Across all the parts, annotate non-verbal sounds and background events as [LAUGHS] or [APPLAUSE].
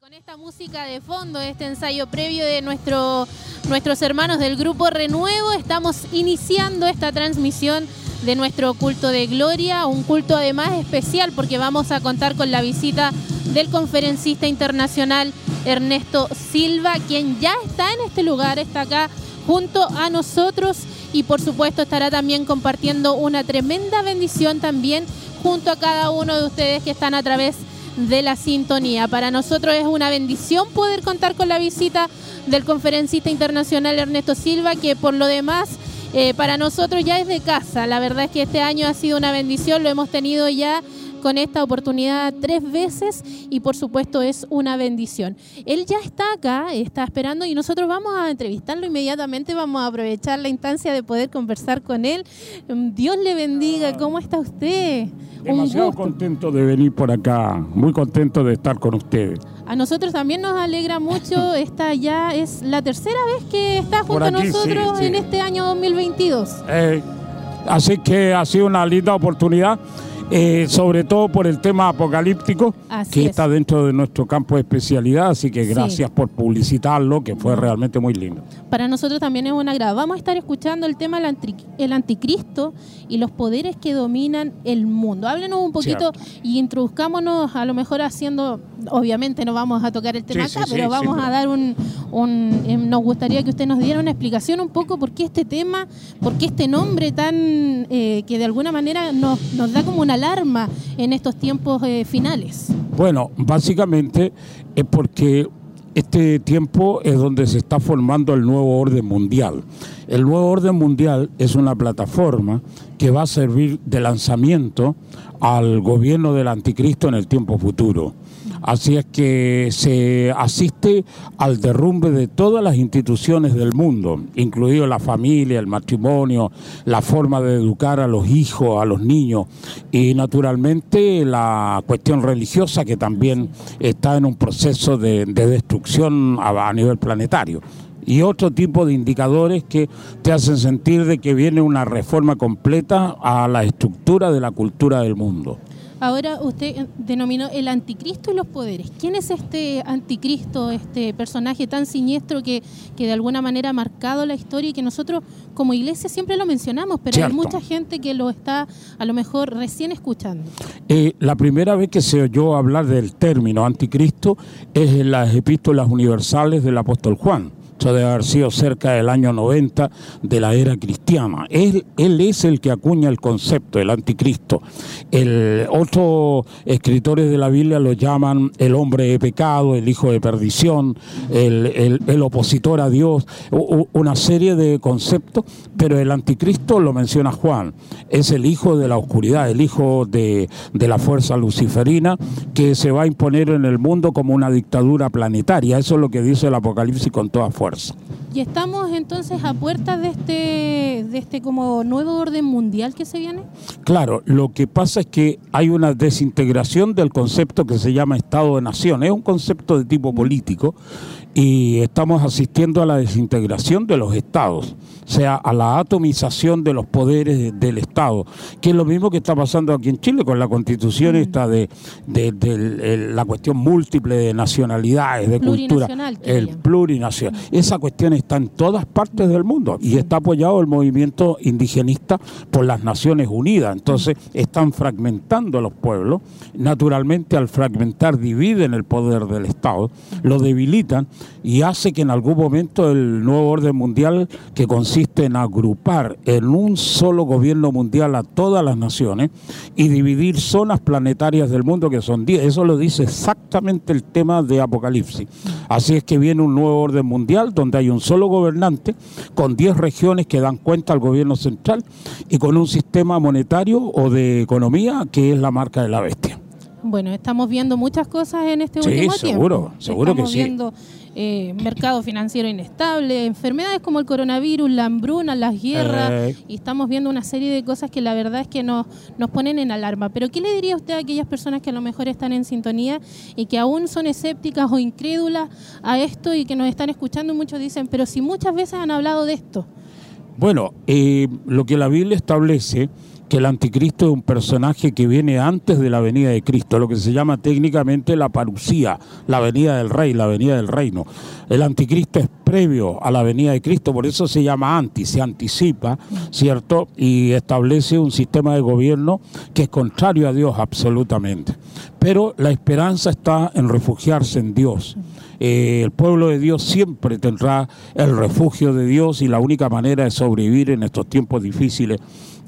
Con esta música de fondo, este ensayo previo de nuestro, nuestros hermanos del grupo Renuevo, estamos iniciando esta transmisión de nuestro culto de gloria, un culto además especial porque vamos a contar con la visita del conferencista internacional Ernesto Silva, quien ya está en este lugar, está acá junto a nosotros y por supuesto estará también compartiendo una tremenda bendición también junto a cada uno de ustedes que están a través de la sintonía. Para nosotros es una bendición poder contar con la visita del conferencista internacional Ernesto Silva, que por lo demás eh, para nosotros ya es de casa. La verdad es que este año ha sido una bendición, lo hemos tenido ya con esta oportunidad tres veces y por supuesto es una bendición. Él ya está acá, está esperando y nosotros vamos a entrevistarlo inmediatamente, vamos a aprovechar la instancia de poder conversar con él. Dios le bendiga, ¿cómo está usted? Demasiado contento de venir por acá, muy contento de estar con ustedes. A nosotros también nos alegra mucho, [LAUGHS] esta ya es la tercera vez que está junto a nosotros en este año 2022. Eh, así que ha sido una linda oportunidad eh, sobre todo por el tema apocalíptico que está dentro de nuestro campo de especialidad, así que gracias por publicitarlo, que fue realmente muy lindo. Para nosotros también es un agrado. Vamos a estar escuchando el tema del anticristo y los poderes que dominan el mundo. Háblenos un poquito y introduzcámonos a lo mejor haciendo, obviamente no vamos a tocar el tema acá, pero vamos a dar un, un, eh, nos gustaría que usted nos diera una explicación un poco por qué este tema, por qué este nombre tan, eh, que de alguna manera nos, nos da como una alarma en estos tiempos eh, finales? Bueno, básicamente es porque este tiempo es donde se está formando el nuevo orden mundial. El nuevo orden mundial es una plataforma que va a servir de lanzamiento al gobierno del anticristo en el tiempo futuro. Así es que se asiste al derrumbe de todas las instituciones del mundo, incluido la familia, el matrimonio, la forma de educar a los hijos, a los niños y naturalmente la cuestión religiosa que también está en un proceso de, destrucción a nivel planetario y otro tipo de indicadores que te hacen sentir de que viene una reforma completa a la estructura de la cultura del mundo. Ahora usted denominó el anticristo y los poderes. ¿Quién es este anticristo, este personaje tan siniestro que, que de alguna manera ha marcado la historia y que nosotros como iglesia siempre lo mencionamos, pero hay mucha gente que lo está a lo mejor recién escuchando? Eh, la primera vez que se oyó hablar del término anticristo es en las epístolas universales del apóstol Juan esto debe haber sido cerca del año 90 de la era cristiana. Él, es el que acuña el concepto, el anticristo. El, otros escritores de la Biblia lo llaman el hombre de pecado, el hijo de perdición, el, el opositor a Dios, una serie de conceptos, pero el anticristo lo menciona Juan. Es el hijo de la oscuridad, el hijo de, de la fuerza luciferina que se va a imponer en el mundo como una dictadura planetaria. Eso es lo que dice el Apocalipsis con toda fuerza. Y estamos entonces a puertas de este, de este como nuevo orden mundial que se viene. Claro, lo que pasa es que hay una desintegración del concepto que se llama Estado de Nación. Es un concepto de tipo político y estamos asistiendo a la desintegración de los estados, sea, a la atomización de los poderes del Estado, que es lo mismo que está pasando aquí en Chile con la constitución mm. esta de, la cuestión múltiple de nacionalidades, de cultura, el plurinacional. Esa cuestión está en todas partes del mundo y está apoyado el movimiento indigenista por las Naciones Unidas. Entonces están fragmentando los pueblos, naturalmente al fragmentar dividen el poder del Estado, lo debilitan y hace que en algún momento el nuevo orden mundial, que consiste en agrupar en un solo gobierno mundial a todas las naciones y dividir zonas planetarias del mundo, que son 10, eso lo dice exactamente el tema de Apocalipsis. Así es que viene un nuevo orden mundial donde hay un solo gobernante con 10 regiones que dan cuenta al gobierno central y con un sistema monetario o de economía que es la marca de la bestia. Bueno, estamos viendo muchas cosas en este último tiempo. Seguro, seguro que sí eh, mercado financiero inestable, enfermedades como el coronavirus, la hambruna, las guerras, eh. y estamos viendo una serie de cosas que la verdad es que nos, nos ponen en alarma. Pero ¿qué le diría usted a aquellas personas que a lo mejor están en sintonía y que aún son escépticas o incrédulas a esto y que nos están escuchando y muchos dicen, pero si muchas veces han hablado de esto? Bueno, eh, lo que la Biblia establece que el anticristo es un personaje que viene antes de la venida de Cristo, lo que se llama técnicamente la parucía, la venida del rey, la venida del reino. El anticristo es previo a la venida de Cristo, por eso se llama anti, se anticipa, ¿cierto? Y establece un sistema de gobierno que es contrario a Dios absolutamente. Pero la esperanza está en refugiarse en Dios. Eh, el pueblo de Dios siempre tendrá el refugio de Dios y la única manera de sobrevivir en estos tiempos difíciles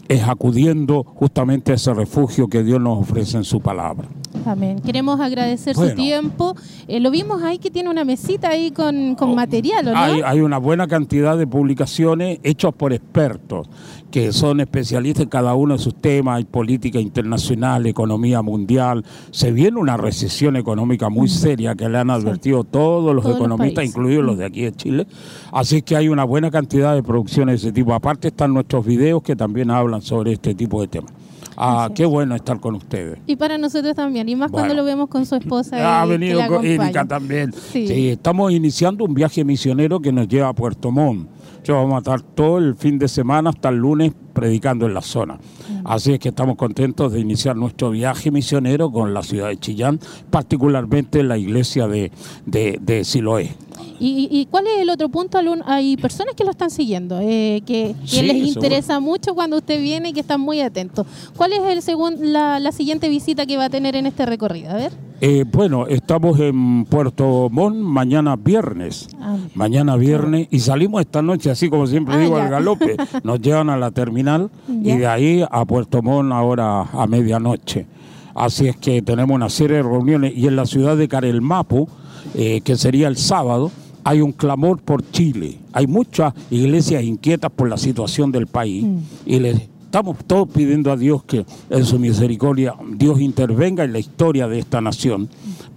es acudiendo justamente a ese refugio que Dios nos ofrece en su palabra. Amén. Queremos agradecer su tiempo. Eh, lo vimos ahí que tiene una mesita ahí con, con oh, material, ¿no? Hay, hay, una buena cantidad de publicaciones hechas por expertos que son especialistas en cada uno de sus temas, hay política internacional, economía mundial. Se viene una recesión económica muy seria que le han advertido todos los economistas, incluidos los de aquí de Chile. Así que hay una buena cantidad de producciones de ese tipo. Aparte están nuestros videos que también hablan sobre este tipo de temas. Ah, qué bueno estar con ustedes. Y para nosotros también, y más cuando lo vemos con su esposa. [LAUGHS] Ha venido con Erika también. Sí. estamos iniciando un viaje misionero que nos lleva a Puerto Montt. Yo vamos a estar todo el fin de semana hasta el lunes predicando en la zona. Así es que estamos contentos de iniciar nuestro viaje misionero con la ciudad de Chillán, particularmente la iglesia de, de, Siloé. ¿Y, cuál es el otro punto? Hay personas que lo están siguiendo, eh, que, les interesa mucho cuando usted viene y que están muy atentos. ¿Cuál es el la, la siguiente visita que va a tener en este recorrido? A ver. Eh, bueno, estamos en Puerto Montt mañana viernes. Ah. mañana viernes y salimos esta noche, así como siempre ah, digo, al galope. [LAUGHS] Nos llevan a la terminal y de ahí a Puerto Montt ahora a medianoche. Así es que tenemos una serie de reuniones y en la ciudad de Carelmapo, eh, que sería el sábado, hay un clamor por Chile. Hay muchas iglesias inquietas por la situación del país mm. y les estamos todos pidiendo a Dios que en su misericordia Dios intervenga en la historia de esta nación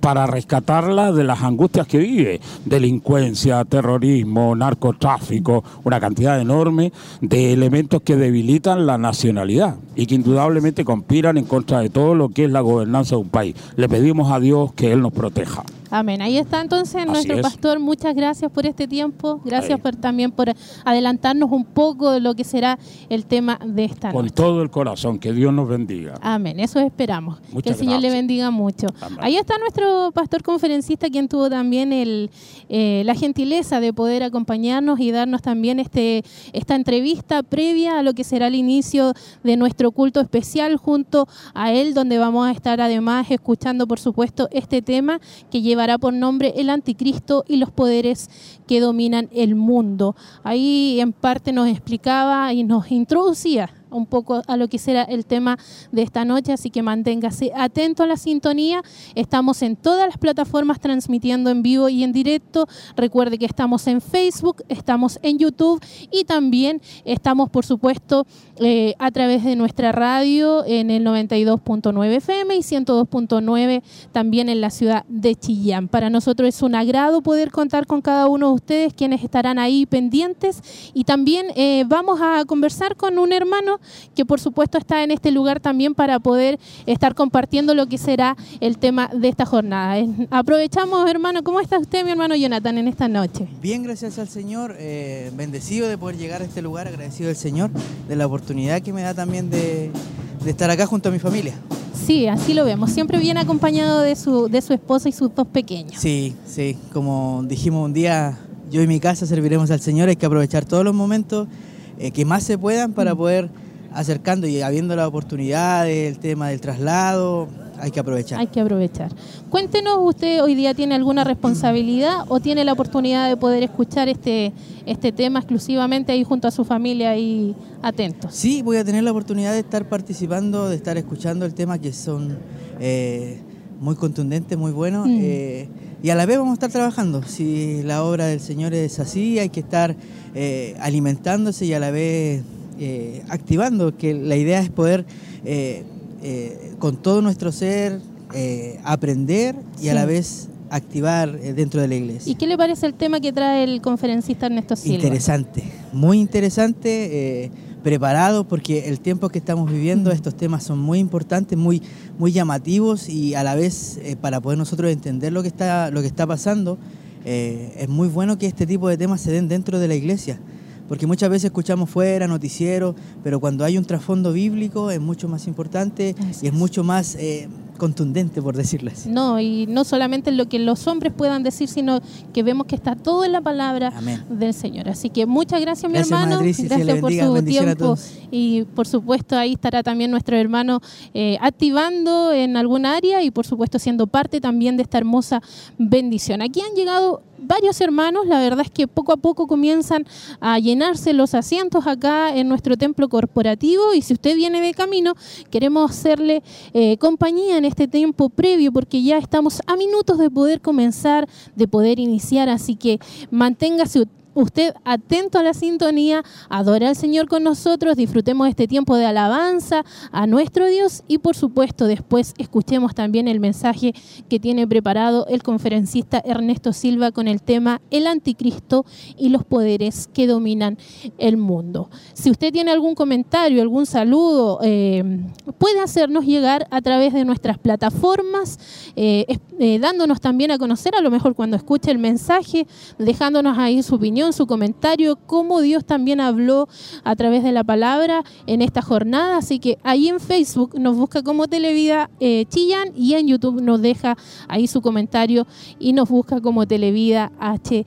para rescatarla de las angustias que vive, delincuencia, terrorismo, narcotráfico, una cantidad enorme de elementos que debilitan la nacionalidad y que indudablemente conspiran en contra de todo lo que es la gobernanza de un país. Le pedimos a Dios que Él nos proteja. Amén. Ahí está entonces nuestro pastor. Muchas gracias por este tiempo. Gracias por, también por adelantarnos un poco de lo que será el tema de esta Con todo el corazón. Que Dios nos bendiga. Amén. Eso esperamos. que el Señor le bendiga mucho. Ahí está nuestro pastor conferencista, quien tuvo también eh, la gentileza de poder acompañarnos y darnos también este, esta entrevista previa a lo que será el inicio de nuestro culto especial junto a él, donde vamos a estar además escuchando, por supuesto, este tema que lleva llevará por nombre el anticristo y los poderes que dominan el mundo. Ahí en parte nos explicaba y nos introducía un poco a lo que será el tema de esta noche, así que manténgase atento a la sintonía. Estamos en todas las plataformas transmitiendo en vivo y en directo. Recuerde que estamos en Facebook, estamos en YouTube y también estamos, por supuesto, eh, a través de nuestra radio en el 92.9 FM y 102.9 también en la ciudad de Chillán. Para nosotros es un agrado poder contar con cada uno de ustedes, quienes estarán ahí pendientes y también eh, vamos a conversar con un hermano que por supuesto está en este lugar también para poder estar compartiendo lo que será el tema de esta jornada. Aprovechamos, hermano, ¿cómo está usted, mi hermano Jonathan, en esta noche? Bien, gracias al Señor, eh, bendecido de poder llegar a este lugar, agradecido al Señor de la oportunidad que me da también de, estar acá junto a mi familia. Sí, así lo vemos. Siempre viene acompañado de su, de su esposa y sus dos pequeños. Sí, sí. Como dijimos un día, yo y mi casa serviremos al Señor. Hay que aprovechar todos los momentos eh, que más se puedan para mm. poder acercando y habiendo la oportunidad del tema del traslado, hay que aprovechar. Hay que aprovechar. Cuéntenos, ¿usted hoy día tiene alguna responsabilidad o tiene la oportunidad de poder escuchar este, este tema exclusivamente ahí junto a su familia y atentos? Sí, voy a tener la oportunidad de estar participando, de estar escuchando el tema que son eh, muy contundentes, muy buenos. Mm. Eh, y a la vez vamos a estar trabajando. Si la obra del Señor es así, hay que estar eh, alimentándose y a la vez eh, activando, que la idea es poder eh, eh, con todo nuestro ser aprender y a la vez activar dentro de la iglesia. ¿Y qué le parece el tema que trae el conferencista Ernesto Silva? Interesante, muy interesante, preparado porque el tiempo que estamos viviendo, estos temas son muy importantes, muy, muy llamativos y a la vez para poder nosotros entender lo que está, lo que está pasando, es muy bueno que este tipo de temas se den dentro de la iglesia porque muchas veces escuchamos fuera, noticieros, pero cuando hay un trasfondo bíblico es mucho más importante y es mucho más... Eh, contundente, por decirlo así. No, y no solamente lo que los hombres puedan decir, sino que vemos que está todo en la palabra del Señor. Así que muchas gracias, mi hermano. gracias por su tiempo. Y por supuesto, ahí estará también nuestro hermano eh, activando en algún área y por supuesto siendo parte también de esta hermosa bendición. Aquí han llegado varios hermanos, la verdad es que poco a poco comienzan a llenarse los asientos acá en nuestro templo corporativo y si usted viene de camino, queremos hacerle eh, compañía en este tiempo previo porque ya estamos a minutos de poder comenzar, de poder iniciar, así que manténgase usted atento a la sintonía, adora al Señor con nosotros, disfrutemos este tiempo de alabanza a nuestro Dios y por supuesto después escuchemos también el mensaje que tiene preparado el conferencista Ernesto Silva con el tema El anticristo y los poderes que dominan el mundo. Si usted tiene algún comentario, algún saludo, eh, puede hacernos llegar a través de nuestras plataformas, eh, eh, dándonos también a conocer, a lo mejor cuando escuche el mensaje, dejándonos ahí su opinión su comentario, cómo Dios también habló a través de la palabra en esta jornada. Así que ahí en Facebook nos busca como Televida eh, Chillán y en YouTube nos deja ahí su comentario y nos busca como Televida HD.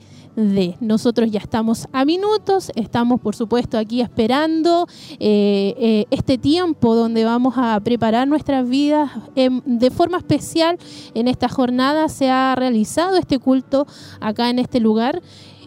Nosotros ya estamos a minutos, estamos por supuesto aquí esperando eh, eh, este tiempo donde vamos a preparar nuestras vidas de forma especial. En esta jornada se ha realizado este culto acá en este lugar.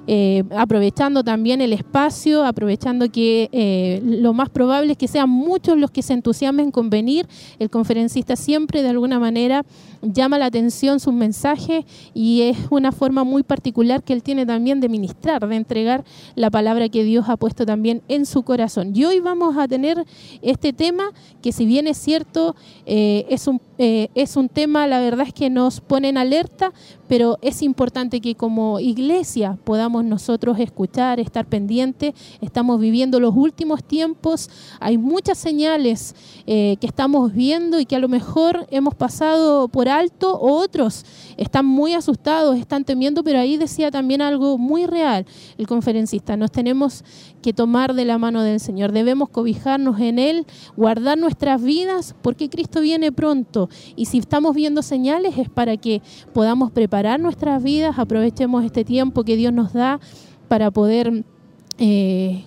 Eh, aprovechando también el espacio, aprovechando que eh, lo más probable es que sean muchos los que se entusiasmen con venir. El conferencista siempre de alguna manera llama la atención sus mensajes y es una forma muy particular que él tiene también de ministrar, de entregar la palabra que Dios ha puesto también en su corazón. Y hoy vamos a tener este tema que si bien es cierto, eh, es, un, es un tema, la verdad es que nos pone en alerta, pero es importante que como iglesia podamos nosotros escuchar, estar pendientes. Estamos viviendo los últimos tiempos, hay muchas señales eh, que estamos viendo y que a lo mejor hemos pasado por alto, otros están muy asustados, están temiendo, pero ahí decía también algo muy real el conferencista, nos tenemos que tomar de la mano del Señor, debemos cobijarnos en Él, guardar nuestras vidas, porque Cristo viene pronto y si estamos viendo señales es para que podamos preparar nuestras vidas, aprovechemos este tiempo que Dios nos da para poder eh,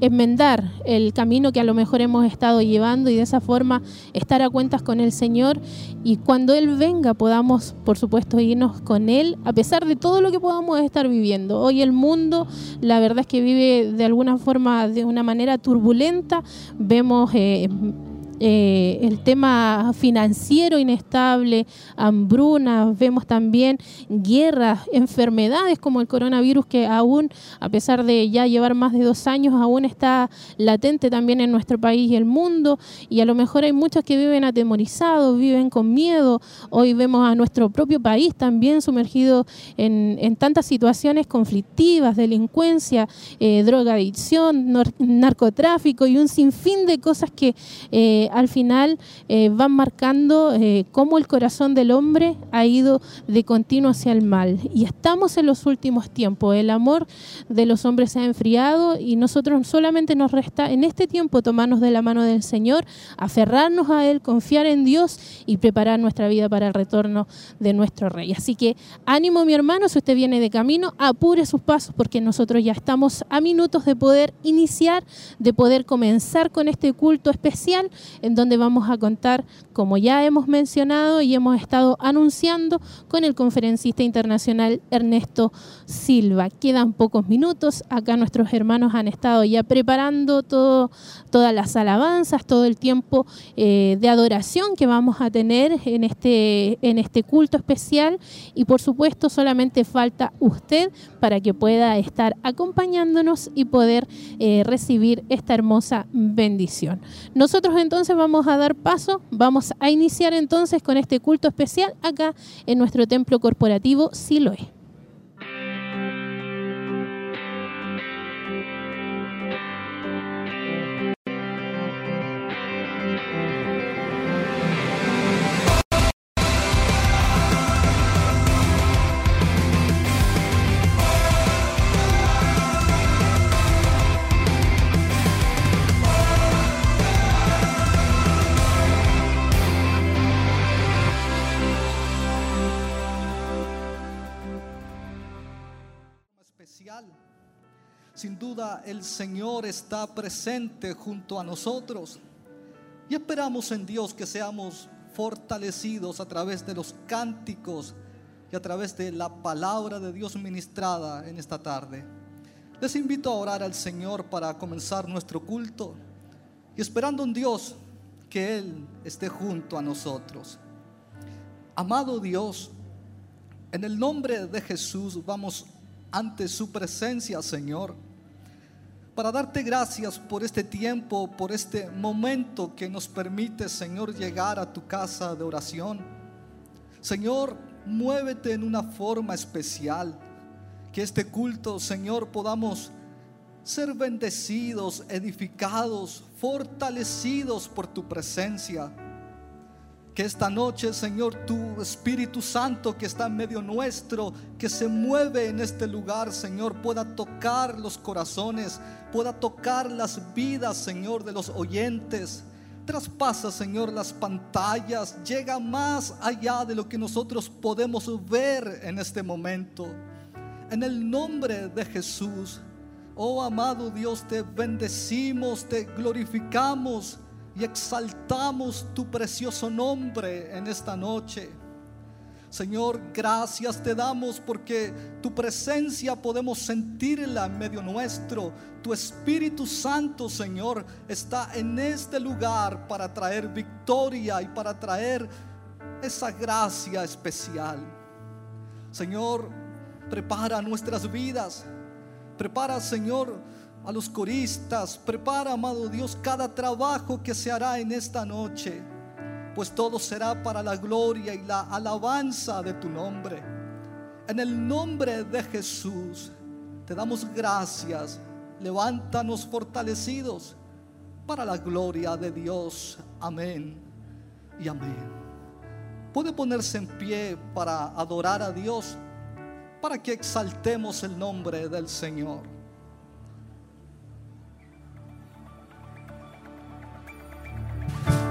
enmendar el camino que a lo mejor hemos estado llevando y de esa forma estar a cuentas con el Señor y cuando Él venga podamos, por supuesto, irnos con Él a pesar de todo lo que podamos estar viviendo. Hoy el mundo, la verdad es que vive de alguna forma, de una manera turbulenta, vemos... Eh, eh, el tema financiero inestable, hambrunas, vemos también guerras, enfermedades como el coronavirus que aún, a pesar de ya llevar más de dos años, aún está latente también en nuestro país y el mundo y a lo mejor hay muchos que viven atemorizados, viven con miedo. Hoy vemos a nuestro propio país también sumergido en, tantas situaciones conflictivas, delincuencia, eh, drogadicción, narcotráfico y un sinfín de cosas que eh, al final eh, van marcando eh, cómo el corazón del hombre ha ido de continuo hacia el mal. Y estamos en los últimos tiempos. El amor de los hombres se ha enfriado y nosotros solamente nos resta en este tiempo tomarnos de la mano del Señor, aferrarnos a Él, confiar en Dios y preparar nuestra vida para el retorno de nuestro Rey. Así que ánimo mi hermano, si usted viene de camino, apure sus pasos porque nosotros ya estamos a minutos de poder iniciar, de poder comenzar con este culto especial en donde vamos a contar, como ya hemos mencionado y hemos estado anunciando, con el conferencista internacional Ernesto Silva. Quedan pocos minutos, acá nuestros hermanos han estado ya preparando todo, todas las alabanzas, todo el tiempo eh, de adoración que vamos a tener en este, en este culto especial y por supuesto solamente falta usted para que pueda estar acompañándonos y poder eh, recibir esta hermosa bendición. Nosotros entonces entonces vamos a dar paso, vamos a iniciar entonces con este culto especial acá en nuestro templo corporativo Siloé. Sin duda el Señor está presente junto a nosotros y esperamos en Dios que seamos fortalecidos a través de los cánticos y a través de la palabra de Dios ministrada en esta tarde. Les invito a orar al Señor para comenzar nuestro culto y esperando en Dios que Él esté junto a nosotros. Amado Dios, en el nombre de Jesús vamos ante su presencia, Señor, para darte gracias por este tiempo, por este momento que nos permite, Señor, llegar a tu casa de oración. Señor, muévete en una forma especial, que este culto, Señor, podamos ser bendecidos, edificados, fortalecidos por tu presencia. Que esta noche, Señor, tu Espíritu Santo que está en medio nuestro, que se mueve en este lugar, Señor, pueda tocar los corazones, pueda tocar las vidas, Señor, de los oyentes. Traspasa, Señor, las pantallas, llega más allá de lo que nosotros podemos ver en este momento. En el nombre de Jesús, oh amado Dios, te bendecimos, te glorificamos y exaltamos tu precioso nombre en esta noche. Señor, gracias te damos porque tu presencia podemos sentirla en medio nuestro. Tu Espíritu Santo, Señor, está en este lugar para traer victoria y para traer esa gracia especial. Señor, prepara nuestras vidas. Prepara, Señor, a los coristas, prepara, amado Dios, cada trabajo que se hará en esta noche, pues todo será para la gloria y la alabanza de tu nombre. En el nombre de Jesús, te damos gracias. Levántanos fortalecidos para la gloria de Dios. Amén y amén. Puede ponerse en pie para adorar a Dios, para que exaltemos el nombre del Señor. Bye.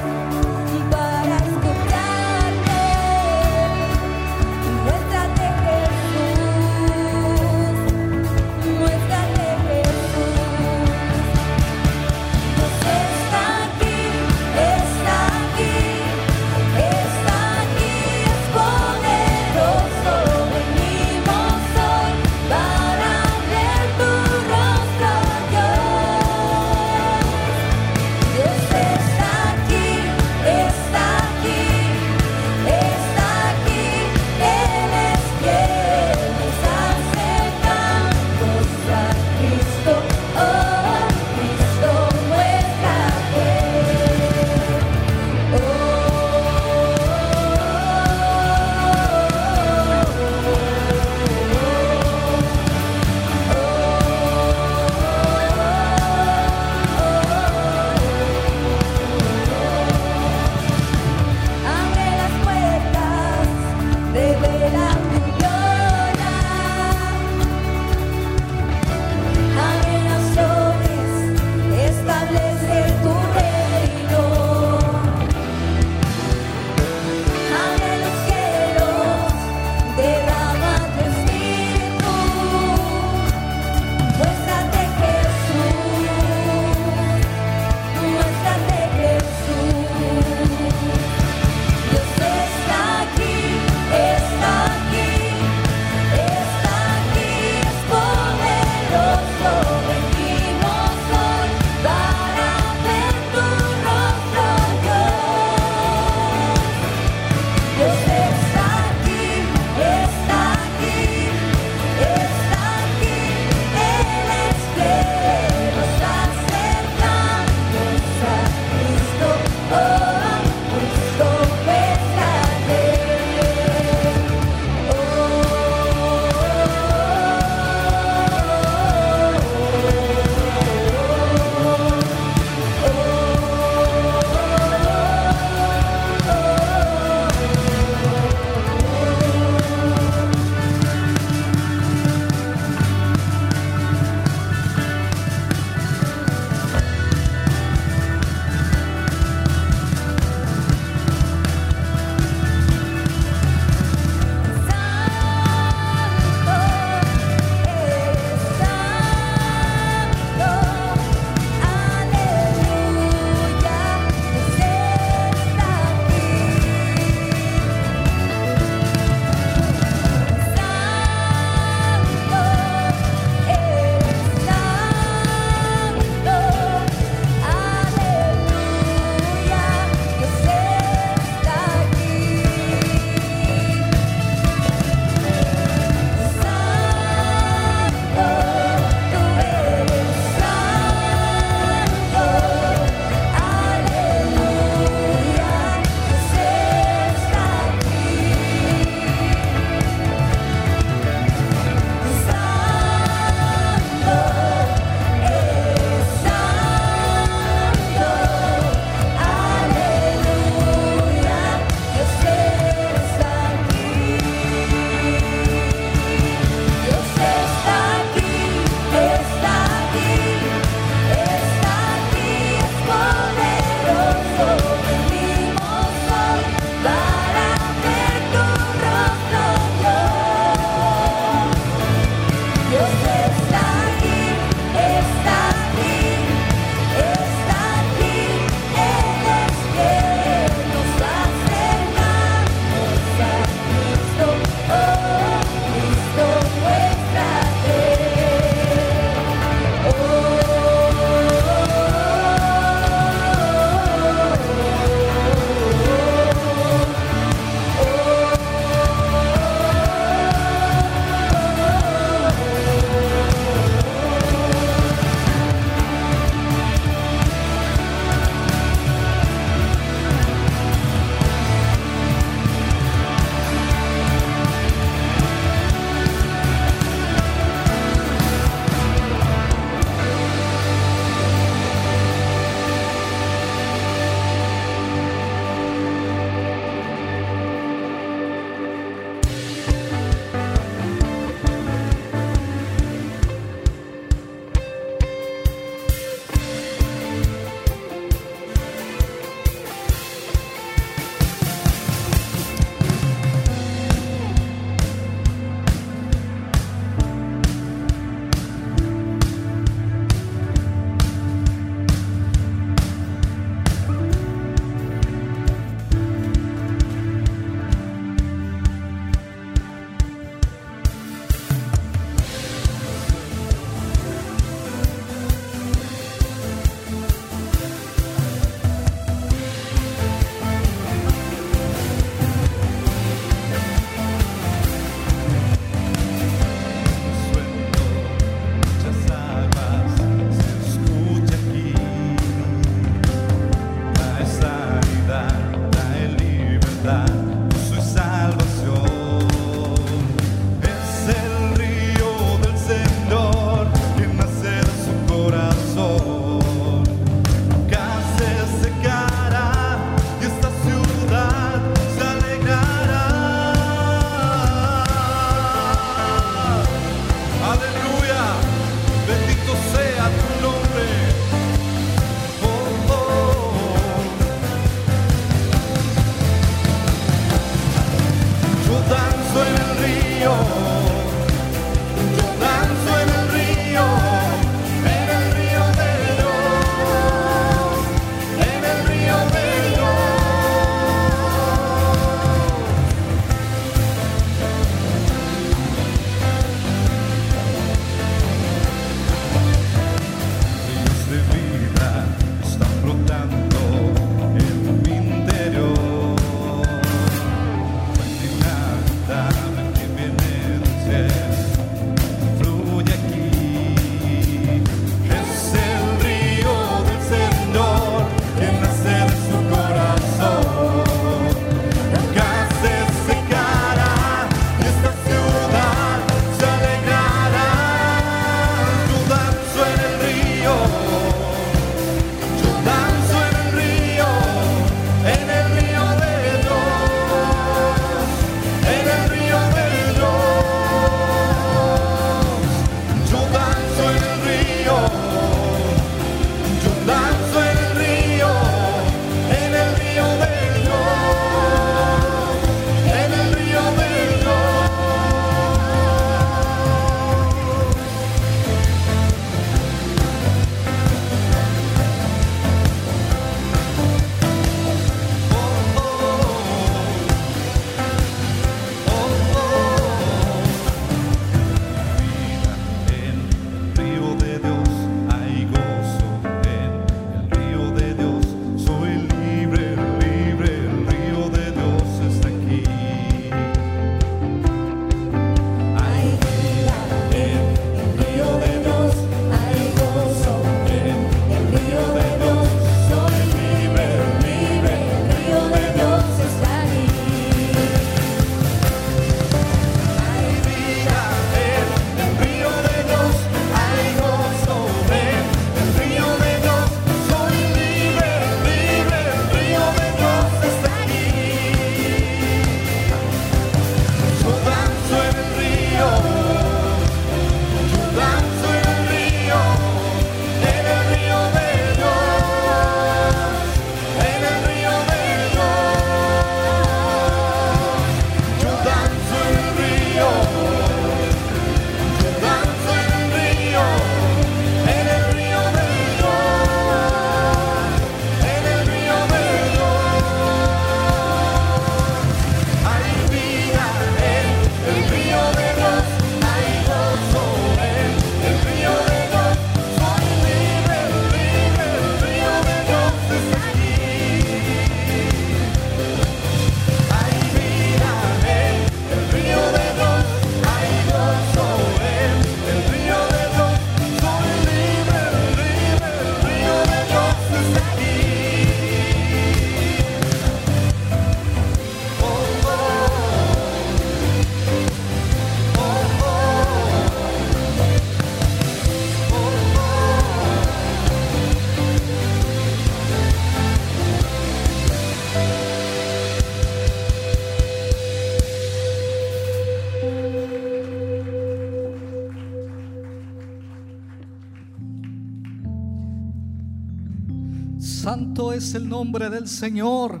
Es el nombre del Señor.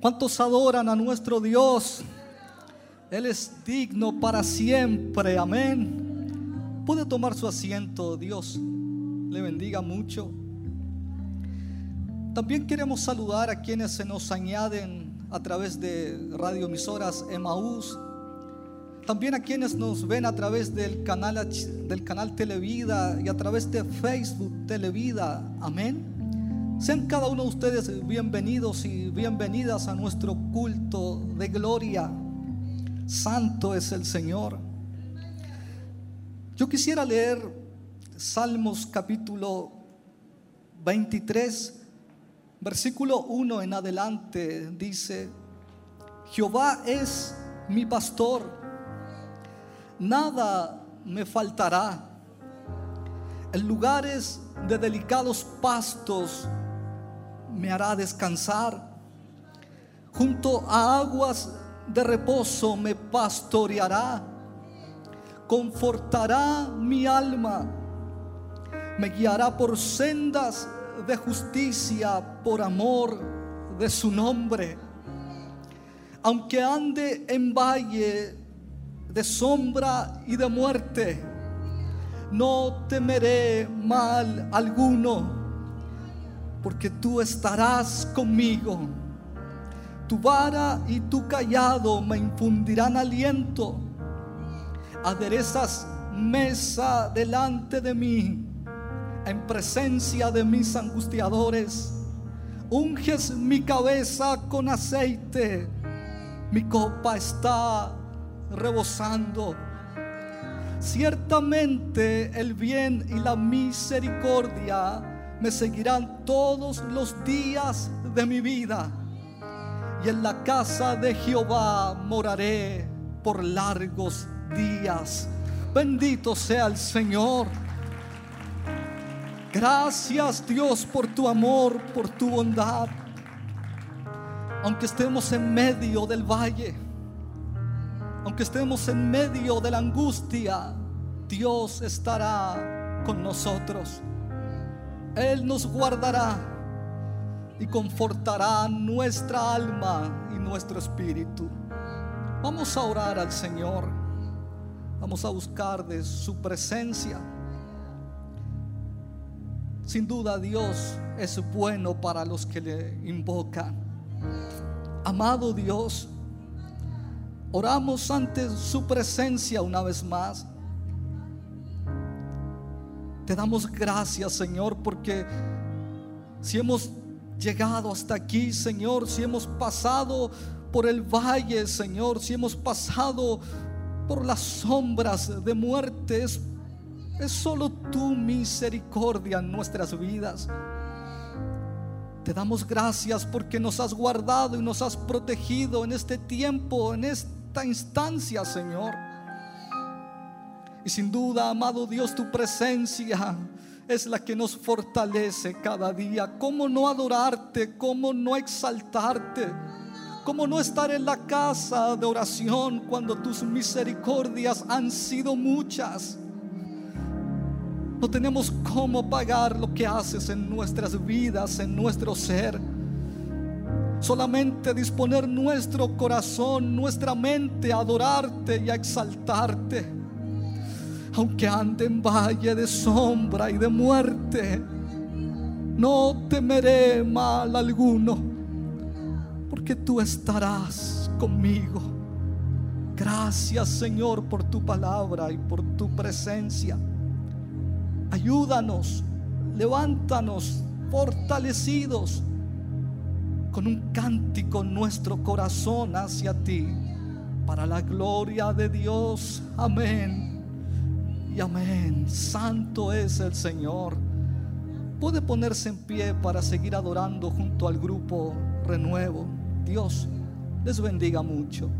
¿Cuántos adoran a nuestro Dios? Él es digno para siempre. Amén. Puede tomar su asiento. Dios le bendiga mucho. También queremos saludar a quienes se nos añaden a través de radioemisoras Emaús. También a quienes nos ven a través del canal, del canal Televida y a través de Facebook Televida. Amén. Sean cada uno de ustedes bienvenidos y bienvenidas a nuestro culto de gloria. Santo es el Señor. Yo quisiera leer Salmos capítulo 23, versículo 1 en adelante. Dice, Jehová es mi pastor, nada me faltará. En lugares de delicados pastos me hará descansar. Junto a aguas de reposo me pastoreará. Confortará mi alma. Me guiará por sendas de justicia por amor de su nombre. Aunque ande en valle de sombra y de muerte, no temeré mal alguno, porque tú estarás conmigo. Tu vara y tu callado me infundirán aliento. Aderezas mesa delante de mí, en presencia de mis angustiadores. Unges mi cabeza con aceite, mi copa está rebosando. Ciertamente el bien y la misericordia me seguirán todos los días de mi vida. Y en la casa de Jehová moraré por largos días. Bendito sea el Señor. Gracias Dios por tu amor, por tu bondad. Aunque estemos en medio del valle, aunque estemos en medio de la angustia, Dios estará con nosotros. Él nos guardará y confortará nuestra alma y nuestro espíritu. Vamos a orar al Señor. Vamos a buscar de su presencia. Sin duda Dios es bueno para los que le invocan. Amado Dios, oramos ante su presencia una vez más. Te damos gracias, Señor, porque si hemos llegado hasta aquí, Señor, si hemos pasado por el valle, Señor, si hemos pasado por las sombras de muerte, es, es solo tu misericordia en nuestras vidas. Te damos gracias porque nos has guardado y nos has protegido en este tiempo, en esta instancia, Señor. Y sin duda, amado Dios, tu presencia es la que nos fortalece cada día. ¿Cómo no adorarte? ¿Cómo no exaltarte? ¿Cómo no estar en la casa de oración cuando tus misericordias han sido muchas? No tenemos cómo pagar lo que haces en nuestras vidas, en nuestro ser. Solamente disponer nuestro corazón, nuestra mente a adorarte y a exaltarte aunque ande en valle de sombra y de muerte, no temeré mal alguno, porque tú estarás conmigo. Gracias Señor por tu palabra y por tu presencia. Ayúdanos, levántanos fortalecidos con un cántico en nuestro corazón hacia ti, para la gloria de Dios. Amén amén. Santo es el Señor. Puede ponerse en pie para seguir adorando junto al grupo Renuevo. Dios les bendiga mucho.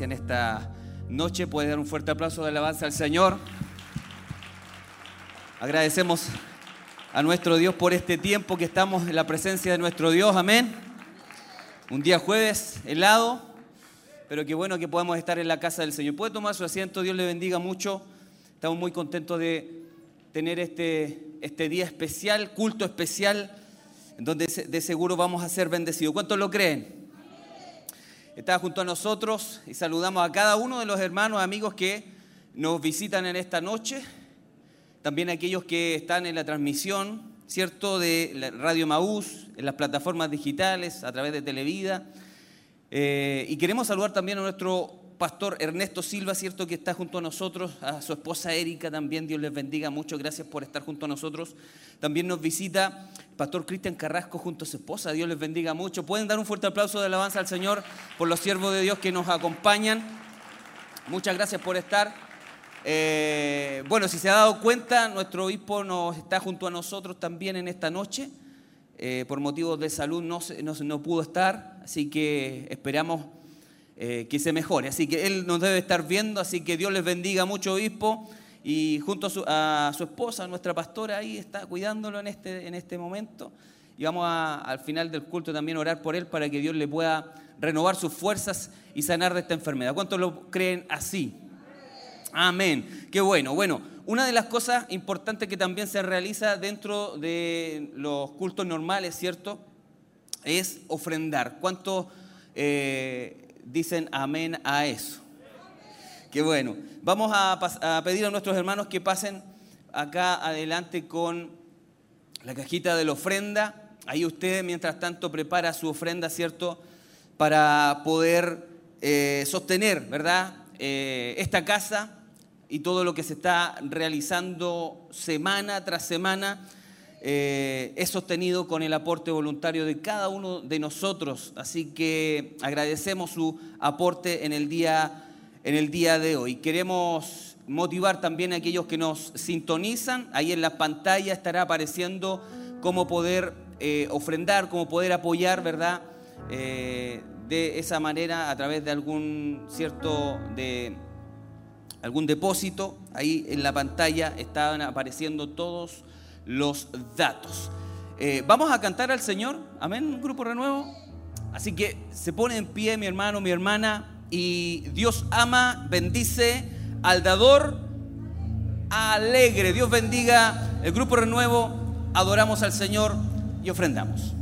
En esta noche. Puede dar un fuerte aplauso de alabanza al Señor. Agradecemos a nuestro Dios por este tiempo que estamos en la presencia de nuestro Dios. Amén. Un día jueves helado, pero qué bueno que podamos estar en la casa del Señor. Puede tomar su asiento, Dios le bendiga mucho. Estamos muy contentos de tener este, este día especial, culto especial, en donde de seguro vamos a ser bendecidos. ¿Cuántos lo creen? Está junto a nosotros y saludamos a cada uno de los hermanos, amigos que nos visitan en esta noche, también a aquellos que están en la transmisión, ¿cierto?, de Radio Maús, en las plataformas digitales, a través de Televida. Eh, y queremos saludar también a nuestro pastor Ernesto Silva, ¿cierto?, que está junto a nosotros, a su esposa Erika también, Dios les bendiga mucho, gracias por estar junto a nosotros. También nos visita Pastor Cristian Carrasco junto a su esposa, Dios les bendiga mucho. Pueden dar un fuerte aplauso de alabanza al Señor por los siervos de Dios que nos acompañan. Muchas gracias por estar. Eh, bueno, si se ha dado cuenta, nuestro obispo nos está junto a nosotros también en esta noche. Eh, por motivos de salud no, no, no pudo estar, así que esperamos eh, que se mejore. Así que él nos debe estar viendo, así que Dios les bendiga mucho, obispo. Y junto a su, a esposa, nuestra pastora, ahí está cuidándolo en este, en este momento. Y vamos a, al final del culto también a orar por él para que Dios le pueda renovar sus fuerzas y sanar de esta enfermedad. ¿Cuántos lo creen así? Amén. Qué bueno. Bueno, una de las cosas importantes que también se realiza dentro de los cultos normales, ¿cierto? Es ofrendar. ¿Cuántos eh, dicen amén a eso? Qué bueno. Vamos a, pedir a nuestros hermanos que pasen acá adelante con la cajita de la ofrenda. Ahí usted, mientras tanto, prepara su ofrenda, ¿cierto? Para poder eh, sostener, ¿verdad? Eh, esta casa y todo lo que se está realizando semana tras semana eh, es sostenido con el aporte voluntario de cada uno de nosotros. Así que agradecemos su aporte en el día, en el día de hoy. Queremos motivar también a aquellos que nos sintonizan. Ahí en la pantalla estará apareciendo cómo poder eh, ofrendar, cómo poder apoyar, ¿verdad? Eh, de esa manera a través de algún cierto de algún depósito, ahí en la pantalla estaban apareciendo todos los datos. Eh, vamos a cantar al Señor, amén, grupo renuevo. Así que se pone en pie mi hermano, mi hermana, y Dios ama, bendice al dador alegre. Dios bendiga el grupo renuevo, adoramos al Señor y ofrendamos.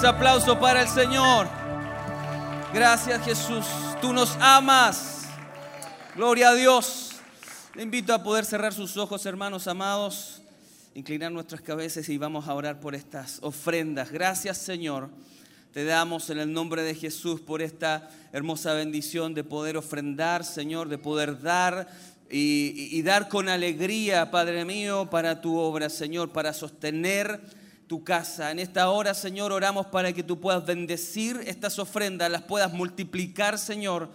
Ese aplauso para el Señor. Gracias Jesús. Tú nos amas. Gloria a Dios. Le invito a poder cerrar sus ojos, hermanos amados, inclinar nuestras cabezas y vamos a orar por estas ofrendas. Gracias Señor. Te damos en el nombre de Jesús por esta hermosa bendición de poder ofrendar, Señor, de poder dar y, y dar con alegría, Padre mío, para tu obra, Señor, para sostener tu casa. En esta hora, Señor, oramos para que tú puedas bendecir estas ofrendas, las puedas multiplicar, Señor,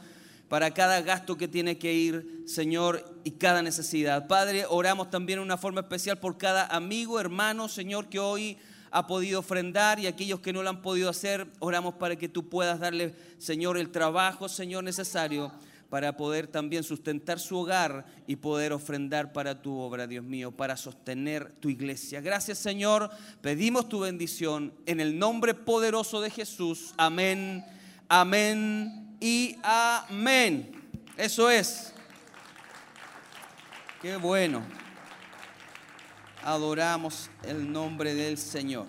para cada gasto que tiene que ir, Señor, y cada necesidad. Padre, oramos también de una forma especial por cada amigo, hermano, Señor, que hoy ha podido ofrendar y aquellos que no lo han podido hacer, oramos para que tú puedas darle, Señor, el trabajo, Señor, necesario para poder también sustentar su hogar y poder ofrendar para tu obra, Dios mío, para sostener tu iglesia. Gracias, Señor. Pedimos tu bendición en el nombre poderoso de Jesús. Amén, amén y amén. Eso es. Qué bueno. Adoramos el nombre del Señor.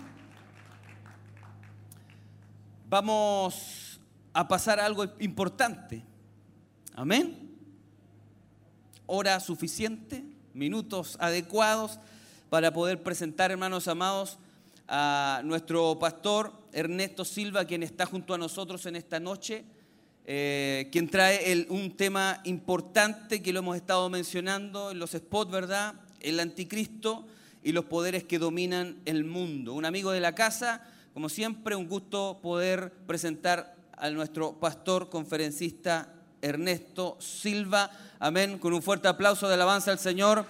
Vamos a pasar algo importante. Amén. Hora suficiente, minutos adecuados para poder presentar, hermanos amados, a nuestro pastor Ernesto Silva, quien está junto a nosotros en esta noche, eh, quien trae un tema importante que lo hemos estado mencionando en los spots, ¿verdad? El anticristo y los poderes que dominan el mundo. Un amigo de la casa, como siempre, un gusto poder presentar a nuestro pastor conferencista Ernesto Silva. Amén. Con un fuerte aplauso de alabanza al Señor.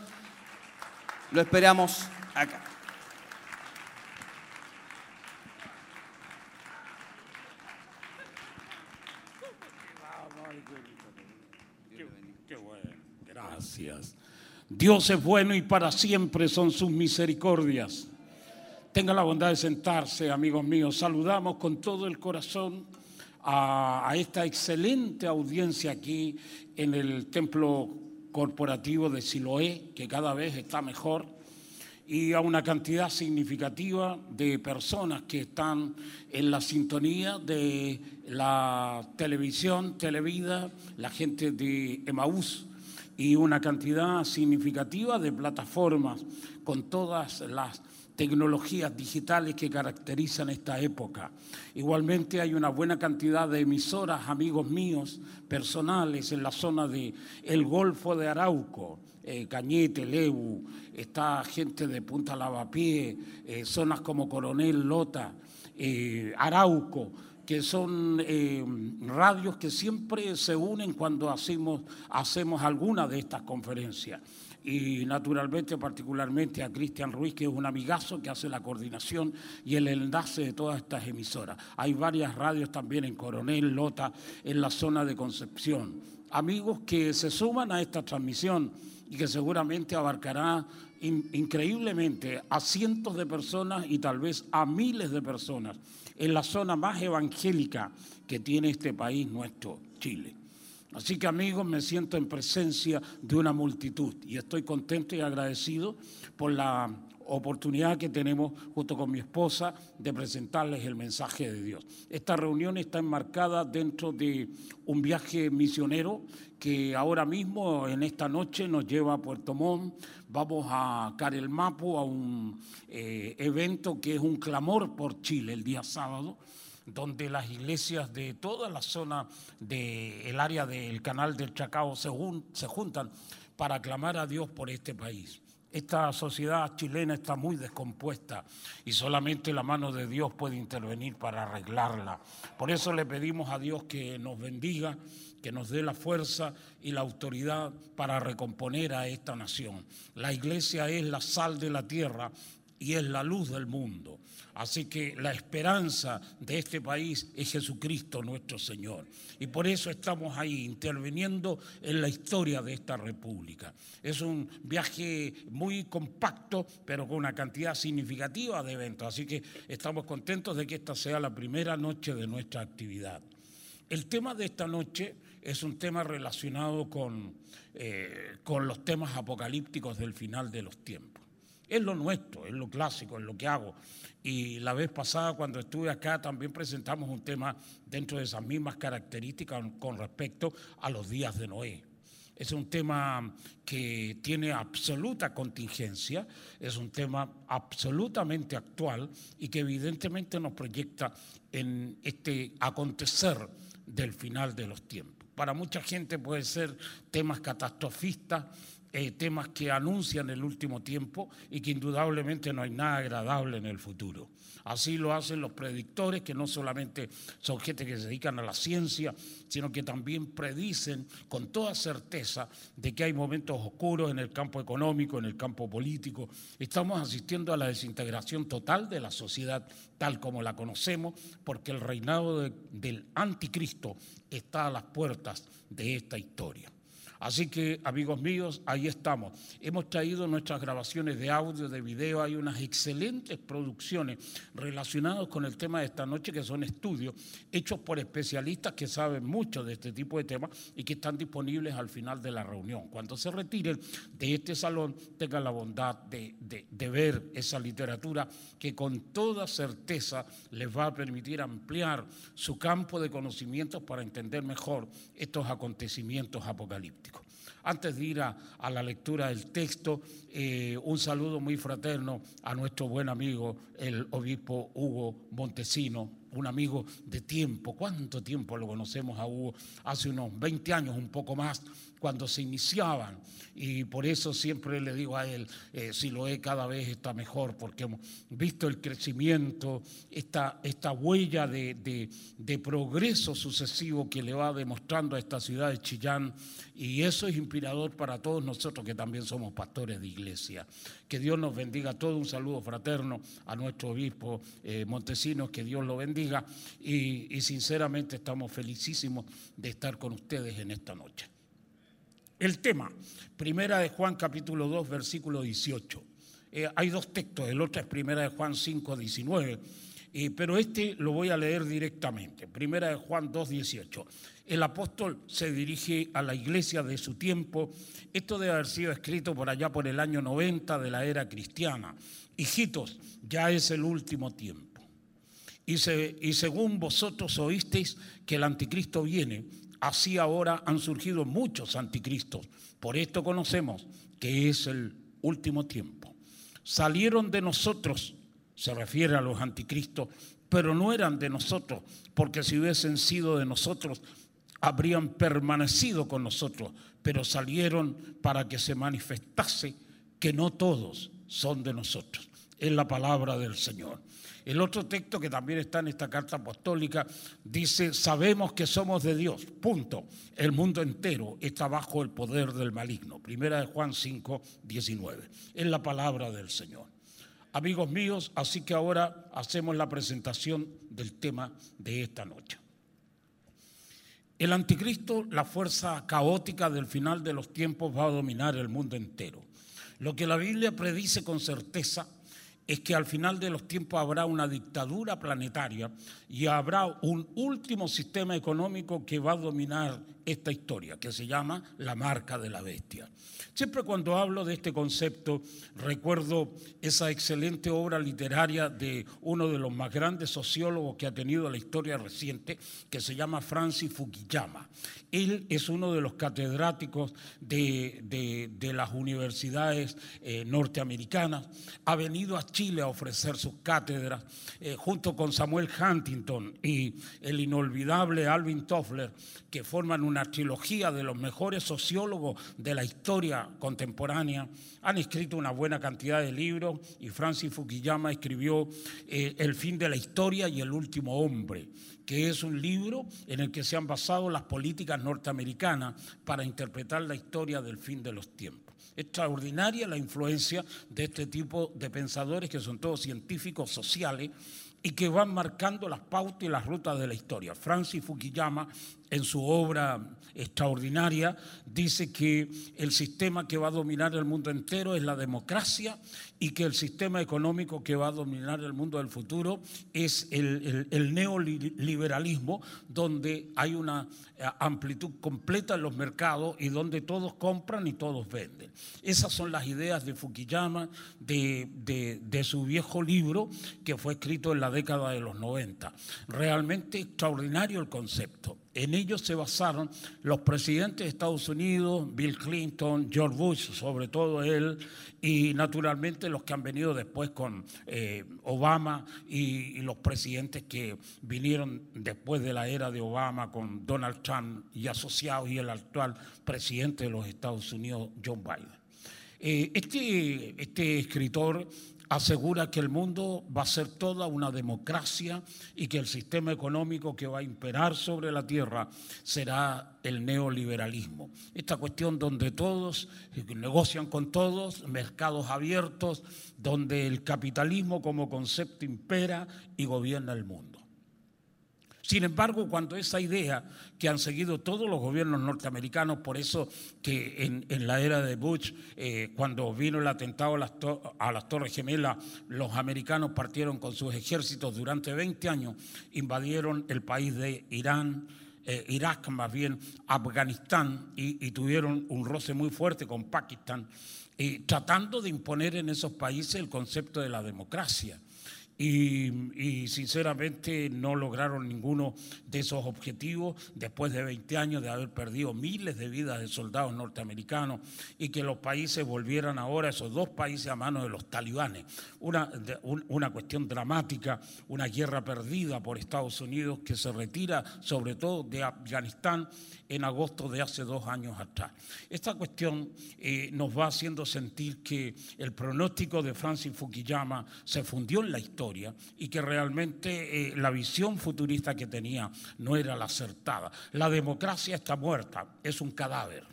Lo esperamos acá. Gracias. Dios es bueno y para siempre son sus misericordias. Tenga la bondad de sentarse, amigos míos. Saludamos con todo el corazón a, esta excelente audiencia aquí en el templo corporativo de Siloé, que cada vez está mejor y a una cantidad significativa de personas que están en la sintonía de la televisión, Televida, la gente de Emaús y una cantidad significativa de plataformas con todas las tecnologías digitales que caracterizan esta época. Igualmente hay una buena cantidad de emisoras, amigos míos, personales en la zona de Golfo de Arauco, eh, Cañete, Lebu, está gente de Punta Lavapié, eh, zonas como Coronel Lota, eh, Arauco, que son radios que siempre se unen cuando hacemos alguna de estas conferencias. Y naturalmente, particularmente a Cristian Ruiz, que es un amigazo que hace la coordinación y el enlace de todas estas emisoras. Hay varias radios también en Coronel, Lota, en la zona de Concepción. Amigos que se suman a esta transmisión y que seguramente abarcará in- increíblemente a cientos de personas y tal vez a miles de personas en la zona más evangélica que tiene este país nuestro, Chile. Así que amigos, me siento en presencia de una multitud y estoy contento y agradecido por la oportunidad que tenemos junto con mi esposa de presentarles el mensaje de Dios. Esta reunión está enmarcada dentro de un viaje misionero que ahora mismo, en esta noche, nos lleva a Puerto Montt. Vamos a Carelmapo a un eh, evento que es un clamor por Chile el día sábado donde las iglesias de toda la zona del área del canal del Chacao se, jun- se juntan para clamar a Dios por este país. Esta sociedad chilena está muy descompuesta y solamente la mano de Dios puede intervenir para arreglarla. Por eso le pedimos a Dios que nos bendiga, que nos dé la fuerza y la autoridad para recomponer a esta nación. La iglesia es la sal de la tierra y es la luz del mundo. Así que la esperanza de este país es Jesucristo nuestro Señor. Y por eso estamos ahí interviniendo en la historia de esta república. Es un viaje muy compacto, pero con una cantidad significativa de eventos. Así que estamos contentos de que esta sea la primera noche de nuestra actividad. El tema de esta noche es un tema relacionado con, eh, con los temas apocalípticos del final de los tiempos. Es lo nuestro, es lo clásico, es lo que hago. Y la vez pasada cuando estuve acá también presentamos un tema dentro de esas mismas características con respecto a los días de Noé. Es un tema que tiene absoluta contingencia, es un tema absolutamente actual y que evidentemente nos proyecta en este acontecer del final de los tiempos. Para mucha gente puede ser temas catastrofistas, eh, temas que anuncian el último tiempo y que indudablemente no hay nada agradable en el futuro. Así lo hacen los predictores, que no solamente son gente que se dedican a la ciencia, sino que también predicen con toda certeza de que hay momentos oscuros en el campo económico, en el campo político. Estamos asistiendo a la desintegración total de la sociedad tal como la conocemos, porque el reinado de- del anticristo está a las puertas de esta historia. Así que, amigos míos, ahí estamos. Hemos traído nuestras grabaciones de audio, de video. Hay unas excelentes producciones relacionadas con el tema de esta noche, que son estudios hechos por especialistas que saben mucho de este tipo de temas y que están disponibles al final de la reunión. Cuando se retiren de este salón, tengan la bondad de, de- de ver esa literatura que con toda certeza les va a permitir ampliar su campo de conocimientos para entender mejor estos acontecimientos apocalípticos. Antes de ir a, la lectura del texto, eh, un saludo muy fraterno a nuestro buen amigo, el obispo Hugo Montesino, un amigo de tiempo. ¿Cuánto tiempo lo conocemos a Hugo? Hace unos 20 años, un poco más, cuando se iniciaban. Y por eso siempre le digo a él, eh, si lo es cada vez está mejor, porque hemos visto el crecimiento, esta, esta huella de, de- progreso sucesivo que le va demostrando a esta ciudad de Chillán. Y eso es inspirador para todos nosotros que también somos pastores de iglesia. Que Dios nos bendiga a todos. Un saludo fraterno a nuestro obispo eh, Montesinos, que Dios lo bendiga. Y sinceramente estamos felicísimos de estar con ustedes en esta noche. El tema, primera de Juan capítulo 2, versículo 18. Eh, hay dos textos, el otro es primera de Juan 5, 19, eh, pero este lo voy a leer directamente. Primera de Juan 2, 18. El apóstol se dirige a la iglesia de su tiempo. Esto debe haber sido escrito por allá por el año 90 de la era cristiana. Hijitos, ya es el último tiempo. Y, se- y según vosotros oísteis que el anticristo viene, así ahora han surgido muchos anticristos. Por esto conocemos que es el último tiempo. Salieron de nosotros, se refiere a los anticristos, pero no eran de nosotros, porque si hubiesen sido de nosotros, habrían permanecido con nosotros, pero salieron para que se manifestase que no todos son de nosotros. Es la palabra del Señor. El otro texto que también está en esta carta apostólica dice, sabemos que somos de Dios, punto. El mundo entero está bajo el poder del maligno. Primera de Juan 5, 19. Es la palabra del Señor. Amigos míos, así que ahora hacemos la presentación del tema de esta noche. El anticristo, la fuerza caótica del final de los tiempos, va a dominar el mundo entero. Lo que la Biblia predice con certeza es que al final de los tiempos habrá una dictadura planetaria y habrá un último sistema económico que va a dominar esta historia, que se llama la marca de la bestia. Siempre cuando hablo de este concepto, recuerdo esa excelente obra literaria de uno de los más grandes sociólogos que ha tenido la historia reciente, que se llama Francis Fukuyama. Él es uno de los catedráticos de, de- de las universidades eh, norteamericanas. Ha venido a Chile a ofrecer sus cátedras eh, junto con Samuel Huntington y el inolvidable Alvin Toffler, que forman una trilogía de los mejores sociólogos de la historia contemporánea. Han escrito una buena cantidad de libros y Francis Fukuyama escribió eh, El fin de la historia y el último hombre que es un libro en el que se han basado las políticas norteamericanas para interpretar la historia del fin de los tiempos. Extraordinaria la influencia de este tipo de pensadores que son todos científicos sociales y que van marcando las pautas y las rutas de la historia. Francis Fukuyama en su obra extraordinaria, dice que el sistema que va a dominar el mundo entero es la democracia y que el sistema económico que va a dominar el mundo del futuro es el, neoliberalismo, donde hay una eh, amplitud completa en los mercados y donde todos compran y todos venden. Esas son las ideas de Fukuyama, de su viejo libro que fue escrito en la década de los 90. Realmente extraordinario el concepto. En ello se basaron los presidentes de Estados Unidos, Bill Clinton, George Bush, sobre todo él, y naturalmente los que han venido después con eh, Obama y, y los presidentes que vinieron después de la era de Obama con Donald Trump y asociados y el actual presidente de los Estados Unidos, John Biden. Eh, este, este escritor asegura que el mundo va a ser toda una democracia y que el sistema económico que va a imperar sobre la tierra será el neoliberalismo. Esta cuestión donde todos negocian con todos, mercados abiertos, donde el capitalismo como concepto impera y gobierna el mundo. Sin embargo, cuando esa idea que han seguido todos los gobiernos norteamericanos, por eso que en, en la era de Bush, eh, cuando vino el atentado a las, Torres Gemelas, los americanos partieron con sus ejércitos durante 20 años, invadieron el país de Irán, eh, Irak, más bien Afganistán, y, y tuvieron un roce muy fuerte con Pakistán, eh, tratando de imponer en esos países el concepto de la democracia y, sinceramente no lograron ninguno de esos objetivos después de 20 años de haber perdido miles de vidas de soldados norteamericanos y que los países volvieran ahora, esos dos países, a manos de los talibanes. Una, una cuestión dramática, una guerra perdida por Estados Unidos que se retira sobre todo de Afganistán en agosto de hace dos años atrás. Esta cuestión eh, nos va haciendo sentir que el pronóstico de Francis Fukuyama se fundió en la historia y que realmente eh, la visión futurista que tenía no era la acertada. La democracia está muerta, es un cadáver.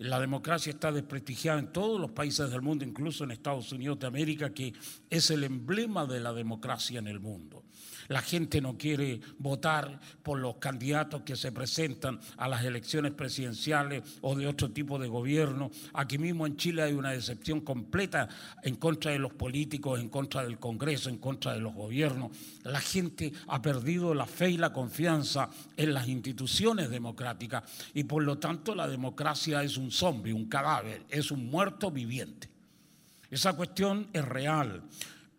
La democracia está desprestigiada en todos los países del mundo, incluso en Estados Unidos de América, que es el emblema de la democracia en el mundo. La gente no quiere votar por los candidatos que se presentan a las elecciones presidenciales o de otro tipo de gobierno. Aquí mismo en Chile hay una decepción completa en contra de los políticos, en contra del Congreso, en contra de los gobiernos. La gente ha perdido la fe y la confianza en las instituciones democráticas y por lo tanto la democracia es un zombie, un cadáver, es un muerto viviente. Esa cuestión es real,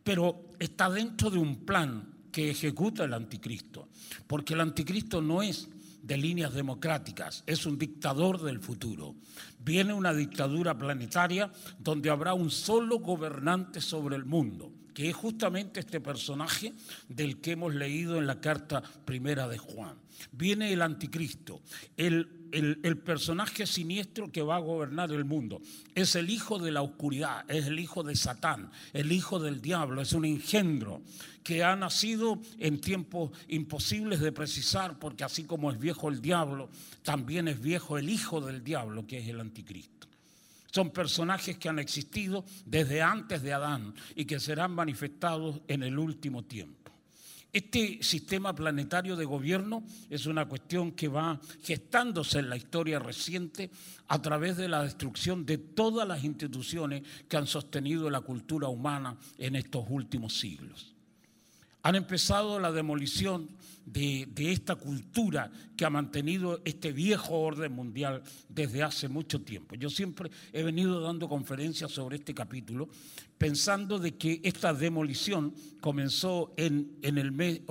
pero está dentro de un plan que ejecuta el anticristo, porque el anticristo no es de líneas democráticas, es un dictador del futuro. Viene una dictadura planetaria donde habrá un solo gobernante sobre el mundo, que es justamente este personaje del que hemos leído en la carta primera de Juan. Viene el anticristo, el, el- personaje siniestro que va a gobernar el mundo. Es el hijo de la oscuridad, es el hijo de Satán, el hijo del diablo, es un engendro que ha nacido en tiempos imposibles de precisar, porque así como es viejo el diablo, también es viejo el hijo del diablo, que es el anticristo. Son personajes que han existido desde antes de Adán y que serán manifestados en el último tiempo. Este sistema planetario de gobierno es una cuestión que va gestándose en la historia reciente a través de la destrucción de todas las instituciones que han sostenido la cultura humana en estos últimos siglos. Han empezado la demolición de, esta cultura que ha mantenido este viejo orden mundial desde hace mucho tiempo. Yo siempre he venido dando conferencias sobre este capítulo pensando de que esta demolición comenzó en, el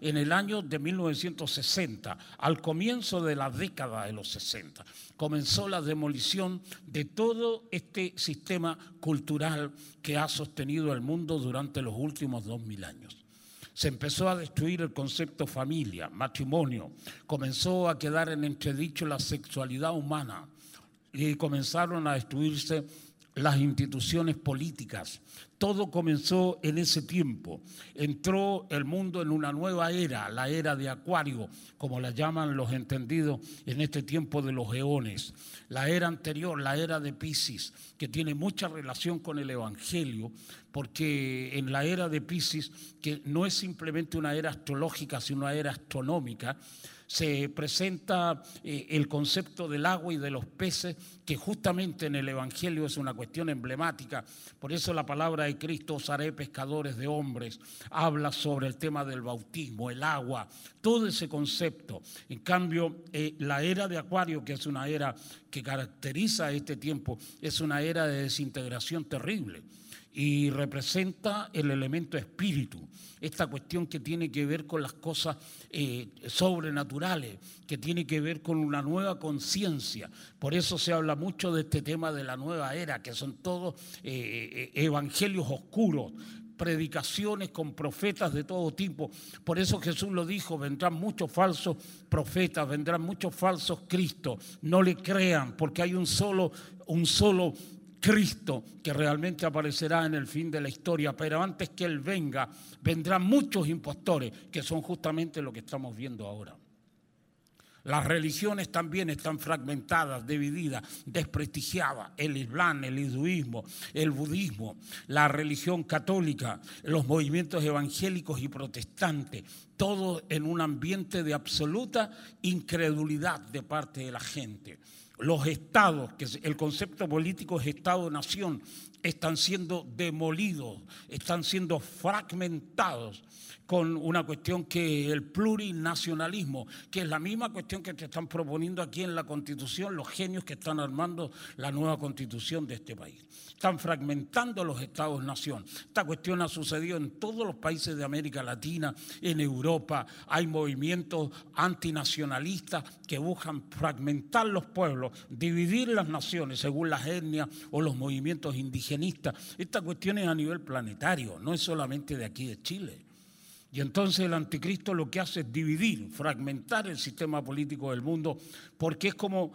en el año de 1960, al comienzo de la década de los 60. Comenzó la demolición de todo este sistema cultural que ha sostenido el mundo durante los últimos dos mil años. Se empezó a destruir el concepto familia, matrimonio, comenzó a quedar en entredicho la sexualidad humana y comenzaron a destruirse las instituciones políticas. Todo comenzó en ese tiempo. Entró el mundo en una nueva era, la era de Acuario, como la llaman los entendidos en este tiempo de los eones. La era anterior, la era de Pisces, que tiene mucha relación con el Evangelio, porque en la era de Pisces, que no es simplemente una era astrológica, sino una era astronómica, se presenta eh, el concepto del agua y de los peces, que justamente en el Evangelio es una cuestión emblemática. Por eso la palabra de Cristo, haré pescadores de hombres, habla sobre el tema del bautismo, el agua, todo ese concepto. En cambio, eh, la era de Acuario, que es una era que caracteriza este tiempo, es una era de desintegración terrible y representa el elemento espíritu, esta cuestión que tiene que ver con las cosas eh, sobrenaturales, que tiene que ver con una nueva conciencia. Por eso se habla mucho de este tema de la nueva era, que son todos eh, eh, evangelios oscuros, predicaciones con profetas de todo tipo. Por eso Jesús lo dijo, vendrán muchos falsos profetas, vendrán muchos falsos cristos. No le crean, porque hay un solo, un solo Cristo que realmente aparecerá en el fin de la historia, pero antes que Él venga, vendrán muchos impostores, que son justamente lo que estamos viendo ahora. Las religiones también están fragmentadas, divididas, desprestigiadas. El Islam, el hinduismo, el budismo, la religión católica, los movimientos evangélicos y protestantes, todo en un ambiente de absoluta incredulidad de parte de la gente los estados, que el concepto político es Estado-nación, están siendo demolidos, están siendo fragmentados con una cuestión que el plurinacionalismo, que es la misma cuestión que te están proponiendo aquí en la Constitución los genios que están armando la nueva Constitución de este país. Están fragmentando los estados-nación. Esta cuestión ha sucedido en todos los países de América Latina, en Europa. Hay movimientos antinacionalistas que buscan fragmentar los pueblos, dividir las naciones según las etnias o los movimientos indigenistas. Esta cuestión es a nivel planetario, no es solamente de aquí de Chile. Y entonces el anticristo lo que hace es dividir, fragmentar el sistema político del mundo, porque es como,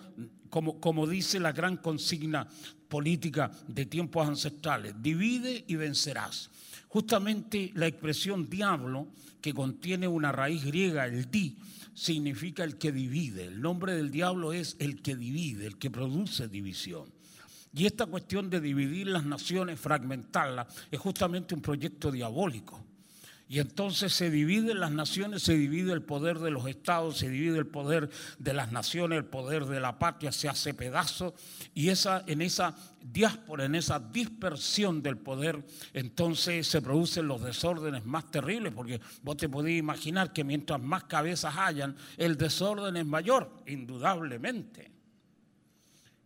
como, como dice la gran consigna política de tiempos ancestrales, divide y vencerás. Justamente la expresión diablo, que contiene una raíz griega, el di, significa el que divide. El nombre del diablo es el que divide, el que produce división. Y esta cuestión de dividir las naciones, fragmentarlas, es justamente un proyecto diabólico. Y entonces se dividen las naciones, se divide el poder de los estados, se divide el poder de las naciones, el poder de la patria se hace pedazo. Y esa, en esa diáspora, en esa dispersión del poder, entonces se producen los desórdenes más terribles, porque vos te podés imaginar que mientras más cabezas hayan, el desorden es mayor, indudablemente.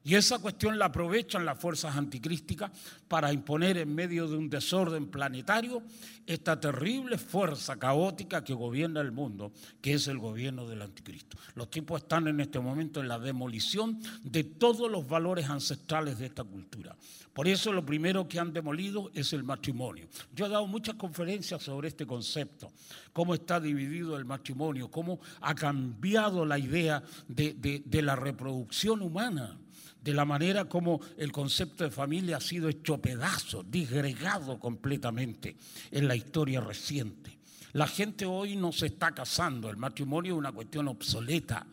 Y esa cuestión la aprovechan las fuerzas anticrísticas para imponer en medio de un desorden planetario esta terrible fuerza caótica que gobierna el mundo, que es el gobierno del anticristo. Los tipos están en este momento en la demolición de todos los valores ancestrales de esta cultura. Por eso lo primero que han demolido es el matrimonio. Yo he dado muchas conferencias sobre este concepto, cómo está dividido el matrimonio, cómo ha cambiado la idea de, de, de la reproducción humana de la manera como el concepto de familia ha sido hecho pedazo, disgregado completamente en la historia reciente. La gente hoy no se está casando, el matrimonio es una cuestión obsoleta.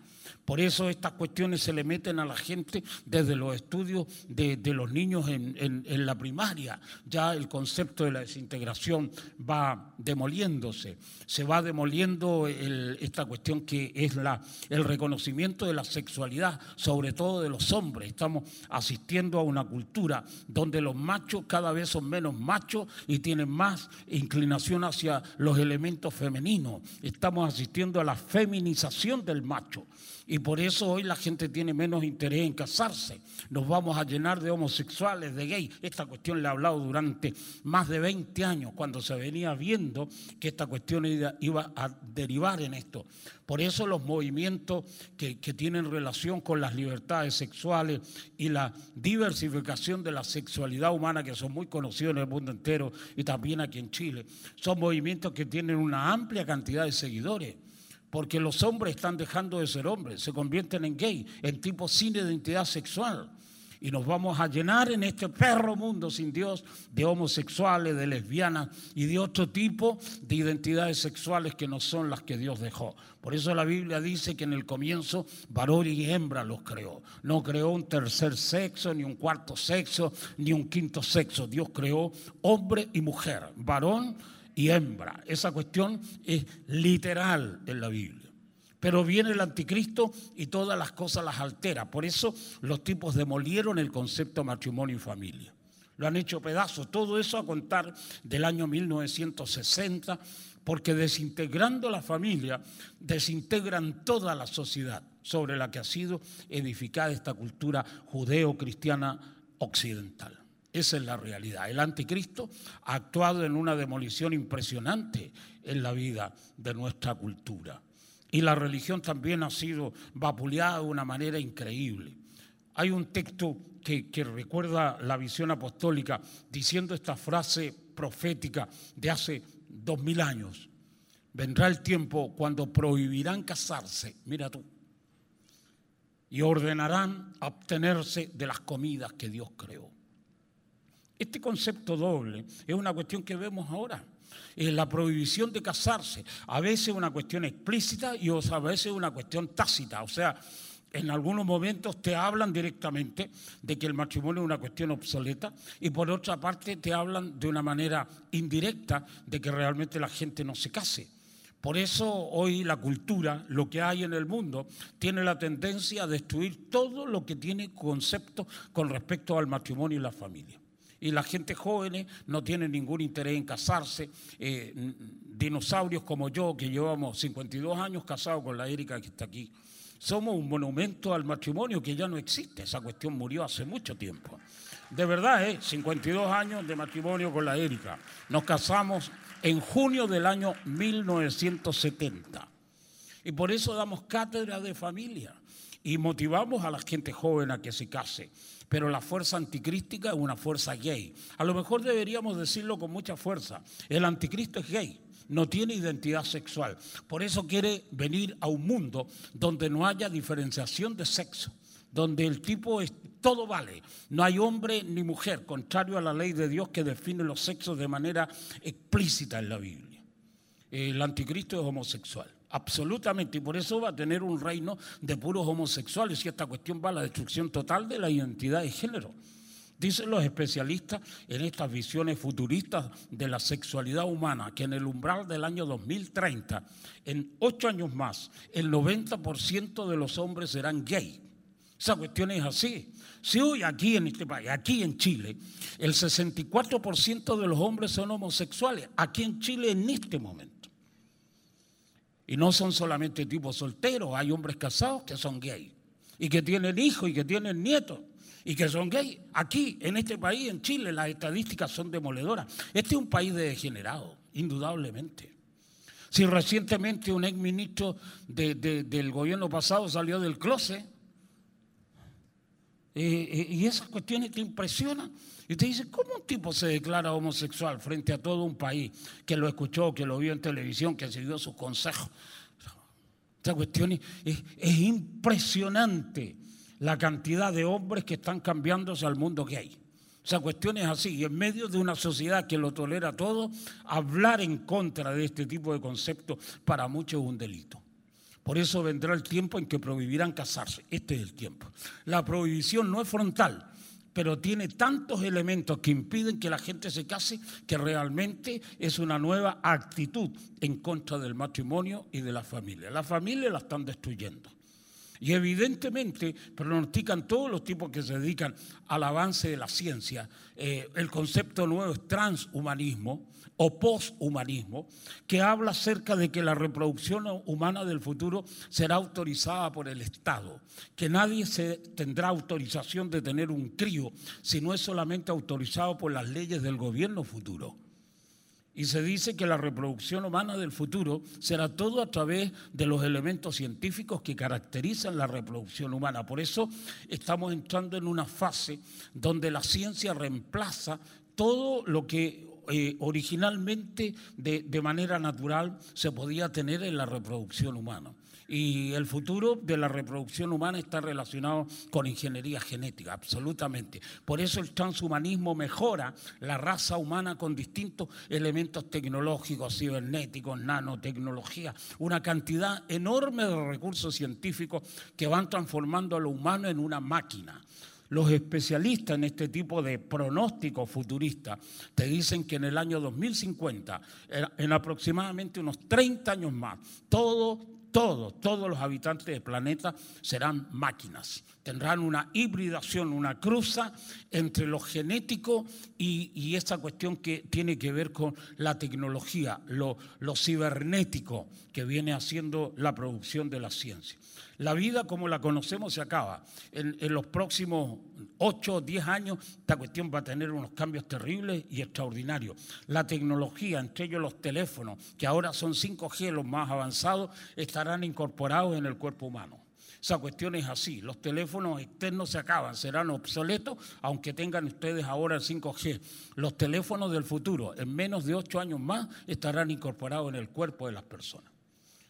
Por eso estas cuestiones se le meten a la gente desde los estudios de, los niños en, la primaria. Ya el concepto de la desintegración va demoliéndose. Se va demoliendo esta cuestión que es la, el reconocimiento de la sexualidad, sobre todo de los hombres. Estamos asistiendo a una cultura donde los machos cada vez son menos machos y tienen más inclinación hacia los elementos femeninos. Estamos asistiendo a la feminización del macho. Y por eso hoy la gente tiene menos interés en casarse. Nos vamos a llenar de homosexuales, de gays. Esta cuestión le he hablado durante más de 20 años, cuando se venía viendo que esta cuestión iba a derivar en esto. Por eso los movimientos que, que, tienen relación con las libertades sexuales y la diversificación de la sexualidad humana, que son muy conocidos en el mundo entero y también aquí en Chile, son movimientos que tienen una amplia cantidad de seguidores porque los hombres están dejando de ser hombres, se convierten en gay, en tipos sin identidad sexual. Y nos vamos a llenar en este perro mundo sin Dios de homosexuales, de lesbianas y de otro tipo de identidades sexuales que no son las que Dios dejó. Por eso la Biblia dice que en el comienzo varón y hembra los creó. No creó un tercer sexo, ni un cuarto sexo, ni un quinto sexo. Dios creó hombre y mujer, varón y hembra. Esa cuestión es literal en la Biblia. Pero viene el anticristo y todas las cosas las altera. Por eso los tipos demolieron el concepto matrimonio y familia. Lo han hecho pedazos. Todo eso a contar del año 1960, porque desintegrando la familia, desintegran toda la sociedad sobre la que ha sido edificada esta cultura judeo-cristiana occidental. Esa es la realidad. El anticristo ha actuado en una demolición impresionante en la vida de nuestra cultura. Y la religión también ha sido vapuleada de una manera increíble. Hay un texto que, que recuerda la visión apostólica diciendo esta frase profética de hace dos mil años. Vendrá el tiempo cuando prohibirán casarse, mira tú, y ordenarán abstenerse de las comidas que Dios creó. Este concepto doble es una cuestión que vemos ahora. Es la prohibición de casarse, a veces una cuestión explícita y a veces una cuestión tácita. O sea, en algunos momentos te hablan directamente de que el matrimonio es una cuestión obsoleta y por otra parte te hablan de una manera indirecta de que realmente la gente no se case. Por eso hoy la cultura, lo que hay en el mundo, tiene la tendencia a destruir todo lo que tiene concepto con respecto al matrimonio y la familia. Y la gente joven no tiene ningún interés en casarse. Eh, dinosaurios como yo, que llevamos 52 años casados con la Erika que está aquí, somos un monumento al matrimonio que ya no existe. Esa cuestión murió hace mucho tiempo. De verdad, ¿eh? 52 años de matrimonio con la Erika. Nos casamos en junio del año 1970. Y por eso damos cátedra de familia y motivamos a la gente joven a que se case. Pero la fuerza anticrística es una fuerza gay. A lo mejor deberíamos decirlo con mucha fuerza. El anticristo es gay, no tiene identidad sexual. Por eso quiere venir a un mundo donde no haya diferenciación de sexo, donde el tipo es todo vale. No hay hombre ni mujer, contrario a la ley de Dios que define los sexos de manera explícita en la Biblia. El anticristo es homosexual, absolutamente, y por eso va a tener un reino de puros homosexuales y esta cuestión va a la destrucción total de la identidad de género. Dicen los especialistas en estas visiones futuristas de la sexualidad humana que en el umbral del año 2030, en ocho años más, el 90% de los hombres serán gay. Esa cuestión es así. Si hoy aquí en este país, aquí en Chile, el 64% de los hombres son homosexuales, aquí en Chile en este momento. Y no son solamente tipos solteros, hay hombres casados que son gays y que tienen hijos y que tienen nietos y que son gays. Aquí, en este país, en Chile, las estadísticas son demoledoras. Este es un país de degenerados, indudablemente. Si recientemente un exministro de, del gobierno pasado salió del closet, y esas cuestiones te impresionan. Y te dice, ¿cómo un tipo se declara homosexual frente a todo un país que lo escuchó, que lo vio en televisión, que siguió sus consejos? Esta cuestión es, es, impresionante la cantidad de hombres que están cambiándose al mundo que hay. Esa cuestión es así, y en medio de una sociedad que lo tolera todo, hablar en contra de este tipo de conceptos para muchos es un delito. Por eso vendrá el tiempo en que prohibirán casarse. Este es el tiempo. La prohibición no es frontal, pero tiene tantos elementos que impiden que la gente se case que realmente es una nueva actitud en contra del matrimonio y de la familia. La familia la están destruyendo. Y evidentemente pronostican todos los tipos que se dedican al avance de la ciencia. Eh, el concepto nuevo es transhumanismo o poshumanismo, que habla acerca de que la reproducción humana del futuro será autorizada por el Estado, que nadie se tendrá autorización de tener un crío si no es solamente autorizado por las leyes del gobierno futuro. Y se dice que la reproducción humana del futuro será todo a través de los elementos científicos que caracterizan la reproducción humana. Por eso estamos entrando en una fase donde la ciencia reemplaza todo lo que eh, originalmente de, de manera natural se podía tener en la reproducción humana. Y el futuro de la reproducción humana está relacionado con ingeniería genética, absolutamente. Por eso el transhumanismo mejora la raza humana con distintos elementos tecnológicos, cibernéticos, nanotecnología, una cantidad enorme de recursos científicos que van transformando a lo humano en una máquina. Los especialistas en este tipo de pronósticos futuristas te dicen que en el año 2050, en aproximadamente unos 30 años más, todo todos, todos los habitantes del planeta serán máquinas. Tendrán una hibridación, una cruza entre lo genético y, y esta cuestión que tiene que ver con la tecnología, lo, lo cibernético que viene haciendo la producción de la ciencia. La vida como la conocemos se acaba. En, los próximos 8 o 10 años esta cuestión va a tener unos cambios terribles y extraordinarios. La tecnología, entre ellos los teléfonos, que ahora son 5G los más avanzados, estarán incorporados en el cuerpo humano. Esa cuestión es así. Los teléfonos externos se acaban, serán obsoletos, aunque tengan ustedes ahora el 5G. Los teléfonos del futuro, en menos de 8 años más, estarán incorporados en el cuerpo de las personas.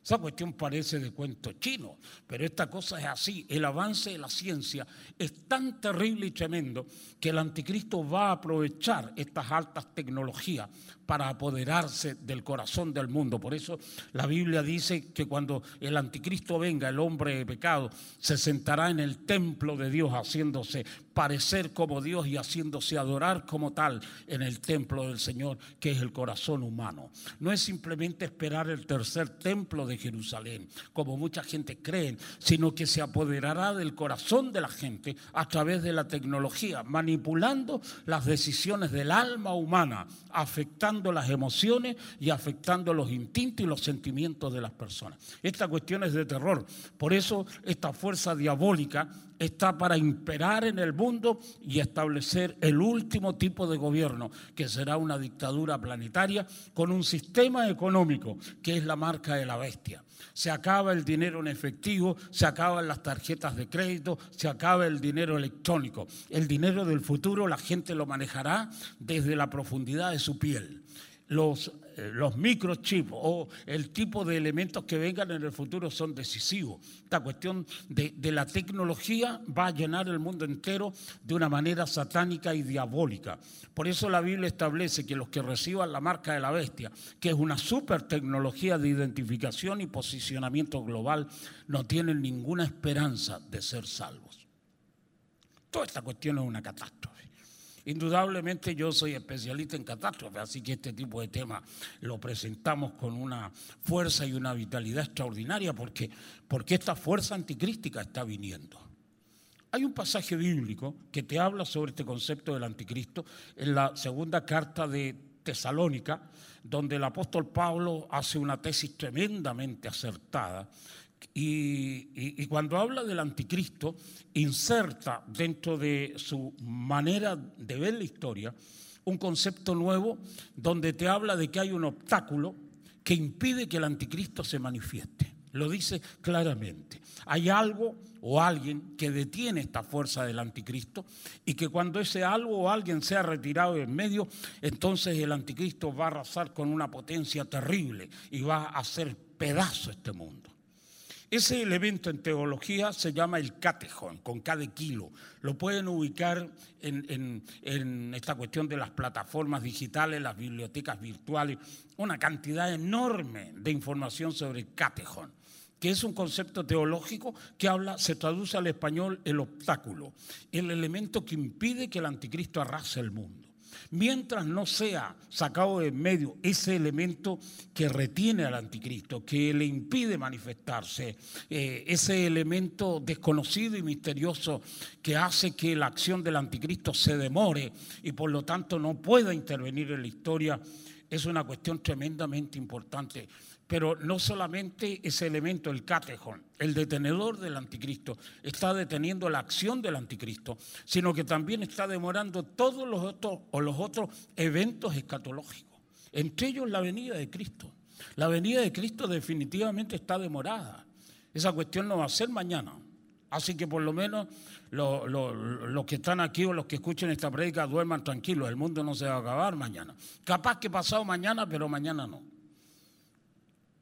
Esa cuestión parece de cuento chino, pero esta cosa es así. El avance de la ciencia es tan terrible y tremendo que el anticristo va a aprovechar estas altas tecnologías para apoderarse del corazón del mundo. Por eso la Biblia dice que cuando el anticristo venga, el hombre de pecado, se sentará en el templo de Dios haciéndose parecer como Dios y haciéndose adorar como tal en el templo del Señor, que es el corazón humano. No es simplemente esperar el tercer templo de Jerusalén, como mucha gente cree, sino que se apoderará del corazón de la gente a través de la tecnología, manipulando las decisiones del alma humana, afectando las emociones y afectando los instintos y los sentimientos de las personas. Esta cuestión es de terror. Por eso esta fuerza diabólica está para imperar en el mundo y establecer el último tipo de gobierno, que será una dictadura planetaria con un sistema económico que es la marca de la bestia. Se acaba el dinero en efectivo, se acaban las tarjetas de crédito, se acaba el dinero electrónico. El dinero del futuro la gente lo manejará desde la profundidad de su piel los, los microchips o el tipo de elementos que vengan en el futuro son decisivos. Esta cuestión de, de, la tecnología va a llenar el mundo entero de una manera satánica y diabólica. Por eso la Biblia establece que los que reciban la marca de la bestia, que es una super tecnología de identificación y posicionamiento global, no tienen ninguna esperanza de ser salvos. Toda esta cuestión es una catástrofe. Indudablemente yo soy especialista en catástrofes, así que este tipo de temas lo presentamos con una fuerza y una vitalidad extraordinaria porque, porque esta fuerza anticrística está viniendo. Hay un pasaje bíblico que te habla sobre este concepto del anticristo en la segunda carta de Tesalónica, donde el apóstol Pablo hace una tesis tremendamente acertada y, cuando habla del anticristo, inserta dentro de su manera de ver la historia un concepto nuevo donde te habla de que hay un obstáculo que impide que el anticristo se manifieste. Lo dice claramente. Hay algo o alguien que detiene esta fuerza del anticristo y que cuando ese algo o alguien sea retirado en medio, entonces el anticristo va a arrasar con una potencia terrible y va a hacer pedazo este mundo. Ese elemento en teología se llama el catejón, con cada kilo. Lo pueden ubicar en, en, esta cuestión de las plataformas digitales, las bibliotecas virtuales, una cantidad enorme de información sobre el catejón que es un concepto teológico que habla, se traduce al español el obstáculo, el elemento que impide que el anticristo arrase el mundo. Mientras no sea sacado de en medio ese elemento que retiene al anticristo, que le impide manifestarse, eh, ese elemento desconocido y misterioso que hace que la acción del anticristo se demore y por lo tanto no pueda intervenir en la historia, es una cuestión tremendamente importante. Pero no solamente ese elemento, el catejón, el detenedor del anticristo, está deteniendo la acción del anticristo, sino que también está demorando todos los otros, o los otros eventos escatológicos, entre ellos la venida de Cristo. La venida de Cristo definitivamente está demorada. Esa cuestión no va a ser mañana. Así que por lo menos los, que están aquí o los que escuchen esta prédica duerman tranquilos. El mundo no se va a acabar mañana. Capaz que pasado mañana, pero mañana no.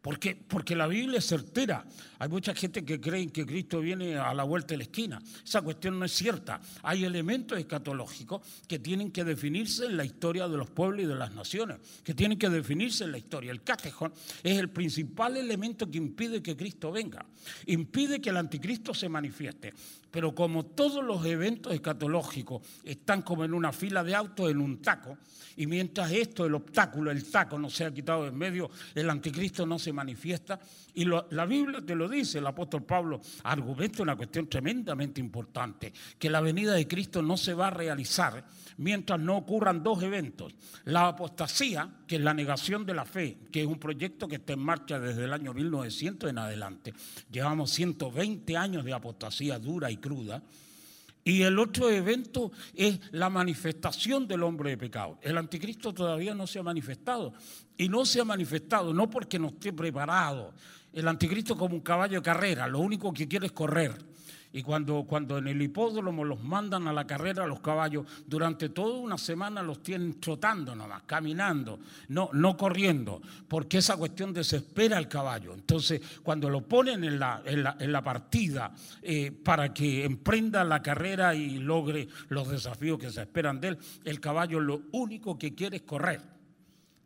Porque, porque la Biblia es certera. Hay mucha gente que cree que Cristo viene a la vuelta de la esquina. Esa cuestión no es cierta. Hay elementos escatológicos que tienen que definirse en la historia de los pueblos y de las naciones, que tienen que definirse en la historia. El catejón es el principal elemento que impide que Cristo venga. Impide que el anticristo se manifieste. Pero como todos los eventos escatológicos están como en una fila de autos en un taco, y mientras esto, el obstáculo, el taco no se ha quitado de en medio, el anticristo no se manifiesta y la Biblia te lo dice, el apóstol Pablo argumenta una cuestión tremendamente importante, que la venida de Cristo no se va a realizar mientras no ocurran dos eventos. La apostasía, que es la negación de la fe, que es un proyecto que está en marcha desde el año 1900 en adelante. Llevamos 120 años de apostasía dura y cruda. Y el otro evento es la manifestación del hombre de pecado. El anticristo todavía no se ha manifestado. Y no se ha manifestado no porque no esté preparado. El anticristo como un caballo de carrera, lo único que quiere es correr. Y cuando, cuando en el hipódromo los mandan a la carrera los caballos, durante toda una semana los tienen trotando nomás, caminando, no, no corriendo, porque esa cuestión desespera al caballo. Entonces, cuando lo ponen en la, en la, en la partida eh, para que emprenda la carrera y logre los desafíos que se esperan de él, el caballo lo único que quiere es correr.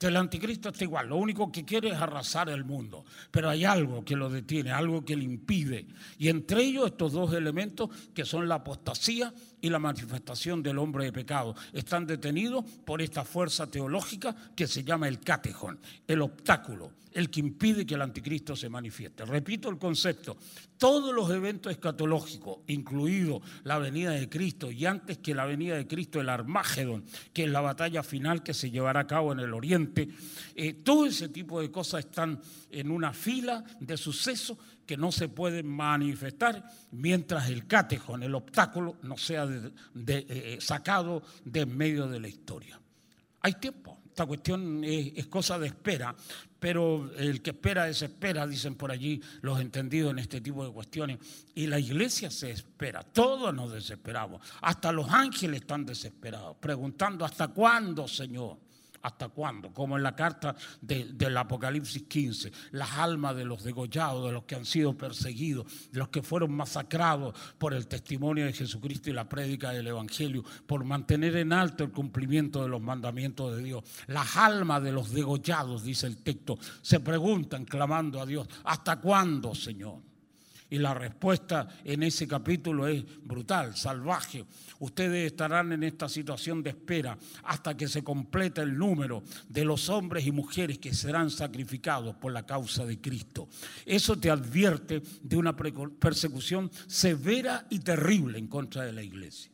El anticristo está igual, lo único que quiere es arrasar el mundo, pero hay algo que lo detiene, algo que le impide. Y entre ellos estos dos elementos que son la apostasía y la manifestación del hombre de pecado están detenidos por esta fuerza teológica que se llama el catejón, el obstáculo, el que impide que el anticristo se manifieste. Repito el concepto, todos los eventos escatológicos, incluido la venida de Cristo y antes que la venida de Cristo el Armagedón, que es la batalla final que se llevará a cabo en el Oriente, eh, todo ese tipo de cosas están en una fila de sucesos que no se pueden manifestar mientras el catejón, el obstáculo, no sea de- eh, sacado de en medio de la historia. Hay tiempo. Esta cuestión es, es cosa de espera, pero el que espera desespera, dicen por allí los entendidos en este tipo de cuestiones. Y la iglesia se espera, todos nos desesperamos. Hasta los ángeles están desesperados, preguntando, ¿hasta cuándo, Señor? ¿Hasta cuándo? Como en la carta de- del Apocalipsis 15, las almas de los degollados, de los que han sido perseguidos, de los que fueron masacrados por el testimonio de Jesucristo y la prédica del Evangelio, por mantener en alto el cumplimiento de los mandamientos de Dios. Las almas de los degollados, dice el texto, se preguntan clamando a Dios, ¿hasta cuándo, Señor? Y la respuesta en ese capítulo es brutal, salvaje. Ustedes estarán en esta situación de espera hasta que se complete el número de los hombres y mujeres que serán sacrificados por la causa de Cristo. Eso te advierte de una persecución severa y terrible en contra de la iglesia.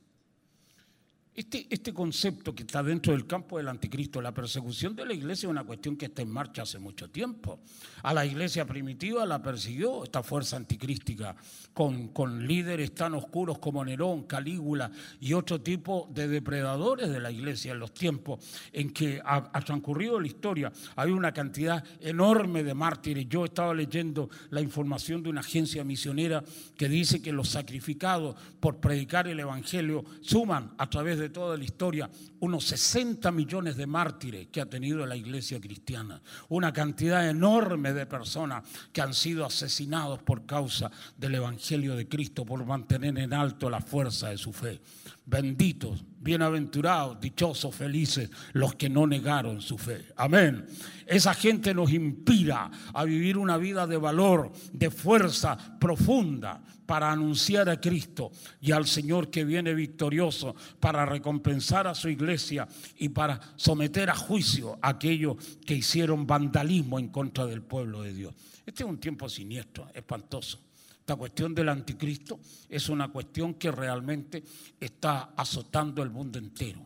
Este, este concepto que está dentro del campo del anticristo, la persecución de la iglesia es una cuestión que está en marcha hace mucho tiempo. A la iglesia primitiva la persiguió esta fuerza anticrística con, líderes tan oscuros como Nerón, Calígula y otro tipo de depredadores de la iglesia en los tiempos en que ha, ha transcurrido la historia. Hay una cantidad enorme de mártires. Yo estaba leyendo la información de una agencia misionera que dice que los sacrificados por predicar el Evangelio suman a través de toda la historia unos 60 millones de mártires que ha tenido la iglesia cristiana. Una cantidad enorme de personas que han sido asesinados por causa del Evangelio de Cristo, por mantener en alto la fuerza de su fe. Benditos, bienaventurados, dichosos, felices los que no negaron su fe. Amén. Esa gente nos inspira a vivir una vida de valor, de fuerza profunda para anunciar a Cristo y al Señor que viene victorioso para recompensar a su iglesia y para someter a juicio a aquellos que hicieron vandalismo en contra del pueblo de Dios. Este es un tiempo siniestro, espantoso. Esta cuestión del anticristo es una cuestión que realmente está azotando el mundo entero.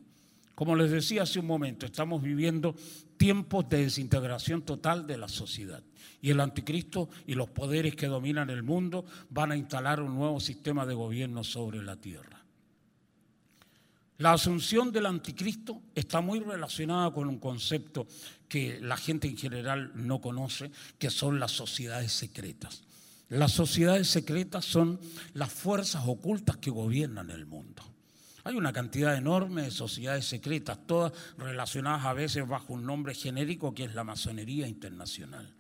Como les decía hace un momento, estamos viviendo tiempos de desintegración total de la sociedad. Y el anticristo y los poderes que dominan el mundo van a instalar un nuevo sistema de gobierno sobre la tierra. La asunción del anticristo está muy relacionada con un concepto que la gente en general no conoce, que son las sociedades secretas. Las sociedades secretas son las fuerzas ocultas que gobiernan el mundo. Hay una cantidad enorme de sociedades secretas, todas relacionadas a veces bajo un nombre genérico que es la masonería internacional.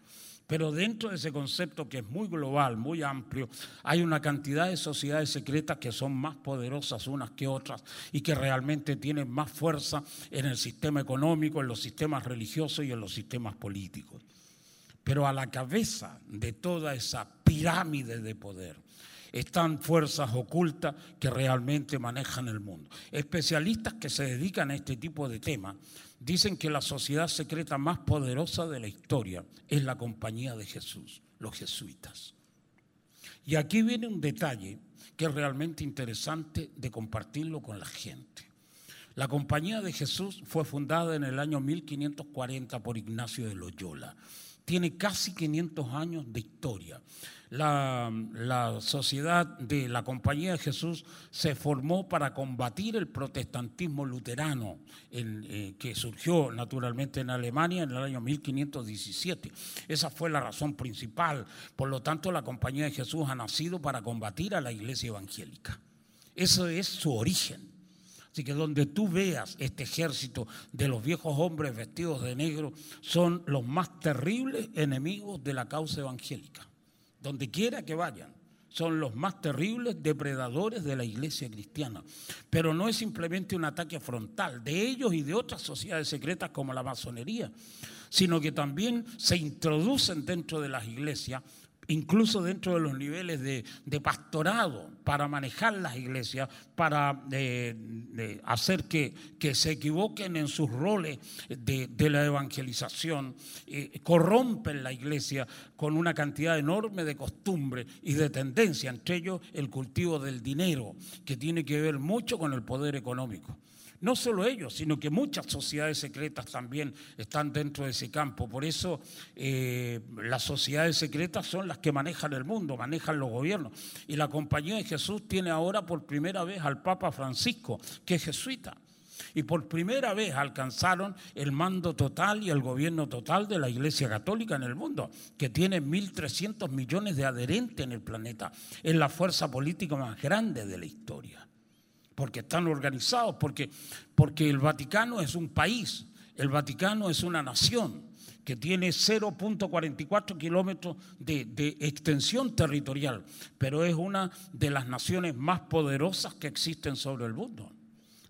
Pero dentro de ese concepto que es muy global, muy amplio, hay una cantidad de sociedades secretas que son más poderosas unas que otras y que realmente tienen más fuerza en el sistema económico, en los sistemas religiosos y en los sistemas políticos. Pero a la cabeza de toda esa pirámide de poder Están fuerzas ocultas que realmente manejan el mundo. Especialistas que se dedican a este tipo de temas dicen que la sociedad secreta más poderosa de la historia es la compañía de Jesús, los jesuitas. Y aquí viene un detalle que es realmente interesante de compartirlo con la gente. La Compañía de Jesús fue fundada en el año 1540 por Ignacio de Loyola. Tiene casi 500 años de historia. La, sociedad de la Compañía de Jesús se formó para combatir el protestantismo luterano eh, que surgió naturalmente en Alemania en el año 1517. Esa fue la razón principal. Por lo tanto, la Compañía de Jesús ha nacido para combatir a la iglesia evangélica. Eso es su origen. Así que donde tú veas este ejército de los viejos hombres vestidos de negro, son los más terribles enemigos de la causa evangélica. Donde quiera que vayan, son los más terribles depredadores de la iglesia cristiana. Pero no es simplemente un ataque frontal de ellos y de otras sociedades secretas como la masonería, sino que también se introducen dentro de las iglesias incluso dentro de los niveles de, pastorado, para manejar las iglesias, para eh, hacer que, se equivoquen en sus roles de, la evangelización, eh, corrompen la iglesia con una cantidad enorme de costumbres y de tendencia, entre ellos el cultivo del dinero, que tiene que ver mucho con el poder económico. No solo ellos, sino que muchas sociedades secretas también están dentro de ese campo. Por eso eh, las sociedades secretas son las que manejan el mundo, manejan los gobiernos. Y la Compañía de Jesús tiene ahora por primera vez al Papa Francisco, que es jesuita. Y por primera vez alcanzaron el mando total y el gobierno total de la Iglesia Católica en el mundo, que tiene 1.300 millones de adherentes en el planeta. Es la fuerza política más grande de la historia porque están organizados, porque, porque el Vaticano es un país, el Vaticano es una nación que tiene 0.44 kilómetros de, de, extensión territorial, pero es una de las naciones más poderosas que existen sobre el mundo.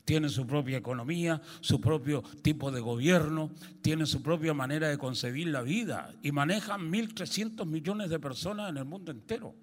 Tiene su propia economía, su propio tipo de gobierno, tiene su propia manera de concebir la vida y manejan 1.300 millones de personas en el mundo entero.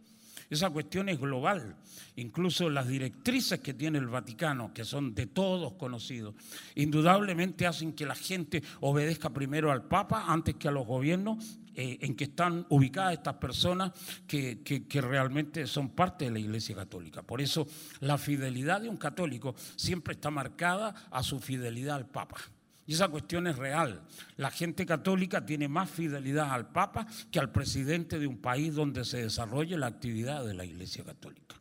Esa cuestión es global. Incluso las directrices que tiene el Vaticano, que son de todos conocidos, indudablemente hacen que la gente obedezca primero al Papa antes que a los gobiernos eh, en que están ubicadas estas personas que, que, que, realmente son parte de la Iglesia Católica. Por eso la fidelidad de un católico siempre está marcada a su fidelidad al Papa. Y esa cuestión es real. La gente católica tiene más fidelidad al Papa que al presidente de un país donde se desarrolle la actividad de la Iglesia Católica.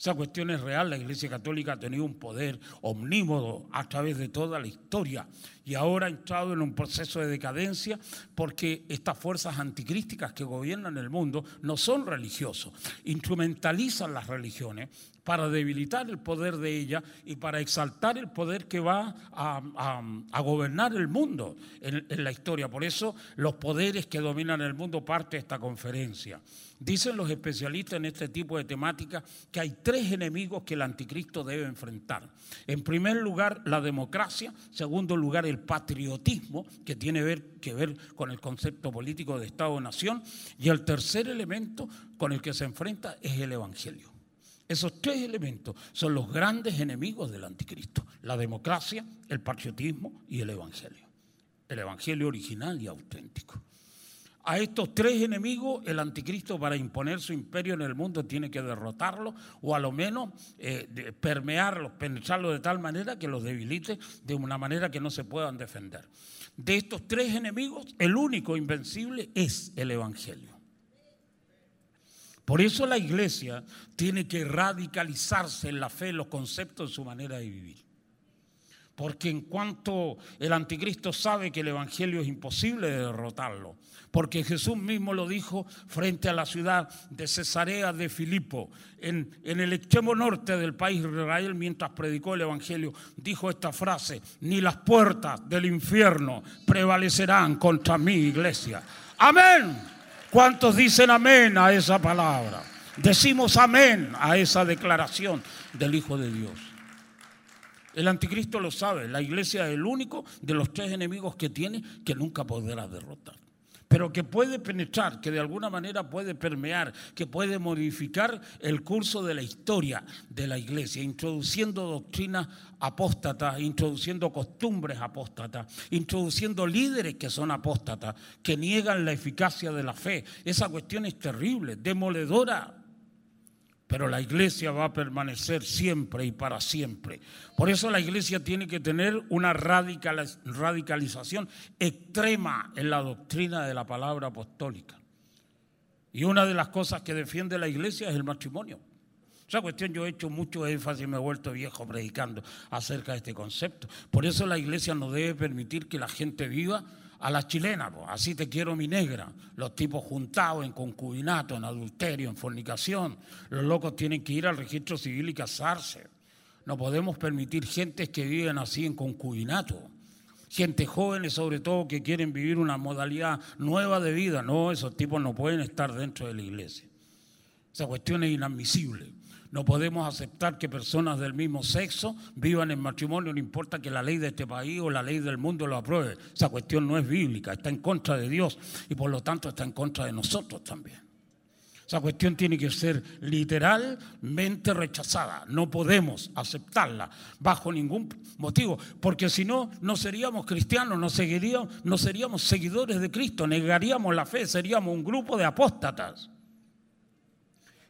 Esa cuestión es real. La Iglesia Católica ha tenido un poder omnímodo a través de toda la historia y ahora ha entrado en un proceso de decadencia porque estas fuerzas anticrísticas que gobiernan el mundo no son religiosos, instrumentalizan las religiones para debilitar el poder de ellas y para exaltar el poder que va a, gobernar el mundo en, en la historia. Por eso los poderes que dominan el mundo parte de esta conferencia. Dicen los especialistas en este tipo de temática que hay tres enemigos que el anticristo debe enfrentar. En primer lugar, la democracia. Segundo lugar, el patriotismo, que tiene que ver con el concepto político de Estado-nación. Y el tercer elemento con el que se enfrenta es el Evangelio. Esos tres elementos son los grandes enemigos del anticristo. La democracia, el patriotismo y el Evangelio. El Evangelio original y auténtico. A estos tres enemigos el anticristo para imponer su imperio en el mundo tiene que derrotarlos o a lo menos eh, permearlos, penetrarlos de tal manera que los debilite de una manera que no se puedan defender. De estos tres enemigos, el único invencible es el Evangelio. Por eso la iglesia tiene que radicalizarse en la fe, en los conceptos de su manera de vivir. Porque en cuanto el anticristo sabe que el Evangelio es imposible de derrotarlo, porque Jesús mismo lo dijo frente a la ciudad de Cesarea de Filipo, en, en, el extremo norte del país de Israel, mientras predicó el Evangelio, dijo esta frase, ni las puertas del infierno prevalecerán contra mi iglesia. Amén. ¿Cuántos dicen amén a esa palabra? Decimos amén a esa declaración del Hijo de Dios. El anticristo lo sabe, la iglesia es el único de los tres enemigos que tiene que nunca podrá derrotar. Pero que puede penetrar, que de alguna manera puede permear, que puede modificar el curso de la historia de la iglesia, introduciendo doctrinas apóstatas, introduciendo costumbres apóstatas, introduciendo líderes que son apóstatas, que niegan la eficacia de la fe. Esa cuestión es terrible, demoledora pero la iglesia va a permanecer siempre y para siempre. Por eso la iglesia tiene que tener una radicalización extrema en la doctrina de la palabra apostólica. Y una de las cosas que defiende la iglesia es el matrimonio. Esa cuestión yo he hecho mucho énfasis y me he vuelto viejo predicando acerca de este concepto. Por eso la iglesia no debe permitir que la gente viva a la chilena, así te quiero mi negra, los tipos juntados en concubinato, en adulterio, en fornicación, los locos tienen que ir al registro civil y casarse. No podemos permitir gentes que viven así en concubinato. Gente jóvenes sobre todo que quieren vivir una modalidad nueva de vida. No, esos tipos no pueden estar dentro de la iglesia. Esa cuestión es inadmisible. No podemos aceptar que personas del mismo sexo vivan en matrimonio, no importa que la ley de este país o la ley del mundo lo apruebe. Esa cuestión no es bíblica, está en contra de Dios y por lo tanto está en contra de nosotros también. Esa cuestión tiene que ser literalmente rechazada. No podemos aceptarla bajo ningún motivo, porque si no, no seríamos cristianos, no, seríamos seguidores de Cristo, negaríamos la fe, seríamos un grupo de apóstatas.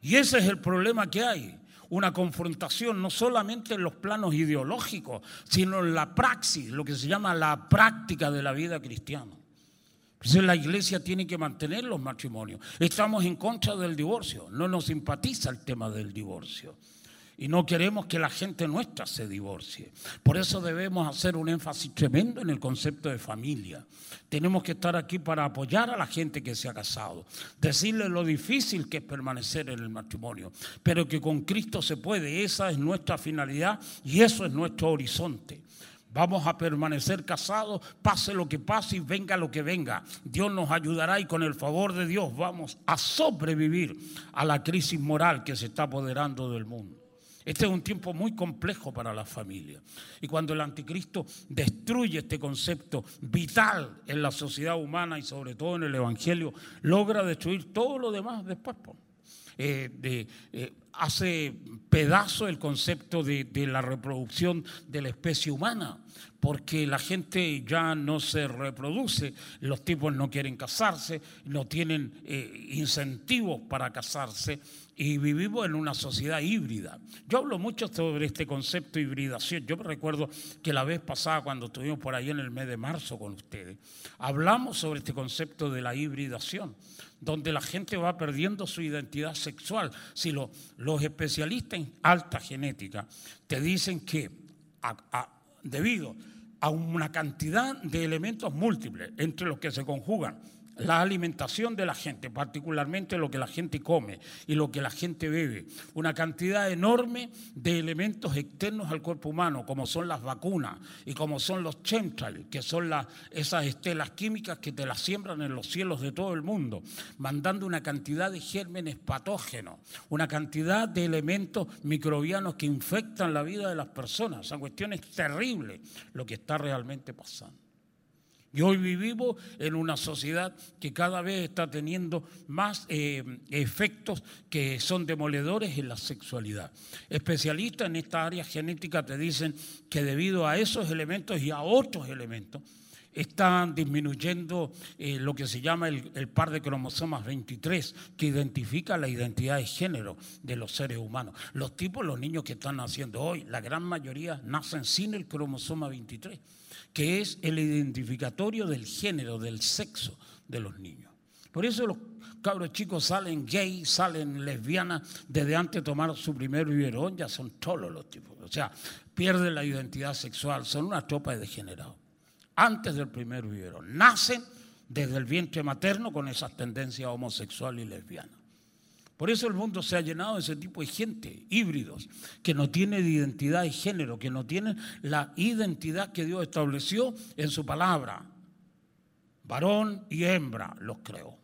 Y ese es el problema que hay. Una confrontación no solamente en los planos ideológicos, sino en la praxis, lo que se llama la práctica de la vida cristiana. Entonces la iglesia tiene que mantener los matrimonios. Estamos en contra del divorcio, no nos simpatiza el tema del divorcio. Y no queremos que la gente nuestra se divorcie. Por eso debemos hacer un énfasis tremendo en el concepto de familia. Tenemos que estar aquí para apoyar a la gente que se ha casado, decirle lo difícil que es permanecer en el matrimonio, pero que con Cristo se puede. Esa es nuestra finalidad y eso es nuestro horizonte. Vamos a permanecer casados, pase lo que pase y venga lo que venga. Dios nos ayudará y con el favor de Dios vamos a sobrevivir a la crisis moral que se está apoderando del mundo. Este es un tiempo muy complejo para la familia. Y cuando el anticristo destruye este concepto vital en la sociedad humana y sobre todo en el Evangelio, logra destruir todo lo demás después. Eh, eh, hace pedazo el concepto de, la reproducción de la especie humana, porque la gente ya no se reproduce, los tipos no quieren casarse, no tienen eh, incentivos para casarse y vivimos en una sociedad híbrida. Yo hablo mucho sobre este concepto de hibridación. Yo me recuerdo que la vez pasada, cuando estuvimos por ahí en el mes de marzo con ustedes, hablamos sobre este concepto de la hibridación, donde la gente va perdiendo su identidad sexual. Si los especialistas en alta genética te dicen que debido a una cantidad de elementos múltiples entre los que se conjugan la alimentación de la gente, particularmente lo que la gente come y lo que la gente bebe. Una cantidad enorme de elementos externos al cuerpo humano, como son las vacunas y como son los chemtrails, que son las, esas estelas químicas que te las siembran en los cielos de todo el mundo, mandando una cantidad de gérmenes patógenos, una cantidad de elementos microbianos que infectan la vida de las personas. Esa cuestión es terrible lo que está realmente pasando. Y hoy vivimos en una sociedad que cada vez está teniendo más eh, efectos que son demoledores en la sexualidad. Especialistas en esta área genética te dicen que debido a esos elementos y a otros elementos, están disminuyendo eh, lo que se llama el, el, par de cromosomas 23, que identifica la identidad de género de los seres humanos. Los tipos, los niños que están naciendo hoy, la gran mayoría nacen sin el cromosoma 23 que es el identificatorio del género, del sexo de los niños. Por eso los cabros chicos salen gay, salen lesbianas desde antes de tomar su primer biberón, ya son todos los tipos. O sea, pierden la identidad sexual, son una tropa de degenerados. Antes del primer biberón. Nacen desde el vientre materno con esas tendencias homosexuales y lesbianas. Por eso el mundo se ha llenado de ese tipo de gente, híbridos, que no tienen identidad de género, que no tienen la identidad que Dios estableció en su palabra. Varón y hembra los creó.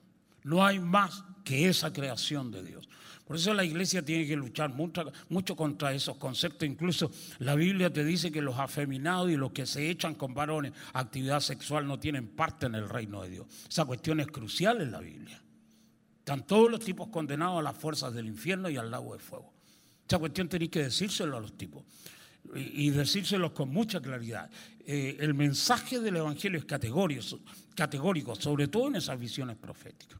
No hay más que esa creación de Dios. Por eso la iglesia tiene que luchar mucho, contra esos conceptos. Incluso la Biblia te dice que los afeminados y los que se echan con varones a actividad sexual no tienen parte en el reino de Dios. Esa cuestión es crucial en la Biblia. Están todos los tipos condenados a las fuerzas del infierno y al lago de fuego. Esa cuestión tenéis que decírselo a los tipos y, decírselos con mucha claridad. Eh, el mensaje del Evangelio es categórico, categórico, sobre todo en esas visiones proféticas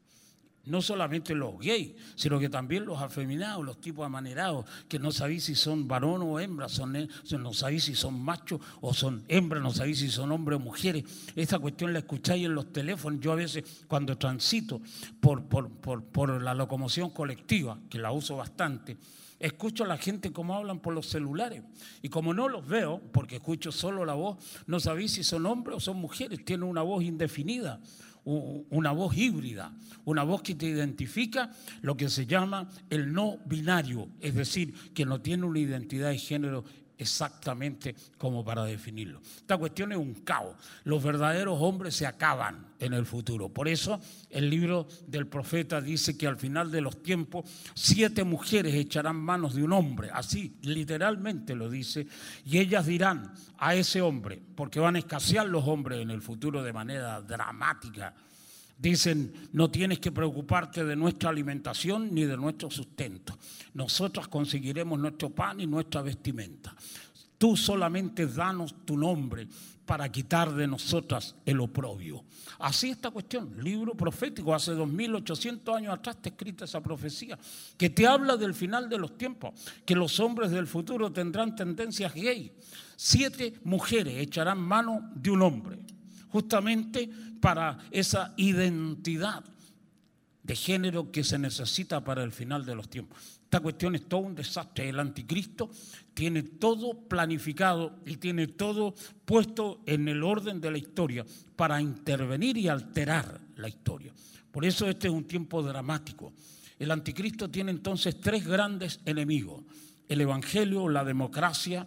no solamente los gays, sino que también los afeminados, los tipos amanerados, que no sabéis si son varón o hembra, son, no sabéis si son machos o son hembras, no sabéis si son hombres o mujeres. Esta cuestión la escucháis en los teléfonos. Yo a veces cuando transito por, por, por, por la locomoción colectiva, que la uso bastante, Escucho a la gente como hablan por los celulares. Y como no los veo, porque escucho solo la voz, no sabéis si son hombres o son mujeres. Tienen una voz indefinida una voz híbrida, una voz que te identifica lo que se llama el no binario, es decir, que no tiene una identidad de género exactamente como para definirlo. Esta cuestión es un caos. Los verdaderos hombres se acaban en el futuro. Por eso el libro del profeta dice que al final de los tiempos siete mujeres echarán manos de un hombre, así literalmente lo dice, y ellas dirán a ese hombre, porque van a escasear los hombres en el futuro de manera dramática. Dicen, no tienes que preocuparte de nuestra alimentación ni de nuestro sustento. Nosotras conseguiremos nuestro pan y nuestra vestimenta. Tú solamente danos tu nombre para quitar de nosotras el oprobio. Así esta cuestión, libro profético, hace 2800 años atrás está escrita esa profecía, que te habla del final de los tiempos, que los hombres del futuro tendrán tendencias gay. Siete mujeres echarán mano de un hombre justamente para esa identidad de género que se necesita para el final de los tiempos. Esta cuestión es todo un desastre. El anticristo tiene todo planificado y tiene todo puesto en el orden de la historia para intervenir y alterar la historia. Por eso este es un tiempo dramático. El anticristo tiene entonces tres grandes enemigos, el evangelio, la democracia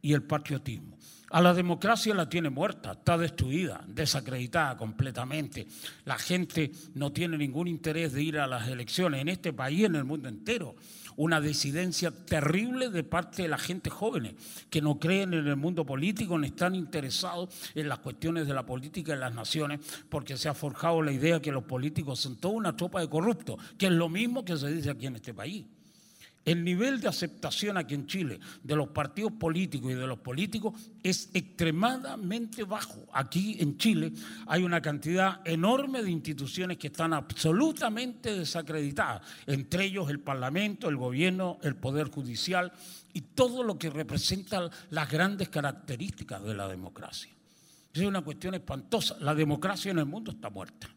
y el patriotismo. A la democracia la tiene muerta, está destruida, desacreditada completamente. La gente no tiene ningún interés de ir a las elecciones en este país en el mundo entero. Una disidencia terrible de parte de la gente joven que no creen en el mundo político, no están interesados en las cuestiones de la política de las naciones, porque se ha forjado la idea que los políticos son toda una tropa de corruptos, que es lo mismo que se dice aquí en este país. El nivel de aceptación aquí en Chile de los partidos políticos y de los políticos es extremadamente bajo. Aquí en Chile hay una cantidad enorme de instituciones que están absolutamente desacreditadas, entre ellos el Parlamento, el gobierno, el Poder Judicial y todo lo que representa las grandes características de la democracia. Es una cuestión espantosa. La democracia en el mundo está muerta.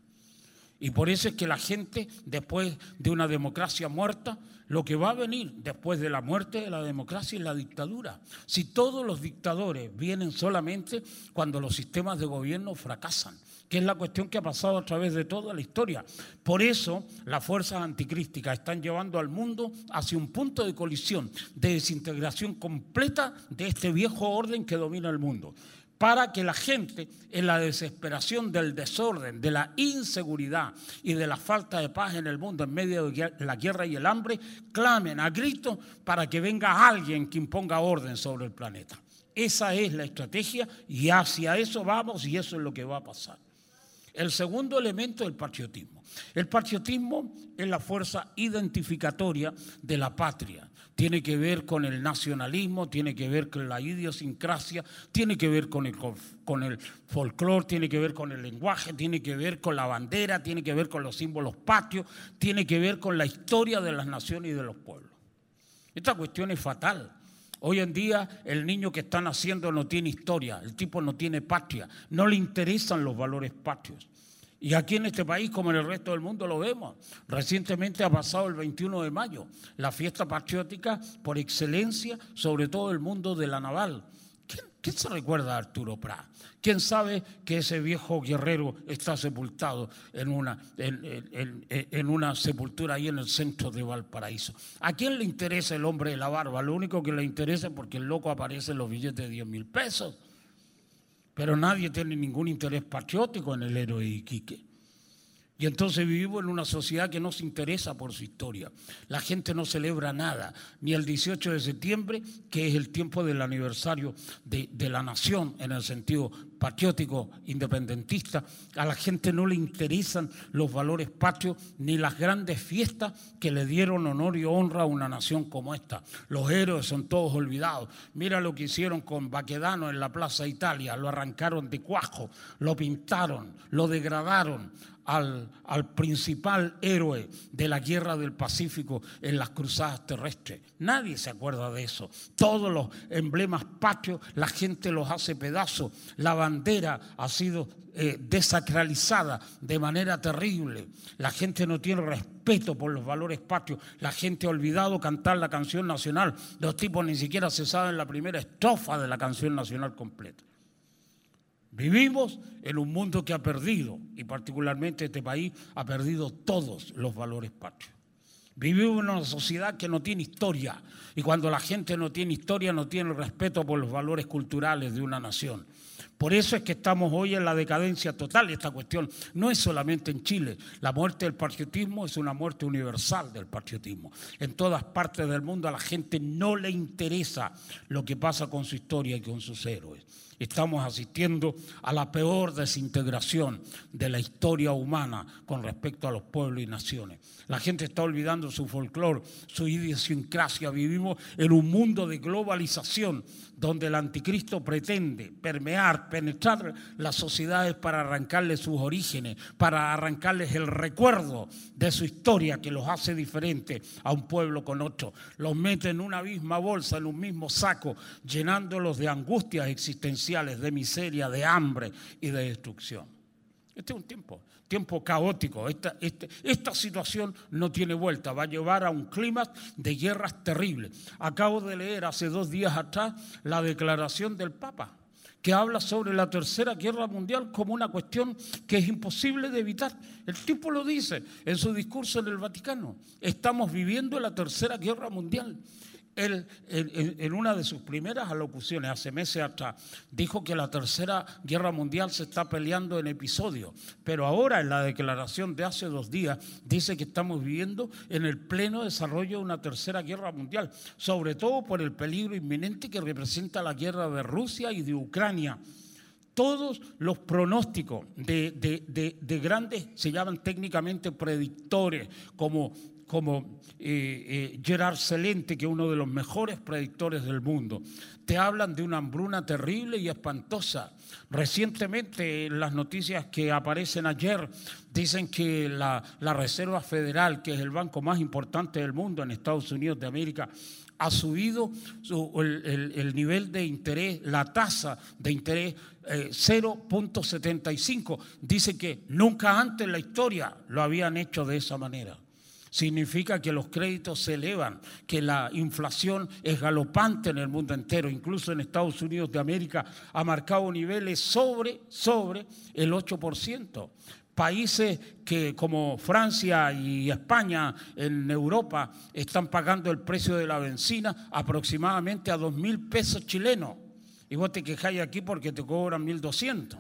Y por eso es que la gente, después de una democracia muerta, lo que va a venir después de la muerte de la democracia es la dictadura. Si todos los dictadores vienen solamente cuando los sistemas de gobierno fracasan, que es la cuestión que ha pasado a través de toda la historia. Por eso las fuerzas anticrísticas están llevando al mundo hacia un punto de colisión, de desintegración completa de este viejo orden que domina el mundo para que la gente, en la desesperación del desorden, de la inseguridad y de la falta de paz en el mundo en medio de la guerra y el hambre, clamen a grito para que venga alguien que imponga orden sobre el planeta. Esa es la estrategia y hacia eso vamos y eso es lo que va a pasar. El segundo elemento es el patriotismo. El patriotismo es la fuerza identificatoria de la patria tiene que ver con el nacionalismo, tiene que ver con la idiosincrasia, tiene que ver con el, folclore, tiene que ver con el lenguaje, tiene que ver con la bandera, tiene que ver con los símbolos patrios, tiene que ver con la historia de las naciones y de los pueblos. Esta cuestión es fatal. Hoy en día el niño que está naciendo no tiene historia, el tipo no tiene patria, no le interesan los valores patrios. Y aquí en este país, como en el resto del mundo, lo vemos. Recientemente ha pasado el 21 de mayo, la fiesta patriótica por excelencia, sobre todo el mundo de la naval. ¿Quién, se recuerda a Arturo Prat? ¿Quién sabe que ese viejo guerrero está sepultado en una, en, una sepultura ahí en el centro de Valparaíso? ¿A quién le interesa el hombre de la barba? Lo único que le interesa es porque el loco aparece en los billetes de 10 mil pesos pero nadie tiene ningún interés patriótico en el héroe Iquique. Y entonces vivimos en una sociedad que no se interesa por su historia. La gente no celebra nada, ni el 18 de septiembre, que es el tiempo del aniversario de, la nación en el sentido patriótico independentista. A la gente no le interesan los valores patrios ni las grandes fiestas que le dieron honor y honra a una nación como esta. Los héroes son todos olvidados. Mira lo que hicieron con Baquedano en la Plaza Italia. Lo arrancaron de cuajo, lo pintaron, lo degradaron al, al, principal héroe de la guerra del Pacífico en las cruzadas terrestres. Nadie se acuerda de eso. Todos los emblemas patrios, la gente los hace pedazos. La bandera ha sido eh, desacralizada de manera terrible. La gente no tiene respeto por los valores patrios. La gente ha olvidado cantar la canción nacional. Los tipos ni siquiera se saben la primera estrofa de la canción nacional completa. Vivimos en un mundo que ha perdido, y particularmente este país ha perdido todos los valores patrios. Vivimos en una sociedad que no tiene historia, y cuando la gente no tiene historia no tiene respeto por los valores culturales de una nación. Por eso es que estamos hoy en la decadencia total. Esta cuestión no es solamente en Chile. La muerte del patriotismo es una muerte universal del patriotismo. En todas partes del mundo a la gente no le interesa lo que pasa con su historia y con sus héroes. Estamos asistiendo a la peor desintegración de la historia humana con respecto a los pueblos y naciones. La gente está olvidando su folclore, su idiosincrasia. Vivimos en un mundo de globalización donde el anticristo pretende permear, penetrar las sociedades para arrancarles sus orígenes, para arrancarles el recuerdo de su historia que los hace diferentes a un pueblo con otro. Los mete en una misma bolsa, en un mismo saco, llenándolos de angustias existenciales, de miseria, de hambre y de destrucción. Este es un tiempo, tiempo caótico. Esta, esta, esta, situación no tiene vuelta, va a llevar a un clima de guerras terribles. Acabo de leer hace dos días atrás la declaración del Papa, que habla sobre la tercera guerra mundial como una cuestión que es imposible de evitar. El tipo lo dice en su discurso en el Vaticano. Estamos viviendo la tercera guerra mundial. Él, en, una de sus primeras alocuciones, hace meses atrás, dijo que la tercera guerra mundial se está peleando en episodios, pero ahora en la declaración de hace dos días dice que estamos viviendo en el pleno desarrollo de una tercera guerra mundial, sobre todo por el peligro inminente que representa la guerra de Rusia y de Ucrania. Todos los pronósticos de, de, grandes, se llaman técnicamente predictores, como, como eh, eh, Gerard Celente, que es uno de los mejores predictores del mundo, te hablan de una hambruna terrible y espantosa. Recientemente, las noticias que aparecen ayer dicen que la, Reserva Federal, que es el banco más importante del mundo en Estados Unidos de América, ha subido su, el, el, el, nivel de interés, la tasa de interés eh, 0.75. Dice que nunca antes en la historia lo habían hecho de esa manera. Significa que los créditos se elevan, que la inflación es galopante en el mundo entero, incluso en Estados Unidos de América ha marcado niveles sobre, sobre el 8% países que como Francia y España en Europa están pagando el precio de la benzina aproximadamente a dos mil pesos chilenos. Y vos te quejáis aquí porque te cobran 1.200.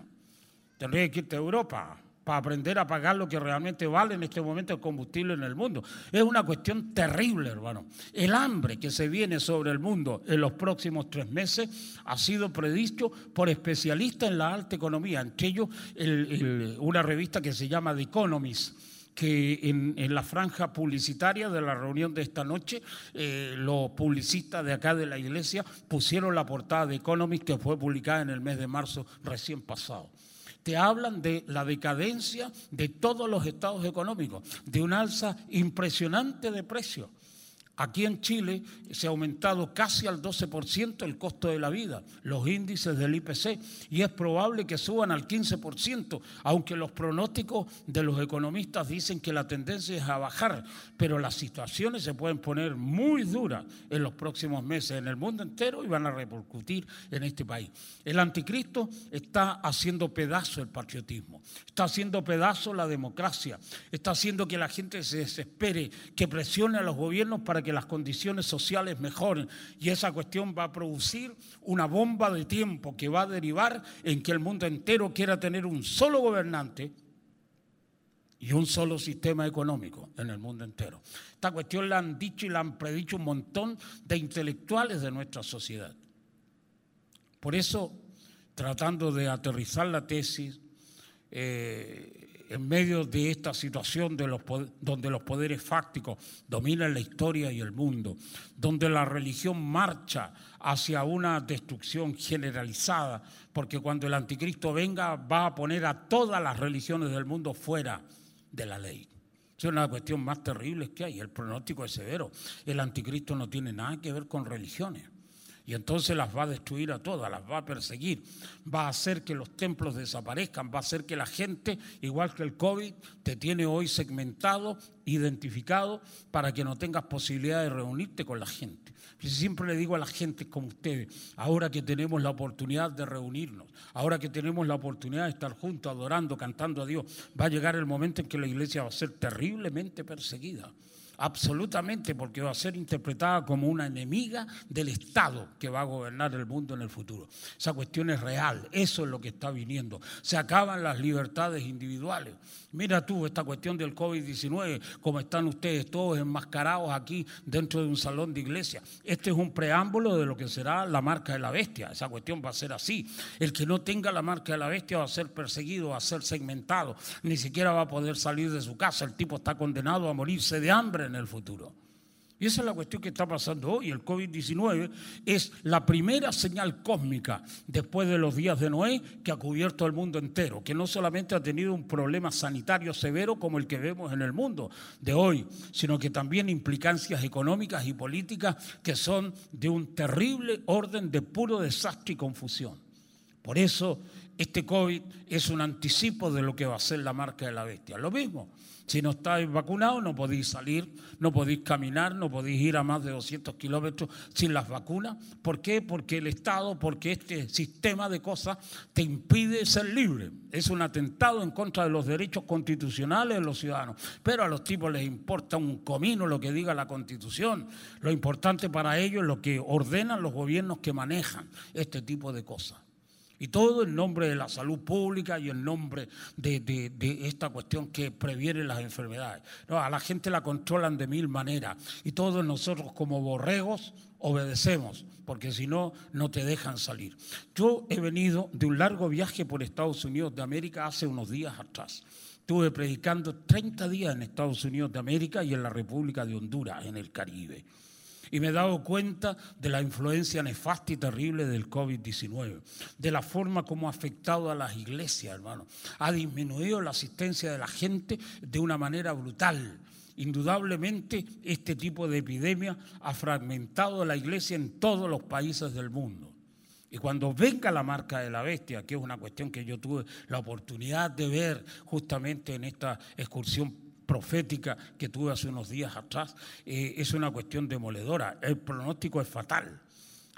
Tendrías que irte a Europa para aprender a pagar lo que realmente vale en este momento el combustible en el mundo. Es una cuestión terrible, hermano. El hambre que se viene sobre el mundo en los próximos tres meses ha sido predicho por especialistas en la alta economía, entre ellos el, el, una revista que se llama The Economist que en, en, la franja publicitaria de la reunión de esta noche, eh, los publicistas de acá de la iglesia pusieron la portada de Economist que fue publicada en el mes de marzo recién pasado te hablan de la decadencia de todos los estados económicos, de un alza impresionante de precios. Aquí en Chile se ha aumentado casi al 12% el costo de la vida, los índices del IPC, y es probable que suban al 15%, aunque los pronósticos de los economistas dicen que la tendencia es a bajar, pero las situaciones se pueden poner muy duras en los próximos meses en el mundo entero y van a repercutir en este país. El anticristo está haciendo pedazo el patriotismo, está haciendo pedazo la democracia, está haciendo que la gente se desespere, que presione a los gobiernos para que las condiciones sociales mejoren y esa cuestión va a producir una bomba de tiempo que va a derivar en que el mundo entero quiera tener un solo gobernante y un solo sistema económico en el mundo entero. Esta cuestión la han dicho y la han predicho un montón de intelectuales de nuestra sociedad. Por eso, tratando de aterrizar la tesis, eh, en medio de esta situación donde los poderes fácticos dominan la historia y el mundo, donde la religión marcha hacia una destrucción generalizada, porque cuando el anticristo venga va a poner a todas las religiones del mundo fuera de la ley. Es una cuestión más terrible que hay. El pronóstico es severo. El anticristo no tiene nada que ver con religiones. Y entonces las va a destruir a todas, las va a perseguir, va a hacer que los templos desaparezcan, va a hacer que la gente, igual que el COVID, te tiene hoy segmentado, identificado, para que no tengas posibilidad de reunirte con la gente. Siempre le digo a la gente como ustedes, ahora que tenemos la oportunidad de reunirnos, ahora que tenemos la oportunidad de estar juntos, adorando, cantando a Dios, va a llegar el momento en que la iglesia va a ser terriblemente perseguida. Absolutamente, porque va a ser interpretada como una enemiga del Estado que va a gobernar el mundo en el futuro. Esa cuestión es real, eso es lo que está viniendo. Se acaban las libertades individuales. Mira tú esta cuestión del COVID-19, como están ustedes todos enmascarados aquí dentro de un salón de iglesia. Este es un preámbulo de lo que será la marca de la bestia. Esa cuestión va a ser así. El que no tenga la marca de la bestia va a ser perseguido, va a ser segmentado, ni siquiera va a poder salir de su casa. El tipo está condenado a morirse de hambre en el futuro. Y esa es la cuestión que está pasando hoy. El COVID-19 es la primera señal cósmica después de los días de Noé que ha cubierto el mundo entero, que no solamente ha tenido un problema sanitario severo como el que vemos en el mundo de hoy, sino que también implicancias económicas y políticas que son de un terrible orden de puro desastre y confusión. Por eso este COVID es un anticipo de lo que va a ser la marca de la bestia. Lo mismo si no estáis vacunados no podéis salir, no podéis caminar, no podéis ir a más de 200 kilómetros sin las vacunas. ¿Por qué? Porque el Estado, porque este sistema de cosas te impide ser libre. Es un atentado en contra de los derechos constitucionales de los ciudadanos. Pero a los tipos les importa un comino lo que diga la Constitución. Lo importante para ellos es lo que ordenan los gobiernos que manejan este tipo de cosas. Y todo en nombre de la salud pública y en nombre de, esta cuestión que previene las enfermedades. No, a la gente la controlan de mil maneras y todos nosotros como borregos obedecemos, porque si no, no te dejan salir. Yo he venido de un largo viaje por Estados Unidos de América hace unos días atrás. Estuve predicando 30 días en Estados Unidos de América y en la República de Honduras, en el Caribe y me he dado cuenta de la influencia nefasta y terrible del COVID-19, de la forma como ha afectado a las iglesias, hermano. Ha disminuido la asistencia de la gente de una manera brutal. Indudablemente este tipo de epidemia ha fragmentado la iglesia en todos los países del mundo. Y cuando venga la marca de la bestia, que es una cuestión que yo tuve la oportunidad de ver justamente en esta excursión profética que tuve hace unos días atrás, eh, es una cuestión demoledora. El pronóstico es fatal.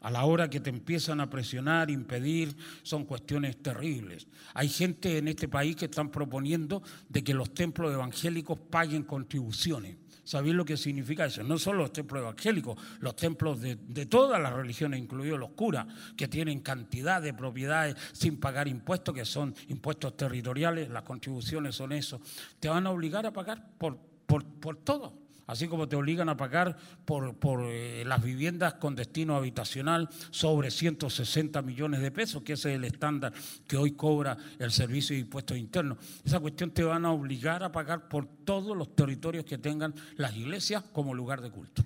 A la hora que te empiezan a presionar, impedir, son cuestiones terribles. Hay gente en este país que están proponiendo de que los templos evangélicos paguen contribuciones. ¿Sabéis lo que significa eso? No solo los templos evangélicos, los templos de, todas las religiones, incluidos los curas, que tienen cantidad de propiedades sin pagar impuestos, que son impuestos territoriales, las contribuciones son eso. Te van a obligar a pagar por, por, por todo así como te obligan a pagar por, eh, las viviendas con destino habitacional sobre 160 millones de pesos, que ese es el estándar que hoy cobra el Servicio de Impuestos Internos. Esa cuestión te van a obligar a pagar por todos los territorios que tengan las iglesias como lugar de culto.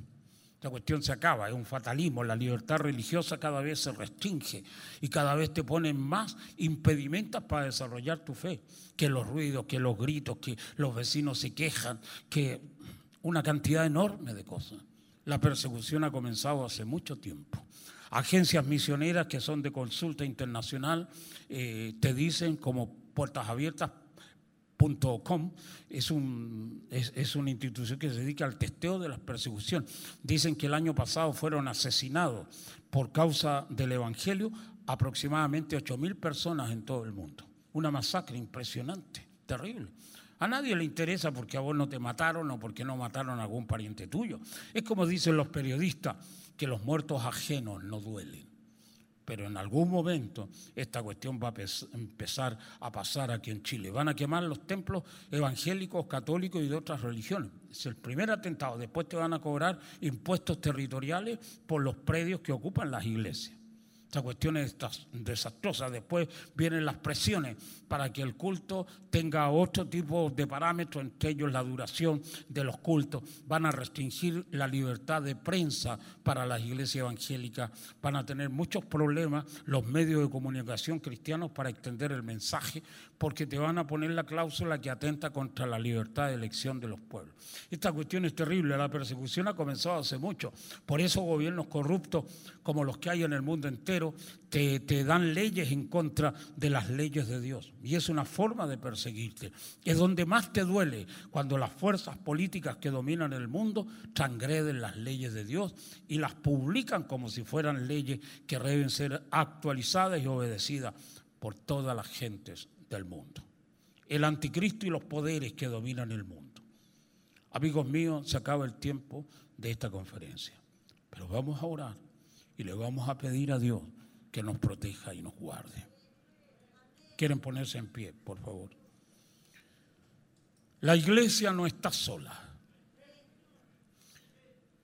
Esta cuestión se acaba, es un fatalismo, la libertad religiosa cada vez se restringe y cada vez te ponen más impedimentos para desarrollar tu fe, que los ruidos, que los gritos, que los vecinos se quejan, que una cantidad enorme de cosas. La persecución ha comenzado hace mucho tiempo. Agencias misioneras que son de consulta internacional eh, te dicen como puertasabiertas.com es, un, es, es, una institución que se dedica al testeo de las persecuciones. Dicen que el año pasado fueron asesinados por causa del Evangelio aproximadamente 8.000 personas en todo el mundo. Una masacre impresionante, terrible. A nadie le interesa porque a vos no te mataron o porque no mataron a algún pariente tuyo. Es como dicen los periodistas, que los muertos ajenos no duelen. pero en algún momento esta cuestión va a empezar a pasar aquí en Chile. Van a quemar los templos evangélicos, católicos y de otras religiones. Es el primer atentado. Después te van a cobrar impuestos territoriales por los predios que ocupan las iglesias. Esta cuestión es desastrosa. Después vienen las presiones para que el culto tenga otro tipo de parámetros, entre ellos la duración de los cultos. Van a restringir la libertad de prensa para las iglesias evangélicas. Van a tener muchos problemas los medios de comunicación cristianos para extender el mensaje, porque te van a poner la cláusula que atenta contra la libertad de elección de los pueblos. Esta cuestión es terrible. La persecución ha comenzado hace mucho. Por eso gobiernos corruptos como los que hay en el mundo entero te, dan leyes en contra de las leyes de Dios. Y es una forma de perseguirte. Es donde más te duele cuando las fuerzas políticas que dominan el mundo transgreden las leyes de Dios y las publican como si fueran leyes que deben ser actualizadas y obedecidas por todas las gentes del mundo. El anticristo y los poderes que dominan el mundo. Amigos míos, se acaba el tiempo de esta conferencia. Pero vamos a orar y le vamos a pedir a Dios que nos proteja y nos guarde. ¿Quieren ponerse en pie, por favor? La iglesia no está sola.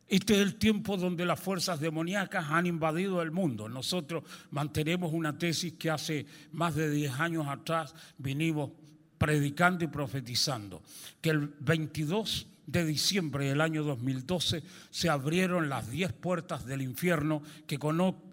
Este es el tiempo donde las fuerzas demoníacas han invadido el mundo. Nosotros mantenemos una tesis que hace más de 10 años atrás vinimos predicando y profetizando, que el 22 de diciembre del año 2012 se abrieron las 10 puertas del infierno que,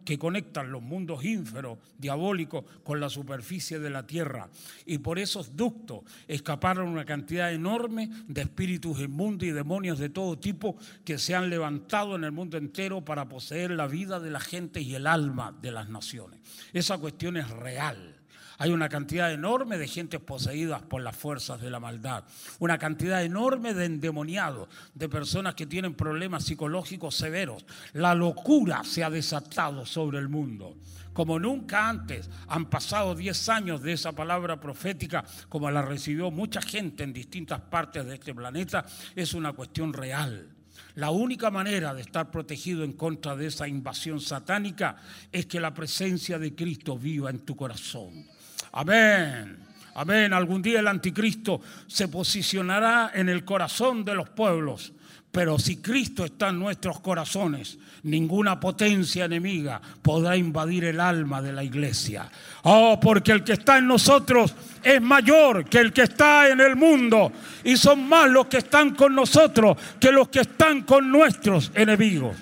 que conectan los mundos ínferos, diabólicos, con la superficie de la tierra. Y por esos ductos escaparon una cantidad enorme de espíritus inmundos y demonios de todo tipo que se han levantado en el mundo entero para poseer la vida de la gente y el alma de las naciones. Esa cuestión es real. Hay una cantidad enorme de gentes poseídas por las fuerzas de la maldad, una cantidad enorme de endemoniados, de personas que tienen problemas psicológicos severos. La locura se ha desatado sobre el mundo. Como nunca antes han pasado 10 años de esa palabra profética, como la recibió mucha gente en distintas partes de este planeta, es una cuestión real. La única manera de estar protegido en contra de esa invasión satánica es que la presencia de Cristo viva en tu corazón. Amén. Amén. Algún día el anticristo se posicionará en el corazón de los pueblos. Pero si Cristo está en nuestros corazones, ninguna potencia enemiga podrá invadir el alma de la iglesia. Oh, porque el que está en nosotros es mayor que el que está en el mundo. Y son más los que están con nosotros que los que están con nuestros enemigos.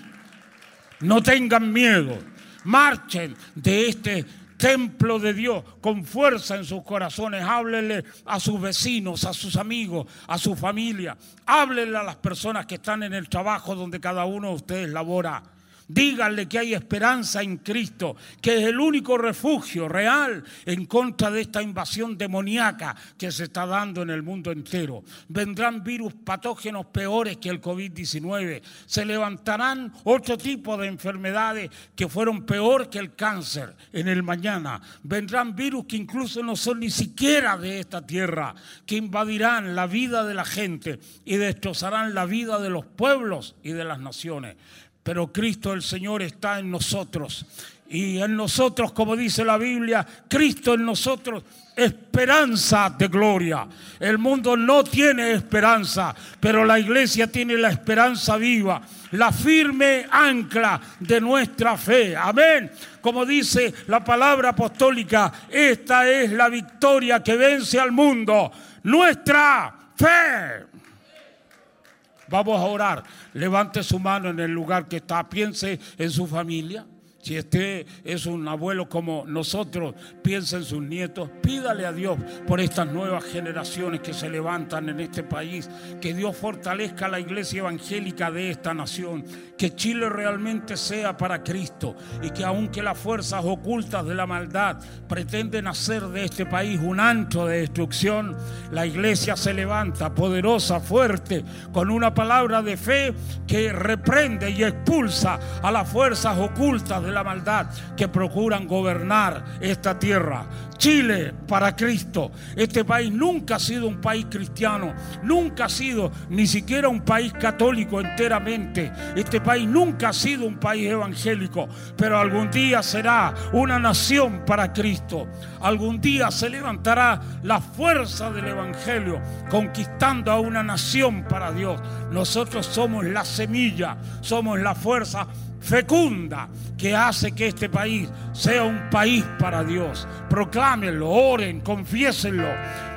No tengan miedo. Marchen de este templo de Dios con fuerza en sus corazones. Háblenle a sus vecinos, a sus amigos, a su familia. Háblenle a las personas que están en el trabajo donde cada uno de ustedes labora. Díganle que hay esperanza en Cristo, que es el único refugio real en contra de esta invasión demoníaca que se está dando en el mundo entero. Vendrán virus patógenos peores que el COVID-19. Se levantarán otro tipo de enfermedades que fueron peor que el cáncer en el mañana. Vendrán virus que incluso no son ni siquiera de esta tierra, que invadirán la vida de la gente y destrozarán la vida de los pueblos y de las naciones. Pero Cristo el Señor está en nosotros. Y en nosotros, como dice la Biblia, Cristo en nosotros, esperanza de gloria. El mundo no tiene esperanza, pero la iglesia tiene la esperanza viva, la firme ancla de nuestra fe. Amén. Como dice la palabra apostólica, esta es la victoria que vence al mundo. Nuestra fe. Vamos a orar. Levante su mano en el lugar que está. Piense en su familia. Si este es un abuelo como nosotros, piensa en sus nietos. Pídale a Dios por estas nuevas generaciones que se levantan en este país. Que Dios fortalezca la iglesia evangélica de esta nación. Que Chile realmente sea para Cristo. Y que aunque las fuerzas ocultas de la maldad pretenden hacer de este país un antro de destrucción, la iglesia se levanta poderosa, fuerte, con una palabra de fe que reprende y expulsa a las fuerzas ocultas de la maldad que procuran gobernar esta tierra. Chile para Cristo. Este país nunca ha sido un país cristiano, nunca ha sido ni siquiera un país católico enteramente. Este país nunca ha sido un país evangélico, pero algún día será una nación para Cristo. Algún día se levantará la fuerza del Evangelio conquistando a una nación para Dios. Nosotros somos la semilla, somos la fuerza fecunda que hace que este país sea un país para Dios. Proclámenlo, oren, confiésenlo,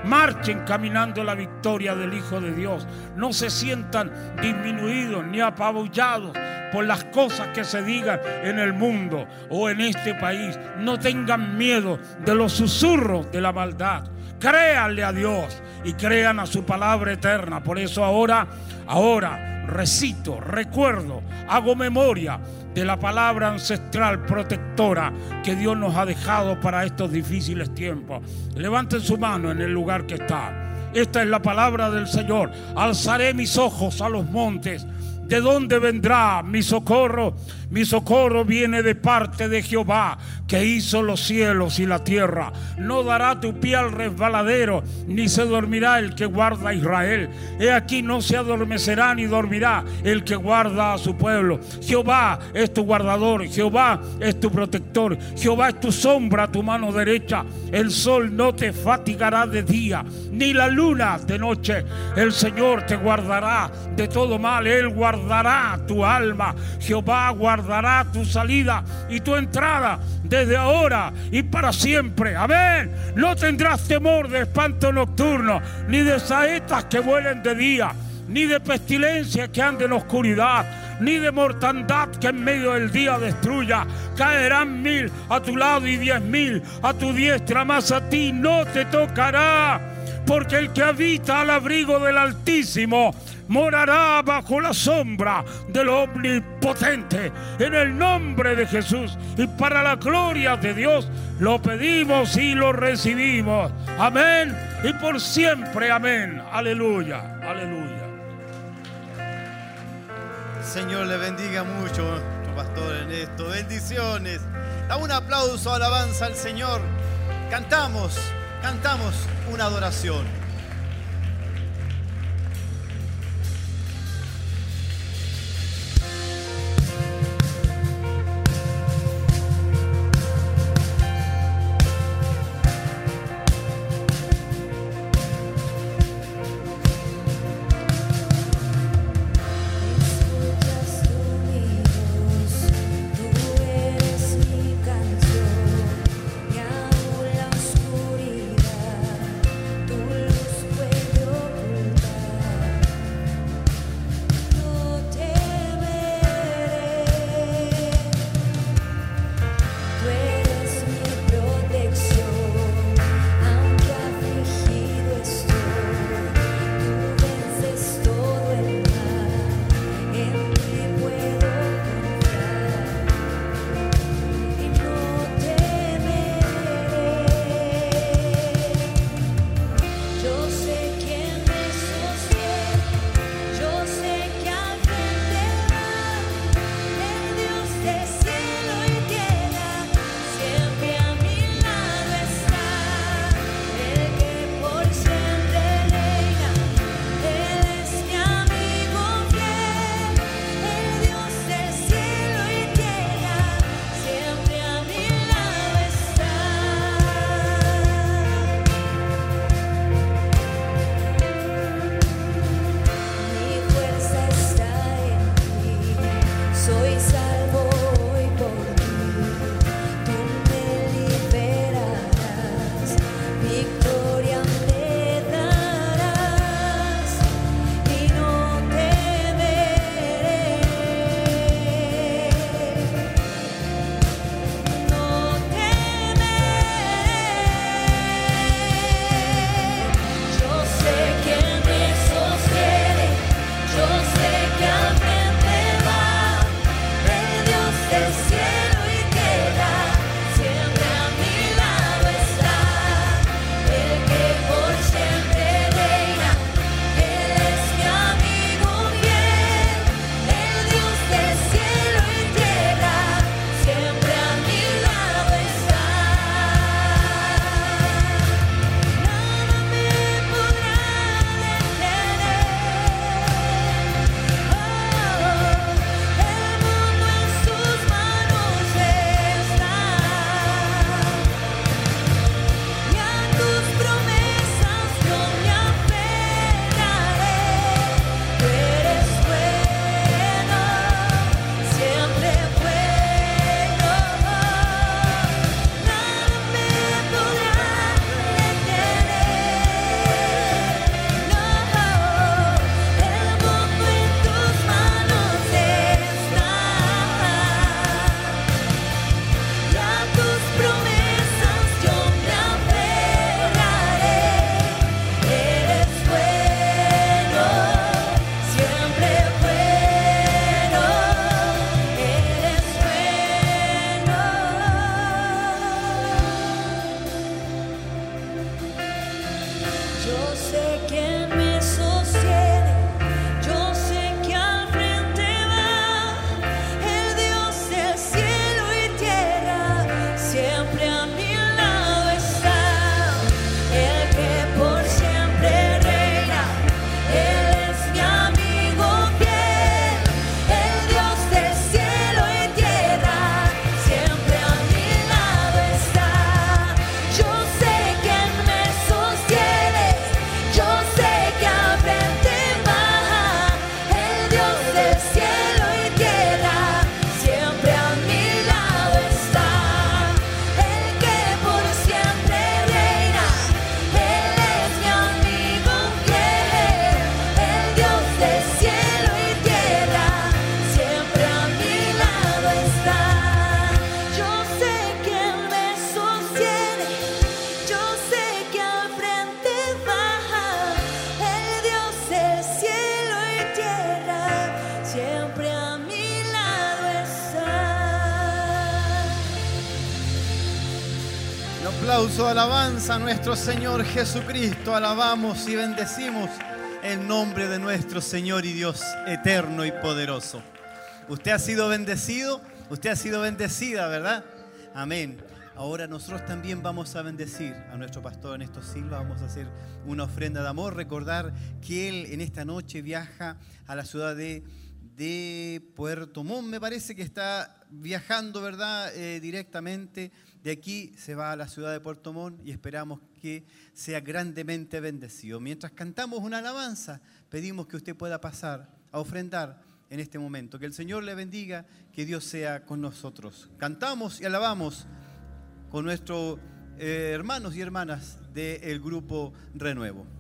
marchen caminando la victoria del Hijo de Dios. No se sientan disminuidos ni apabullados por las cosas que se digan en el mundo o en este país. No tengan miedo de los susurros de la maldad. Créanle a Dios y crean a su palabra eterna. Por eso ahora, ahora recito, recuerdo, hago memoria de la palabra ancestral protectora que Dios nos ha dejado para estos difíciles tiempos. Levanten su mano en el lugar que está. Esta es la palabra del Señor. Alzaré mis ojos a los montes. ¿De dónde vendrá mi socorro? Mi socorro viene de parte de Jehová, que hizo los cielos y la tierra. No dará tu pie al resbaladero, ni se dormirá el que guarda a Israel. He aquí no se adormecerá ni dormirá el que guarda a su pueblo. Jehová es tu guardador, Jehová es tu protector, Jehová es tu sombra tu mano derecha. El sol no te fatigará de día, ni la luna de noche. El Señor te guardará de todo mal, Él guardará tu alma. Jehová guardará tu salida y tu entrada desde ahora y para siempre. Amén. No tendrás temor de espanto nocturno, ni de saetas que vuelen de día, ni de pestilencia que ande en oscuridad, ni de mortandad que en medio del día destruya. Caerán mil a tu lado y diez mil a tu diestra, mas a ti no te tocará. Porque el que habita al abrigo del Altísimo morará bajo la sombra del Omnipotente. En el nombre de Jesús y para la gloria de Dios lo pedimos y lo recibimos. Amén. Y por siempre, amén. Aleluya, aleluya. Señor le bendiga mucho nuestro pastor en esto. Bendiciones. Da un aplauso, alabanza al Señor. Cantamos, cantamos una adoración. A nuestro Señor Jesucristo, alabamos y bendecimos el nombre de nuestro Señor y Dios eterno y poderoso. Usted ha sido bendecido, usted ha sido bendecida, ¿verdad? Amén. Ahora nosotros también vamos a bendecir a nuestro pastor Ernesto Silva, vamos a hacer una ofrenda de amor, recordar que él en esta noche viaja a la ciudad de, de Puerto Montt, me parece que está viajando, ¿verdad? Eh, directamente de aquí se va a la ciudad de Puerto Montt y esperamos que sea grandemente bendecido. Mientras cantamos una alabanza, pedimos que usted pueda pasar a ofrendar en este momento. Que el Señor le bendiga, que Dios sea con nosotros. Cantamos y alabamos con nuestros eh, hermanos y hermanas del grupo Renuevo.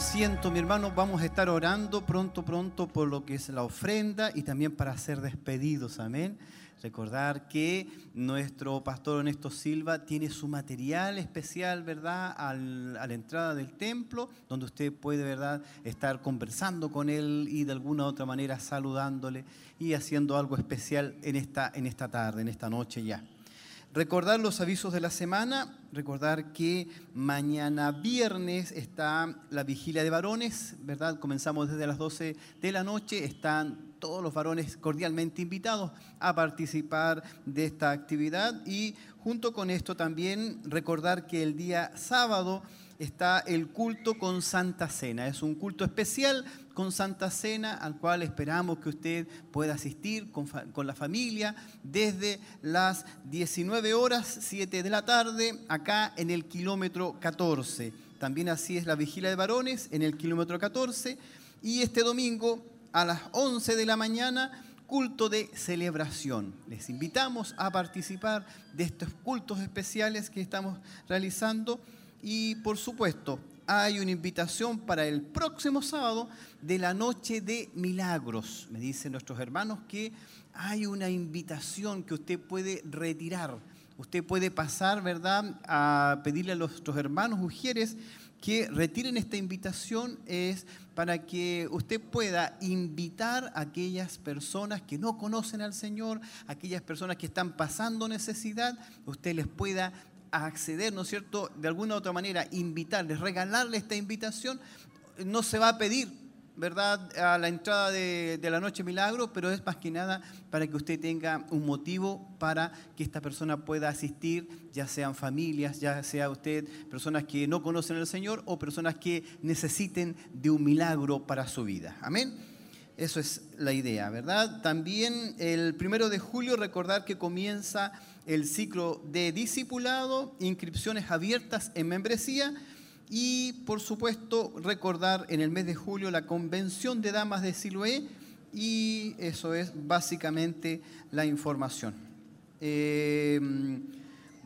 Asiento, mi hermano, vamos a estar orando pronto, pronto por lo que es la ofrenda y también para ser despedidos, amén. Recordar que nuestro pastor Ernesto Silva tiene su material especial, ¿verdad? Al- a la entrada del templo, donde usted puede, ¿verdad?, estar conversando con él y de alguna u otra manera saludándole y haciendo algo especial en esta, en esta tarde, en esta noche ya. Recordar los avisos de la semana, recordar que mañana viernes está la vigilia de varones, ¿verdad? Comenzamos desde las 12 de la noche, están todos los varones cordialmente invitados a participar de esta actividad y junto con esto también recordar que el día sábado está el culto con Santa Cena. Es un culto especial con Santa Cena al cual esperamos que usted pueda asistir con, la familia desde las 19 horas, 7 de la tarde, acá en el kilómetro 14. También así es la vigilia de varones en el kilómetro 14. Y este domingo a las 11 de la mañana culto de celebración. Les invitamos a participar de estos cultos especiales que estamos realizando y por supuesto hay una invitación para el próximo sábado de la noche de milagros. Me dicen nuestros hermanos que hay una invitación que usted puede retirar. Usted puede pasar, ¿verdad?, a pedirle a nuestros hermanos ujieres que retiren esta invitación es para que usted pueda invitar a aquellas personas que no conocen al Señor, aquellas personas que están pasando necesidad, usted les pueda acceder, ¿no es cierto?, de alguna u otra manera, invitarles, regalarles esta invitación, no se va a pedir, ¿verdad?, a la entrada de, de la noche milagro, pero es más que nada para que usted tenga un motivo para que esta persona pueda asistir, ya sean familias, ya sea usted personas que no conocen al Señor o personas que necesiten de un milagro para su vida. Amén. Eso es la idea, ¿verdad? También el primero de julio recordar que comienza el ciclo de discipulado, inscripciones abiertas en membresía y por supuesto recordar en el mes de julio la convención de damas de Siloé y eso es básicamente la información. Eh,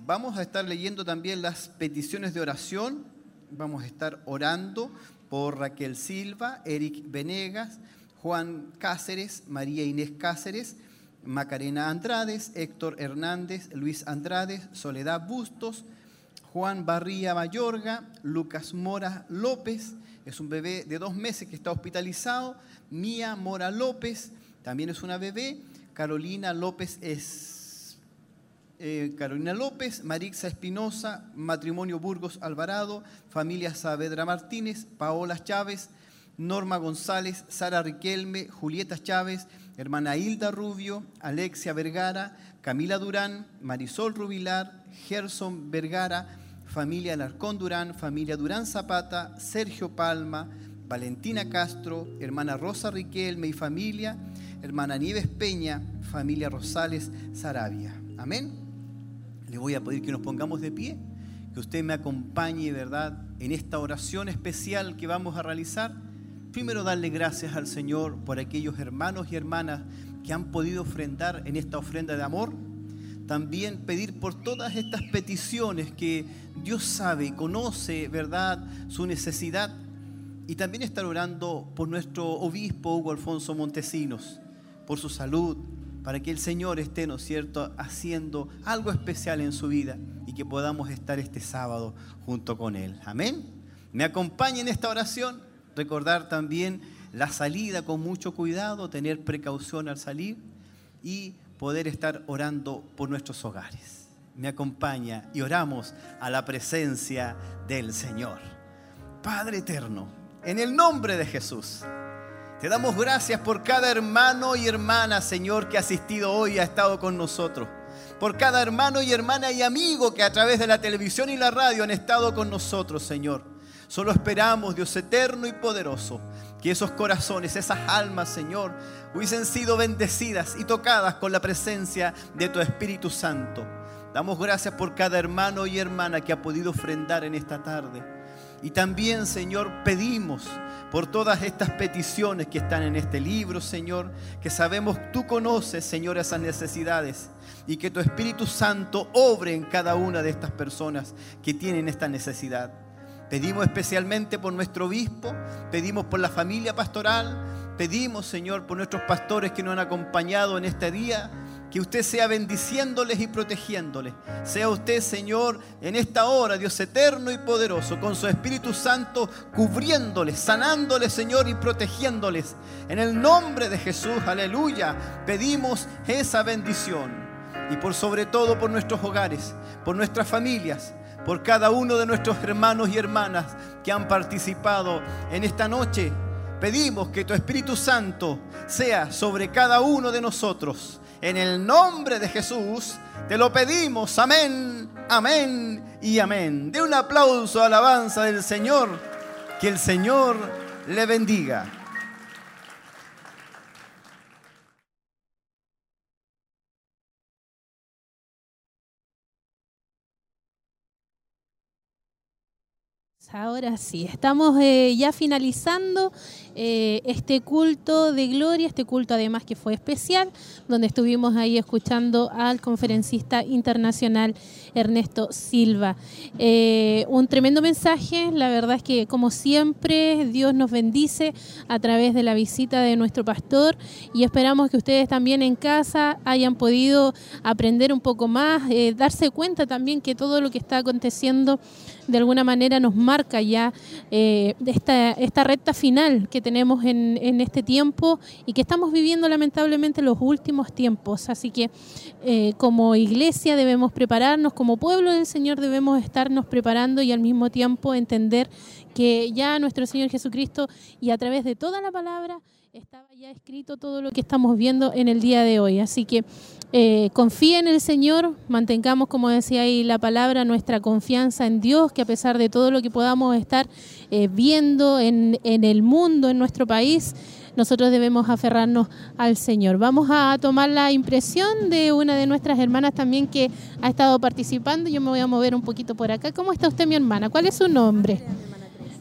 vamos a estar leyendo también las peticiones de oración, vamos a estar orando por Raquel Silva, Eric Venegas, Juan Cáceres, María Inés Cáceres, Macarena Andrades, Héctor Hernández, Luis Andrades, Soledad Bustos, Juan Barría Mayorga, Lucas Mora López, es un bebé de dos meses que está hospitalizado, Mía Mora López, también es una bebé, Carolina López es eh, Carolina López, Marixa Espinosa, Matrimonio Burgos Alvarado, familia Saavedra Martínez, Paola Chávez, Norma González, Sara Riquelme, Julieta Chávez, hermana Hilda Rubio, Alexia Vergara, Camila Durán, Marisol Rubilar, Gerson Vergara, familia Alarcón Durán, familia Durán Zapata, Sergio Palma, Valentina Castro, hermana Rosa Riquelme y familia, hermana Nieves Peña, familia Rosales Sarabia. Amén. Le voy a pedir que nos pongamos de pie, que usted me acompañe, ¿verdad?, en esta oración especial que vamos a realizar. Primero darle gracias al Señor por aquellos hermanos y hermanas que han podido ofrendar en esta ofrenda de amor. También pedir por todas estas peticiones que Dios sabe y conoce, ¿verdad?, su necesidad. Y también estar orando por nuestro obispo Hugo Alfonso Montesinos, por su salud, para que el Señor esté, ¿no es cierto?, haciendo algo especial en su vida y que podamos estar este sábado junto con Él. Amén. Me acompañe en esta oración. Recordar también la salida con mucho cuidado, tener precaución al salir y poder estar orando por nuestros hogares. Me acompaña y oramos a la presencia del Señor. Padre eterno, en el nombre de Jesús. Te damos gracias por cada hermano y hermana, Señor, que ha asistido hoy y ha estado con nosotros. Por cada hermano y hermana y amigo que a través de la televisión y la radio han estado con nosotros, Señor. Solo esperamos, Dios eterno y poderoso, que esos corazones, esas almas, Señor, hubiesen sido bendecidas y tocadas con la presencia de tu Espíritu Santo. Damos gracias por cada hermano y hermana que ha podido ofrendar en esta tarde. Y también, Señor, pedimos por todas estas peticiones que están en este libro, Señor, que sabemos tú conoces, Señor, esas necesidades y que tu Espíritu Santo obre en cada una de estas personas que tienen esta necesidad. Pedimos especialmente por nuestro obispo, pedimos por la familia pastoral, pedimos, Señor, por nuestros pastores que nos han acompañado en este día, que usted sea bendiciéndoles y protegiéndoles. Sea usted, Señor, en esta hora, Dios eterno y poderoso, con su Espíritu Santo, cubriéndoles, sanándoles, Señor, y protegiéndoles. En el nombre de Jesús, aleluya, pedimos esa bendición. Y por sobre todo por nuestros hogares, por nuestras familias, por cada uno de nuestros hermanos y hermanas que han participado en esta noche. Pedimos que tu Espíritu Santo sea sobre cada uno de nosotros. En el nombre de Jesús te lo pedimos. Amén, amén y amén. De un aplauso, alabanza del Señor. Que el Señor le bendiga. Ahora sí, estamos eh, ya finalizando eh, este culto de gloria, este culto además que fue especial, donde estuvimos ahí escuchando al conferencista internacional Ernesto Silva. Eh, un tremendo mensaje, la verdad es que como siempre Dios nos bendice a través de la visita de nuestro pastor y esperamos que ustedes también en casa hayan podido aprender un poco más, darse cuenta también que todo lo que está aconteciendo de alguna manera nos marca ya eh, esta, esta recta final que tenemos en, en, este tiempo y que estamos viviendo lamentablemente los últimos tiempos. Así que eh, como iglesia debemos prepararnos, como pueblo del Señor debemos estarnos preparando y al mismo tiempo entender que ya nuestro Señor Jesucristo y a través de toda la palabra estaba ya escrito todo lo que estamos viendo en el día de hoy. Así que eh, confía en el Señor, mantengamos, como decía ahí la palabra, nuestra confianza en Dios, que a pesar de todo lo que podamos estar eh, viendo en, en el mundo, en nuestro país, nosotros debemos aferrarnos al Señor. Vamos a tomar la impresión de una de nuestras hermanas también que ha estado participando. Yo me voy a mover un poquito por acá. ¿Cómo está usted, mi hermana? ¿Cuál es su nombre?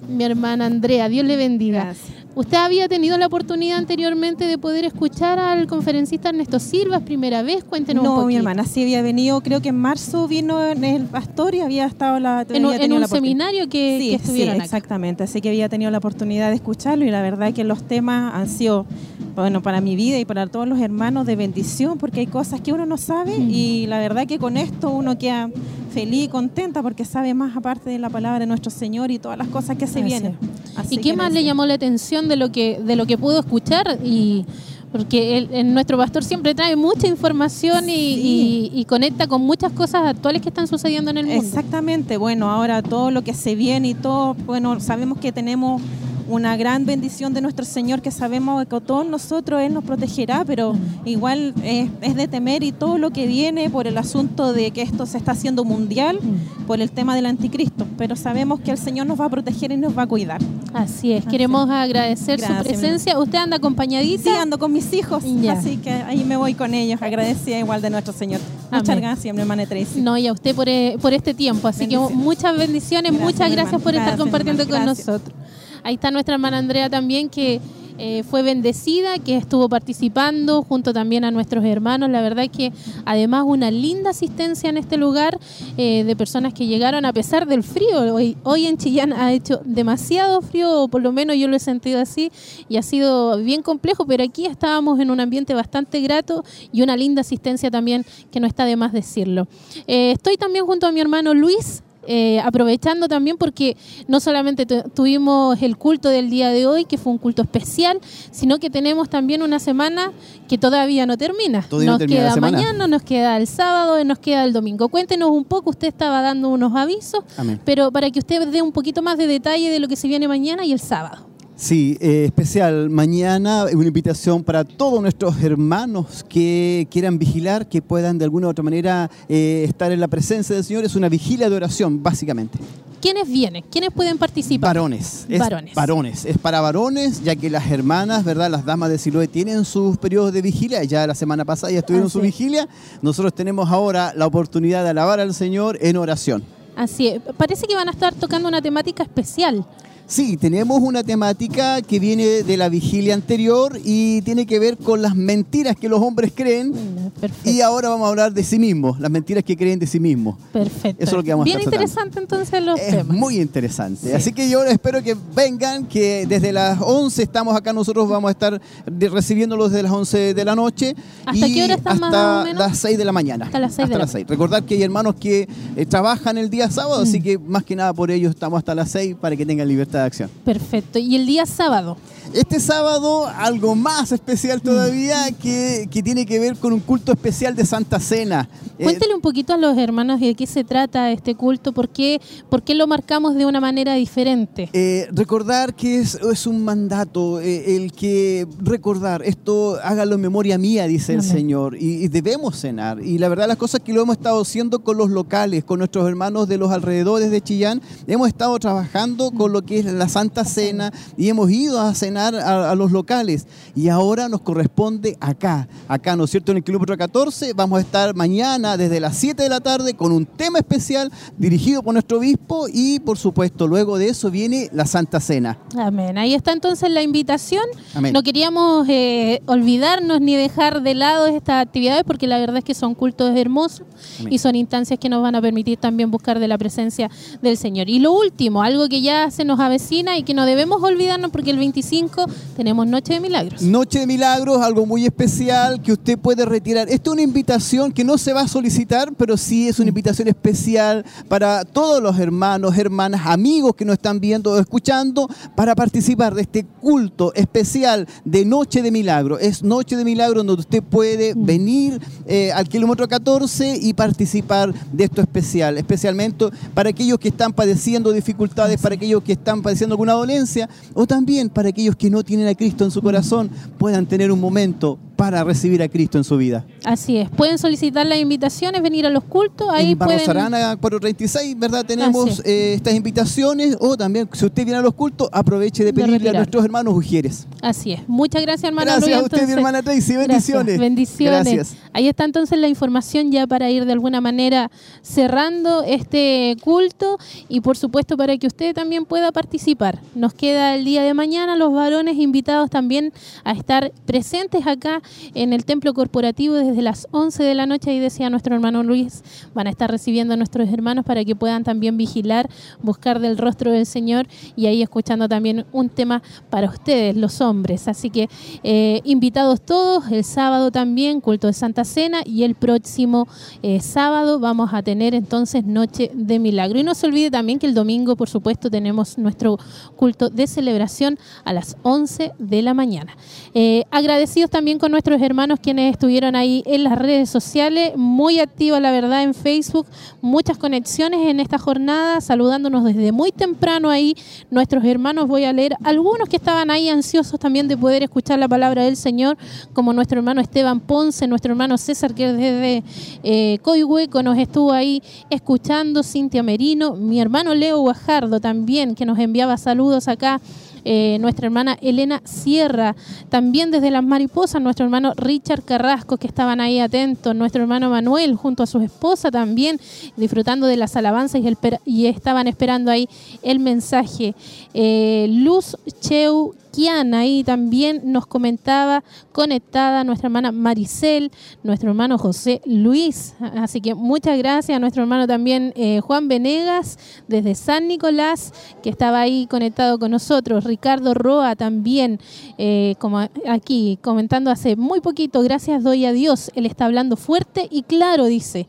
Mi hermana Andrea, Dios le bendiga. Gracias. ¿Usted había tenido la oportunidad anteriormente de poder escuchar al conferencista Ernesto Silva? ¿Es primera vez? Cuéntenos un No, poquito. mi hermana sí había venido, creo que en marzo vino en el pastor y había estado la, En, un- en un la seminario que, Sí, que estuvieron sí, acá. exactamente. Así que había tenido la oportunidad de escucharlo y la verdad que los temas han sido, bueno, para mi vida y para todos los hermanos de bendición, porque hay cosas que uno no sabe Mm. y la verdad que con esto uno queda feliz y contenta porque sabe más aparte de la palabra de nuestro Señor y todas las cosas que se vienen. Así ¿Y qué más le llamó la atención de lo que de lo que pudo escuchar? Y porque el- el- nuestro pastor siempre trae mucha información y, y conecta con muchas cosas actuales que están sucediendo en el mundo. Exactamente, bueno, ahora todo lo que se viene y todo, bueno, sabemos que tenemos una gran bendición de nuestro Señor, que sabemos que todos nosotros Él nos protegerá, pero igual es, es de temer y todo lo que viene por el asunto de que esto se está haciendo mundial, por el tema del anticristo, pero sabemos que el Señor nos va a proteger y nos va a cuidar. Así es, queremos agradecer Gracias, su presencia. ¿Usted anda acompañadita? Sí, ando con mis hijos, Ya. así que ahí me voy con ellos, agradecida igual de nuestro Señor. Muchas Amén. gracias, mi hermana Tracy. No, y a usted por, eh, por este tiempo. Así que muchas bendiciones, Gracias, muchas gracias por estar Gracias, compartiendo con Gracias. nosotros. Ahí está nuestra hermana Andrea también, que eh, fue bendecida, que estuvo participando junto también a nuestros hermanos. La verdad es que además una linda asistencia en este lugar eh, de personas que llegaron a pesar del frío. Hoy, en Chillán ha hecho demasiado frío, o por lo menos yo lo he sentido así, y ha sido bien complejo, pero aquí estábamos en un ambiente bastante grato y una linda asistencia también, que no está de más decirlo. Eh, estoy también junto a mi hermano Luis. Eh, aprovechando también porque no solamente tu- tuvimos el culto del día de hoy, que fue un culto especial, sino que tenemos también una semana que todavía no termina. Todavía no nos termina la queda semana. mañana, nos queda el sábado y nos queda el domingo. Cuéntenos un poco, usted estaba dando unos avisos, Amén. pero para que usted dé un poquito más de detalle de lo que se viene mañana y el sábado. Sí, eh, especial. Mañana una invitación para todos nuestros hermanos que quieran vigilar, que puedan de alguna u otra manera eh, estar en la presencia del Señor. Es una vigilia de oración, básicamente. ¿Quiénes vienen? ¿Quiénes pueden participar? Varones. Es Varones. varones. Es para varones, ya que las hermanas, ¿verdad? Las damas de Siloé tienen sus periodos de vigilia. Ya la semana pasada ya estuvieron su vigilia. Nosotros tenemos ahora la oportunidad de alabar al Señor en oración. Así es. Parece que van a estar tocando una temática especial. Sí, tenemos una temática que viene de la vigilia anterior y tiene que ver con las mentiras que los hombres creen. Perfecto. Y ahora vamos a hablar de sí mismos, las mentiras que creen de sí mismos. Perfecto. Eso es lo que vamos a Bien estar tratando. interesante entonces los Es temas. muy interesante. Así que yo espero que vengan, que desde las 11 estamos acá, nosotros vamos a estar recibiéndolos desde las 11 de la noche. ¿Hasta y qué hora están más hasta o menos? las 6 de la mañana. Hasta las seis de Hasta la las 6. Recordar que hay hermanos que eh, trabajan el día sábado, así Mm. que más que nada por ellos estamos hasta las 6 para que tengan libertad de acción. Perfecto. ¿Y el día sábado? Este sábado algo más especial todavía que, que tiene que ver con un culto especial de Santa Cena. Eh, Cuéntele un poquito a los hermanos de qué se trata este culto, por qué, por qué lo marcamos de una manera diferente. Eh, recordar que es, es un mandato, eh, el que recordar, esto hágalo en memoria mía, dice el. Señor, y, y debemos cenar. Y la verdad las cosas que lo hemos estado haciendo con los locales, con nuestros hermanos de los alrededores de Chillán, hemos estado trabajando con lo que es la Santa Cena y hemos ido a cenar a, a los locales. Y ahora nos corresponde acá, acá, ¿no es cierto? En el kilómetro 14 vamos a estar mañana desde las 7 de la tarde con un tema especial dirigido por nuestro obispo y por supuesto luego de eso viene la Santa Cena. Amén. Ahí está entonces la invitación. Amén. No queríamos eh, olvidarnos ni dejar de lado estas actividades porque la verdad es que son cultos hermosos Amén. y son instancias que nos van a permitir también buscar de la presencia del Señor. Y lo último, algo que ya se nos avecina y que no debemos olvidarnos porque el 25 tenemos Noche de Milagros. Noche de Milagros, algo muy especial que usted puede retirar. Esta es una invitación que no se va a solicitar, pero sí es una invitación especial para todos los hermanos, hermanas, amigos que nos están viendo o escuchando para participar de este culto especial de Noche de Milagro. Es Noche de Milagro donde usted puede venir eh, al kilómetro 14 y participar de esto especial, especialmente para aquellos que están padeciendo dificultades, para aquellos que están padeciendo alguna dolencia o también para aquellos que no tienen a Cristo en su corazón puedan tener un momento para recibir a Cristo en su vida. Así es. Pueden solicitar las invitaciones, venir a los cultos. Ahí en Barros pueden. Arana 436, ¿verdad? Tenemos es. eh, estas invitaciones o también si usted viene a los cultos, aproveche de De pedirle a nuestros hermanos ujieres. Así es. Muchas gracias, hermano Gracias Luis, a usted, mi entonces. hermana Tracy. Bendiciones. Gracias, bendiciones. Gracias. Ahí está entonces la información ya para ir de alguna manera cerrando este culto y por supuesto para que usted también pueda participar. Nos queda el día de mañana los varones invitados también a estar presentes acá en el templo corporativo desde las 11 de la noche. Ahí decía nuestro hermano Luis, van a estar recibiendo a nuestros hermanos para que puedan también vigilar, buscar del rostro del Señor y ahí escuchando también un tema para ustedes, los hombres. Así que eh, invitados todos, el sábado también, culto de Santa Cena y el próximo eh, sábado vamos a tener entonces Noche de Milagro. Y no se olvide también que el domingo, por supuesto, tenemos nuestro culto de celebración a las 11 de la mañana. Eh, agradecidos también con nuestros hermanos quienes estuvieron ahí en las redes sociales, muy activa la verdad en Facebook, muchas conexiones en esta jornada, saludándonos desde muy temprano ahí nuestros hermanos. Voy a leer algunos que estaban ahí ansiosos también de poder escuchar la palabra del Señor, como nuestro hermano Esteban Ponce, nuestro hermano César que desde eh, Coihueco nos estuvo ahí escuchando, Cintia Merino, mi hermano Leo Guajardo también que nos enviaba saludos acá eh, nuestra hermana Elena Sierra, también desde las mariposas, nuestro hermano Richard Carrasco, que estaban ahí atentos, nuestro hermano Manuel junto a su esposa también, disfrutando de las alabanzas y, el y estaban esperando ahí el mensaje. Eh, Luz Cheu Kian ahí también nos comentaba conectada nuestra hermana Maricel, nuestro hermano José Luis. Así que muchas gracias a nuestro hermano también eh, Juan Venegas desde San Nicolás, que estaba ahí conectado con nosotros. Ricardo Roa también, eh, como aquí comentando hace muy poquito, gracias doy a Dios. Él está hablando fuerte y claro, dice.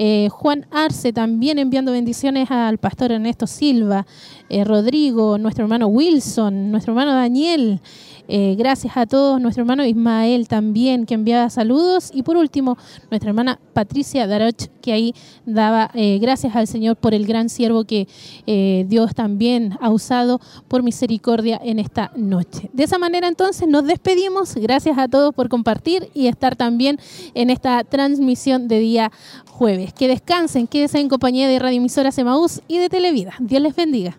Eh, Juan Arce también enviando bendiciones al pastor Ernesto Silva, eh, Rodrigo, nuestro hermano Wilson, nuestro hermano Daniel. Eh, gracias a todos, nuestro hermano Ismael también, que enviaba saludos. Y por último, nuestra hermana Patricia Daroch, que ahí daba eh, gracias al Señor por el gran siervo que Dios también ha usado por misericordia en esta noche. De esa manera entonces nos despedimos. Gracias a todos por compartir y estar también en esta transmisión de día jueves. Que descansen, quédense en compañía de Radio Emisora Semaús y de Televida. Dios les bendiga.